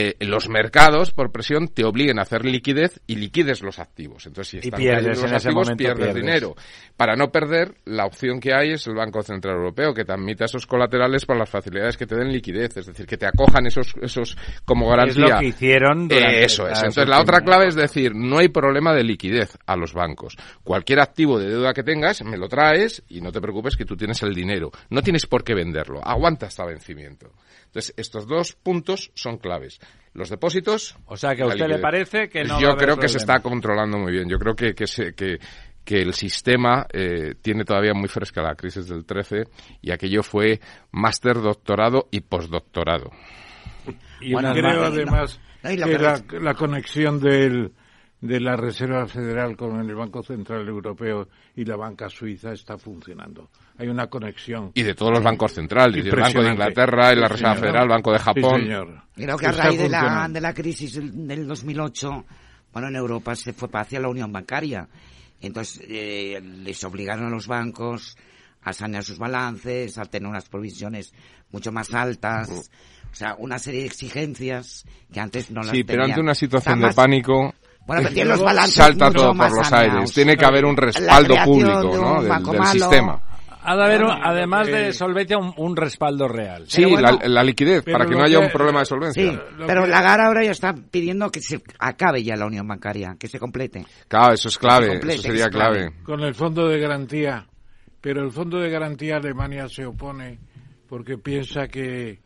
eh, los mercados, por presión, te obliguen a hacer liquidez y liquides los activos. Entonces, si Y están pierdes, los activos, pierdes, pierdes. dinero. Para no perder, la opción que hay es el Banco Central Europeo, que te admite esos colaterales para las facilidades que te den liquidez, es decir, que te acojan esos, esos como Es garantía. lo que hicieron Eh, eso es. Entonces, la otra clave es decir, no hay problema de liquidez a los bancos. Cualquier activo de deuda que tengas, me lo traes y no te preocupes que tú tienes el dinero. No tienes por qué venderlo. Aguanta hasta vencimiento. Entonces, estos dos puntos son claves. Los depósitos. O sea, que a usted le parece que no va a Yo haber creo que se problema. está controlando muy bien. Yo creo que, que, se- que, que el sistema eh, tiene todavía muy fresca la crisis del 13 y aquello fue máster, doctorado y postdoctorado. Y Bueno, Creo además No, lo que la, la conexión del, de la Reserva Federal con el Banco Central Europeo y la banca suiza está funcionando. Hay una conexión. Y de todos los bancos centrales, y el Banco de. Inglaterra, y la Sí, Reserva señor. Federal, el Banco de Sí, Japón. señor. Creo que a raíz de la, de la crisis del del 2008, bueno, en Europa se fue hacia la unión bancaria. Entonces, eh, les obligaron a los bancos a sanear sus balances, a tener unas provisiones mucho más altas. O sea, una serie de exigencias que antes no las Sí, pero tenían. ante una situación Está de más- pánico, Bueno, pero tienen los balances salta mucho todo por los aires. Tiene que haber un respaldo público, ¿no? Del, del sistema. Ha de haber, además de solvencia, un, un respaldo real. Sí, bueno, la, la liquidez, para que no haya que- un problema de solvencia. Sí, pero que- Lagarde ahora ya está pidiendo que se acabe ya la unión bancaria, que se complete. Claro, eso es clave, complete, eso sería clave. Con el fondo de garantía. Pero el fondo de garantía Alemania se opone porque piensa que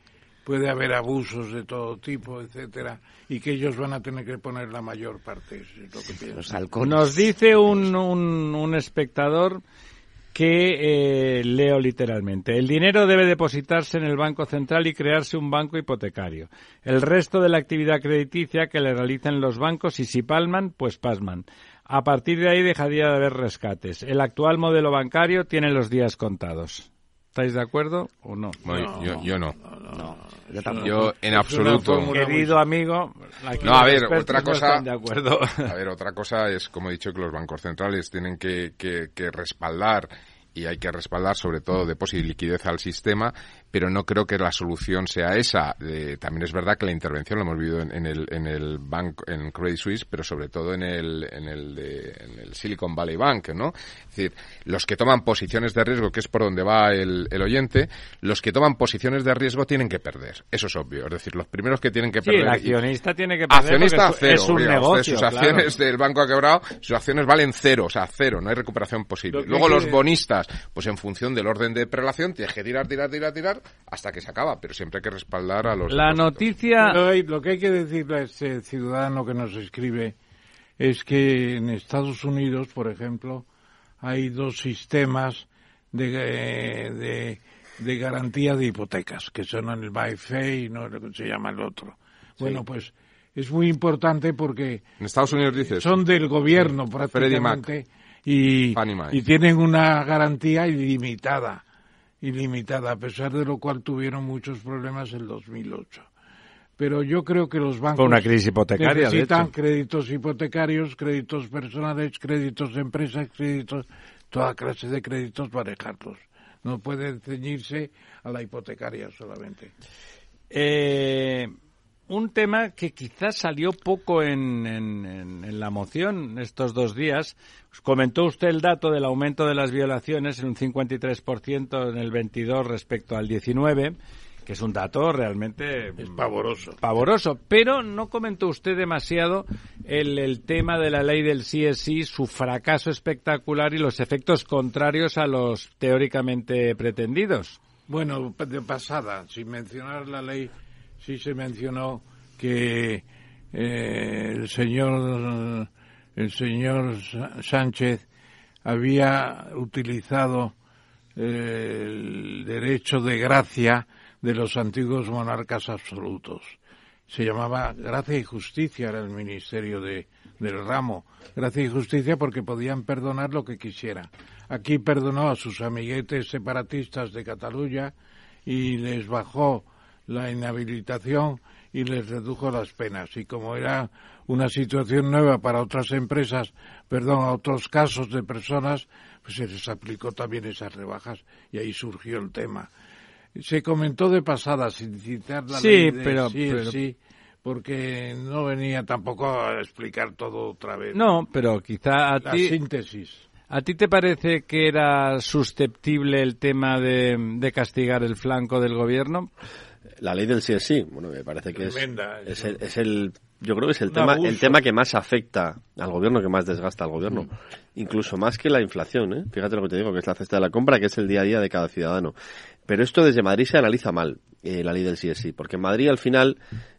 puede haber abusos de todo tipo, etcétera, y que ellos van a tener que poner la mayor parte. Es lo que. Nos dice un, un, un espectador que eh, leo literalmente. El dinero debe depositarse en el Banco Central y crearse un banco hipotecario. El resto de la actividad crediticia que le realizan los bancos y si palman, pues pasman. A partir de ahí dejaría de haber rescates. El actual modelo bancario tiene los días contados. ¿Estáis de acuerdo o no? Bueno, yo, yo no. Yo tampoco. Yo en absoluto. Querido amigo, aquí No, a los ver, otra no cosa- están de acuerdo. A ver, otra cosa es, como he dicho, que los bancos centrales tienen que, que- que respaldar y hay que respaldar sobre todo depósito y liquidez al sistema, pero no creo que la solución sea esa. Eh, también es verdad que la intervención lo hemos vivido en, en el en el banco en Credit Suisse, pero sobre todo en el en el de, en el Silicon Valley Bank, ¿no? Es decir, los que toman posiciones de riesgo, que es por donde va el, el oyente, los que toman posiciones de riesgo tienen que perder. Eso es obvio. Es decir, los primeros que tienen que Sí, perder el y- accionista tiene que perder Accionista cero. es un negocio. sus claro. acciones del banco ha quebrado, sus acciones valen cero, o sea, cero, no hay recuperación posible. Lo Luego los bonistas, pues en función del orden de prelación, tienes que tirar, tirar, tirar, tirar hasta que se acaba, pero siempre hay que respaldar a los. La depósitos. noticia Lo, que hay que decirle a este ciudadano que nos escribe es que en Estados Unidos, por ejemplo, hay dos sistemas de, eh, de, de garantía de hipotecas, que son el ByFay y no lo que se llama el otro. Bueno, pues es muy importante porque En Estados Unidos dices. son del gobierno Mac. prácticamente y tienen una garantía ilimitada, ilimitada, a pesar de lo cual tuvieron muchos problemas en 2008. Pero yo creo que los bancos Fue una crisis hipotecaria, de necesitan hecho. créditos hipotecarios, créditos personales, créditos de empresas, créditos, toda clase de créditos manejarlos. No pueden ceñirse a la hipotecaria solamente. Eh, un tema que quizás salió poco en, en- en- en la moción estos dos días. Comentó usted el dato del aumento de las violaciones en un 53% en el 22 respecto al 19, que es un dato realmente Es pavoroso. pavoroso, pero no comentó usted demasiado el, el tema de la ley del CSI, su fracaso espectacular y los efectos contrarios a los teóricamente pretendidos. Bueno, de pasada, sin mencionar la ley, sí se mencionó que eh, el señor el señor Sánchez había utilizado eh, el derecho de gracia de los antiguos monarcas absolutos. Se llamaba Gracia y Justicia, era el ministerio de, del ramo. Gracia y Justicia porque podían perdonar lo que quisieran. Aquí perdonó a sus amiguetes separatistas de Cataluña y les bajó la inhabilitación y les redujo las penas. Y como era una situación nueva para otras empresas, perdón, a otros casos de personas, pues se les aplicó también esas rebajas y ahí surgió el tema. Se comentó de pasada, sin citar la sí, ley de pero, sí, pero, sí, porque no venía tampoco a explicar todo otra vez. No, pero quizá a la ti... síntesis. ¿A ti te parece que era susceptible el tema de, de castigar el flanco del gobierno? La ley del sí es sí, bueno, me parece que es, Tremenda, es, el, es el- yo creo que es el tema, abuso. el tema que más afecta al gobierno, que más desgasta al gobierno, incluso más que la inflación, ¿eh? Fíjate lo que te digo, que es la cesta de la compra, que es el día a día de cada ciudadano. Pero esto desde Madrid se analiza mal, eh, la ley del sí es sí, porque en Madrid al final,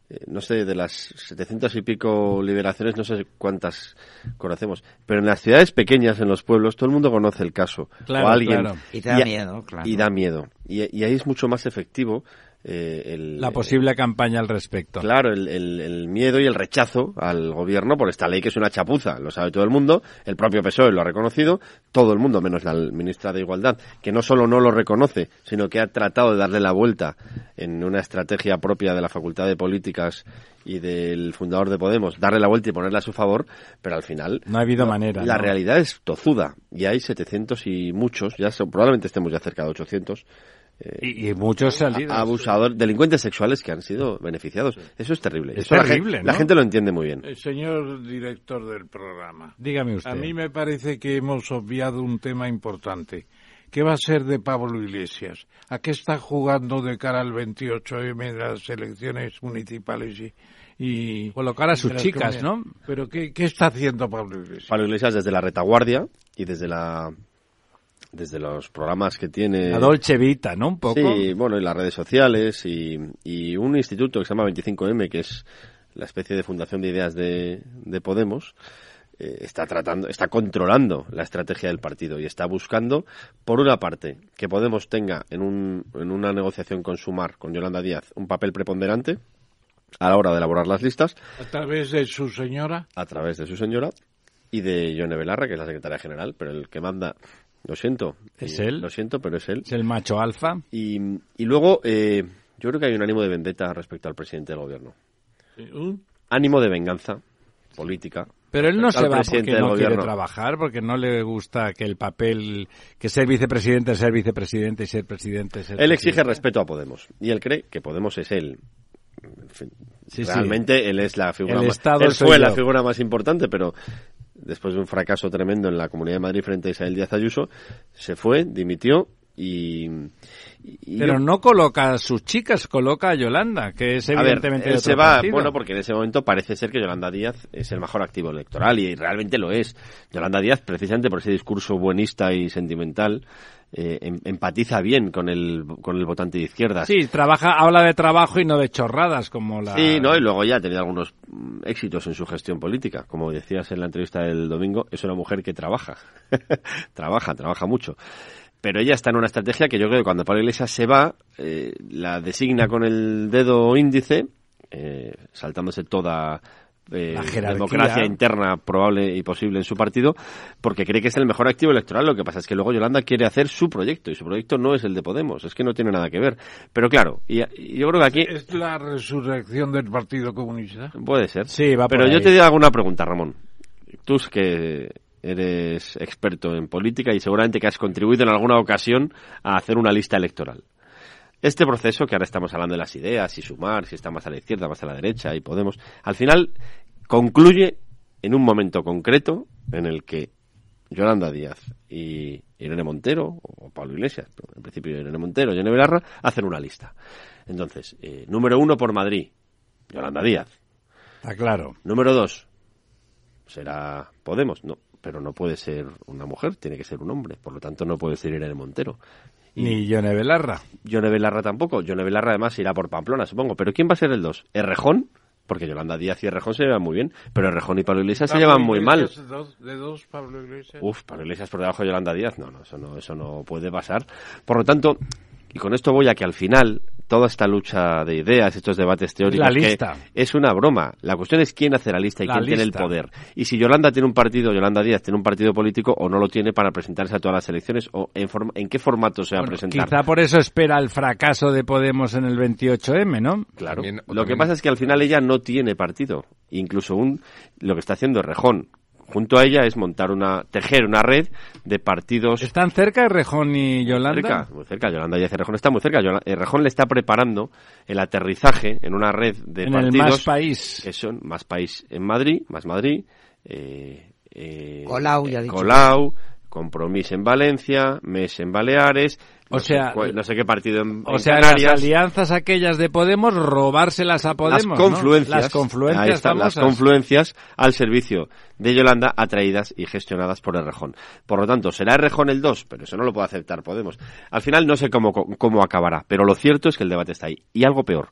eh, no sé, de las 700 y pico liberaciones, no sé cuántas conocemos, pero en las ciudades pequeñas, en los pueblos, todo el mundo conoce el caso. Claro, o alguien, claro. Y te da miedo, claro. Y da miedo. Y, y ahí es mucho más efectivo eh, el, La posible campaña al respecto. Claro, el, el- el miedo y el rechazo al gobierno por esta ley que es una chapuza, lo sabe todo el mundo, el propio PSOE lo ha reconocido, todo el mundo, menos la ministra de Igualdad, que no solo no lo reconoce, sino que ha tratado de darle la vuelta en una estrategia propia de la Facultad de Políticas y del fundador de Podemos, darle la vuelta y ponerla a su favor, pero al final... No ha habido manera, La ¿no? realidad es tozuda, y hay 700 y muchos, ya son- probablemente estemos ya cerca de 800, Y, y muchos salidos. abusadores, delincuentes sexuales que han sido beneficiados. Eso es terrible. Es Eso terrible, la, ¿no? gente lo entiende muy bien. Eh, Señor director del programa, Dígame usted. a mí me parece que hemos obviado un tema importante. ¿Qué va a ser de Pablo Iglesias? ¿A qué está jugando de cara al 28M de las elecciones municipales y, y Colocar a sus chicas? ¿no? Pero ¿qué, qué está haciendo Pablo Iglesias? Pablo Iglesias desde la retaguardia y desde la desde los programas que tiene La Dolce Vita, ¿no? Un poco. Sí, bueno, y las redes sociales y, y un instituto que se llama 25M, que es la especie de fundación de ideas de, de Podemos, eh, está tratando, está controlando la estrategia del partido y está buscando, por una parte, que Podemos tenga en, un, en una negociación con Sumar, con Yolanda Díaz, un papel preponderante a la hora de elaborar las listas, A través de su señora. a través de su señora y de Yone Belarra, que es la secretaria general, pero el que manda, lo siento, Es él. Lo siento, pero es él. Es el macho alfa. Y, y luego, eh, yo creo que hay un ánimo de vendetta respecto al presidente del gobierno. ¿Un? Ánimo de venganza política. Pero él no se va porque no quiere trabajar, porque no le gusta que el papel, que ser vicepresidente es ser vicepresidente y ser presidente es ser Él exige respeto a Podemos. Y él cree que Podemos es él. En fin, Sí, sí. realmente él es la figura El más, Estado él fue la figura más importante, pero después de un fracaso tremendo en la Comunidad de Madrid frente a Isabel Díaz Ayuso, se fue, dimitió y... y Pero yo- no coloca a sus chicas, coloca a Yolanda, que es A ver, evidentemente de él otro se va, partido. bueno, porque en ese momento parece ser que Yolanda Díaz es el mejor activo electoral y realmente lo es. Yolanda Díaz, precisamente por ese discurso buenista y sentimental, eh, em- empatiza bien con el, con el votante de izquierdas. Sí, trabaja, habla de trabajo y no de chorradas como la... Sí, ¿no? Y luego ya ha tenido algunos mm, éxitos en su gestión política. Como decías en la entrevista del domingo, es una mujer que trabaja. trabaja, trabaja mucho. Pero ella está en una estrategia que yo creo que cuando Pablo Iglesias se va, eh, la designa con el dedo índice, eh, saltándose toda eh, La democracia interna probable y posible en su partido, porque cree que es el mejor activo electoral. Lo que pasa es que luego Yolanda quiere hacer su proyecto y su proyecto no es el de Podemos, es que no tiene nada que ver. Pero claro, y, y yo creo que aquí ¿Es la resurrección del Partido Comunista? Puede ser. Sí, va por Pero yo ahí. te digo alguna pregunta, Ramón. Tú es que eres experto en política y seguramente que has contribuido en alguna ocasión a hacer una lista electoral. Este proceso, que ahora estamos hablando de las ideas y sumar, si está más a la izquierda, más a la derecha y Podemos, al final concluye en un momento concreto en el que Yolanda Díaz y Irene Montero, o Pablo Iglesias, pero en principio Irene Montero y Irene Belarra, hacen una lista. Entonces, eh, número uno por Madrid, Yolanda Díaz. Está claro. Número dos, será Podemos, no, pero no puede ser una mujer, tiene que ser un hombre, por lo tanto no puede ser Irene Montero. Y Ni Yone Belarra. Yone Belarra tampoco, Yone Belarra además irá por Pamplona, supongo, pero ¿quién va a ser el dos? ¿Errejón? Porque Yolanda Díaz y Errejón se llevan muy bien, pero Errejón y Pablo Iglesias se llevan muy mal. Iglesias, dos, de dos, Pablo Iglesias. Uf, Pablo Iglesias por debajo de Yolanda Díaz, no, no, eso no, eso no puede pasar. Por lo tanto, Y con esto voy a que al final toda esta lucha de ideas, estos debates teóricos, La lista. que es una broma. La cuestión es quién hace la lista y La quién tiene el poder. Y si Yolanda tiene un partido, Yolanda Díaz tiene un partido político o no lo tiene para presentarse a todas las elecciones o en, forma- en qué formato se va a Bueno, presentar. quizá por eso espera el fracaso de Podemos en el 28M, ¿no? Claro. También- lo que pasa es que al final ella no tiene partido. Incluso un, lo que está haciendo Rejón junto a ella es montar una, tejer una red de partidos ¿Están cerca Rejón y Yolanda? cerca, muy cerca. Yolanda y Rejón está muy cerca. Rejón le está preparando el aterrizaje en una red de en el Más País. que son más país en Madrid, más Madrid, eh, eh, Colau, ya eh, dicho. Colau, Compromís en Valencia, MES en Baleares, O no sea, sé cuál- no sé qué partido en, O en sea, Canarias. las alianzas aquellas de Podemos, robárselas a Podemos, las ¿no? confluencias, Las confluencias ahí están, las confluencias al servicio de Yolanda atraídas y gestionadas por Errejón. Por lo tanto, será Errejón el 2, pero eso no lo puede aceptar Podemos. Al final no sé cómo, cómo acabará, pero lo cierto es que el debate está ahí. Y algo peor.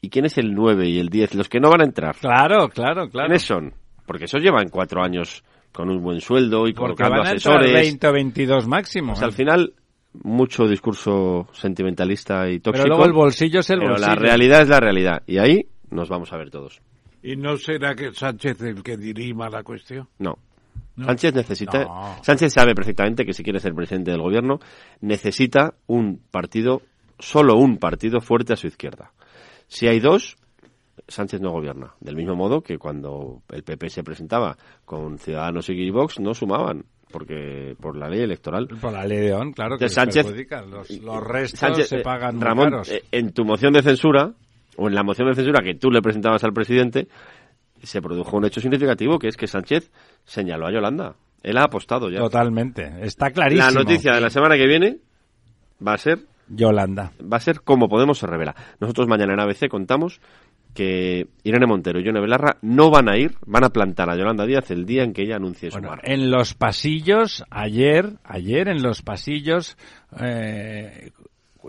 ¿Y quién es el 9 y el 10? Los que no van a entrar. Claro, claro, claro. ¿Quiénes son? Porque esos llevan cuatro años con un buen sueldo y Porque colocando van a asesores. 20 o 22 máximo. Pues al ¿eh? final, mucho discurso sentimentalista y tóxico. Pero luego el bolsillo es el pero bolsillo. la realidad es la realidad. Y ahí nos vamos a ver todos. ¿Y no será que Sánchez el que dirima la cuestión? No. No. Sánchez necesita. No. Sánchez sabe perfectamente que si quiere ser presidente del gobierno necesita un partido, solo un partido fuerte a su izquierda. Si hay dos, Sánchez no gobierna. Del mismo modo que cuando el PP se presentaba con Ciudadanos y Vox no sumaban porque por la ley electoral. Por la ley de ON, claro, que Entonces, Sánchez-. Los, los restos Sánchez, se pagan muy Ramón, caros. eh, en tu moción de censura o en la moción de censura que tú le presentabas al presidente se produjo un hecho significativo que es que Sánchez señaló a Yolanda. Él ha apostado ya. Totalmente. Está clarísimo. La noticia de la semana que viene va a ser Yolanda. va a ser cómo Podemos se revela. Nosotros mañana en ABC contamos que Irene Montero y Yone Belarra no van a ir, van a plantar a Yolanda Díaz el día en que ella anuncie su Bueno, en los pasillos, ayer, ayer en los pasillos, eh,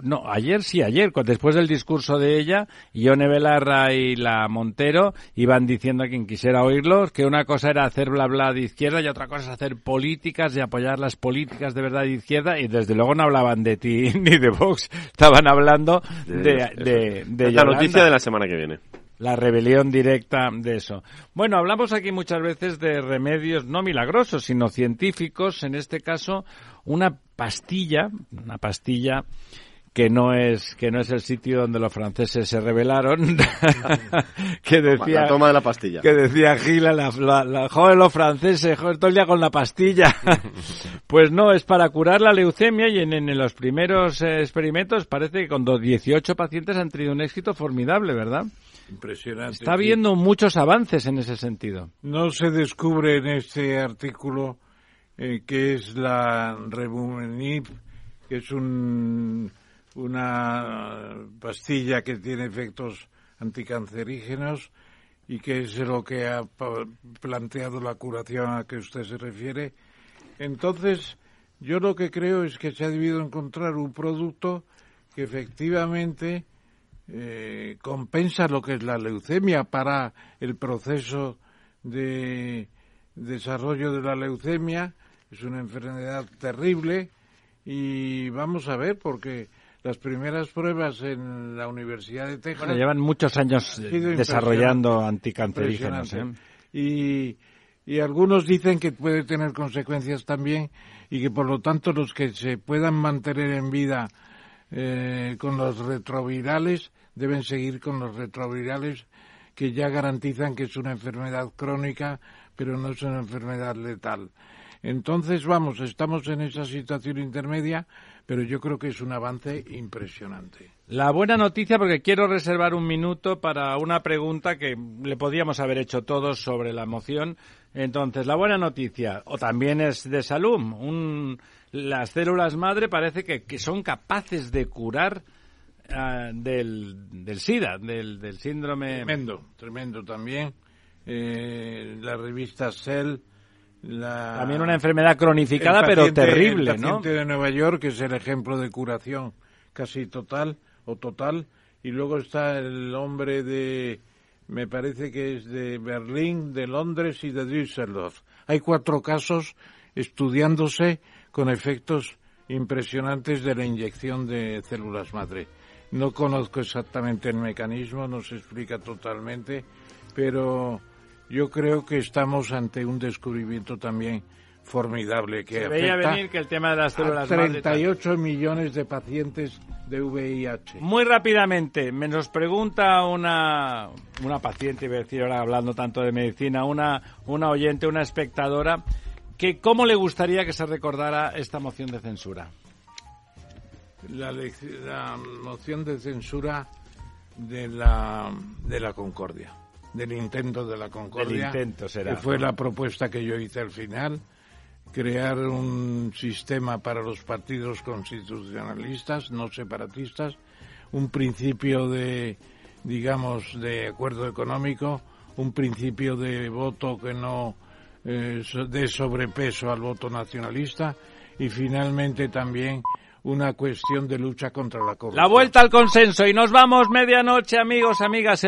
no, ayer sí, ayer, después del discurso de ella, Ione Belarra y la Montero iban diciendo a quien quisiera oírlos que una cosa era hacer bla bla de izquierda y otra cosa es hacer políticas y apoyar las políticas de verdad de izquierda y desde luego no hablaban de ti ni de Vox, estaban hablando de, de, la noticia de la semana que viene. La rebelión directa de eso. Bueno, hablamos aquí muchas veces de remedios no milagrosos, sino científicos. En este caso, una pastilla, una pastilla que no es que no es el sitio donde los franceses se rebelaron, que decía la toma de la pastilla. que decía Gila, la, la, la- joder, los franceses, joder, todo el día con la pastilla. pues no, es para curar la leucemia y en, en los primeros eh, experimentos parece que con dos- 18 pacientes han tenido un éxito formidable, ¿verdad? Impresionante. Está sí. habiendo muchos avances en ese sentido. No se descubre en este artículo eh, que es la Rebumenib, que es un, una pastilla que tiene efectos anticancerígenos y que es lo que ha planteado la curación a que usted se refiere. Entonces, yo lo que creo es que se ha debido encontrar un producto que efectivamente eh, compensa lo que es la leucemia para el proceso de desarrollo de la leucemia. Es una enfermedad terrible y vamos a ver porque las primeras pruebas en la Universidad de Texas Bueno, llevan muchos años desarrollando anticancerígenos. ¿eh? Y, y algunos dicen que puede tener consecuencias también y que por lo tanto los que se puedan mantener en vida eh, con los retrovirales deben seguir con los retrovirales que ya garantizan que es una enfermedad crónica pero no es una enfermedad letal. Entonces, vamos, estamos en esa situación intermedia, pero yo creo que es un avance impresionante. La buena noticia, porque quiero reservar un minuto para una pregunta que le podíamos haber hecho todos sobre la moción. Entonces, la buena noticia, o también es de salud, un- las células madre parece que, que son capaces de curar ah, del, del SIDA, del, del síndrome. Tremendo, tremendo también. Eh, la revista Cell. La, También una enfermedad cronificada, el pero terrible, el de Nueva York que es el ejemplo de curación casi total o total. Y luego está el hombre de, me parece que es de Berlín, de Londres y de Düsseldorf. Hay cuatro casos estudiándose con efectos impresionantes de la inyección de células madre. No conozco exactamente el mecanismo, no se explica totalmente, pero yo creo que estamos ante un descubrimiento también formidable que Se veía venir que el tema de las a células madre y tal. 38 millones de pacientes de VIH. Muy rápidamente, me nos pregunta una, una paciente, iba a decir ahora hablando tanto de medicina, una, una oyente, una espectadora, que cómo le gustaría que se recordara esta moción de censura. La, la moción de censura de la, de la Concordia, del intento de la Concordia. Del intento será. Que fue la propuesta que yo hice al final, crear un sistema para los partidos constitucionalistas, no separatistas, un principio de, digamos, de acuerdo económico, un principio de voto que no eh, dé sobrepeso al voto nacionalista y finalmente también una cuestión de lucha contra la corrupción. La vuelta al consenso y nos vamos medianoche, amigos, amigas.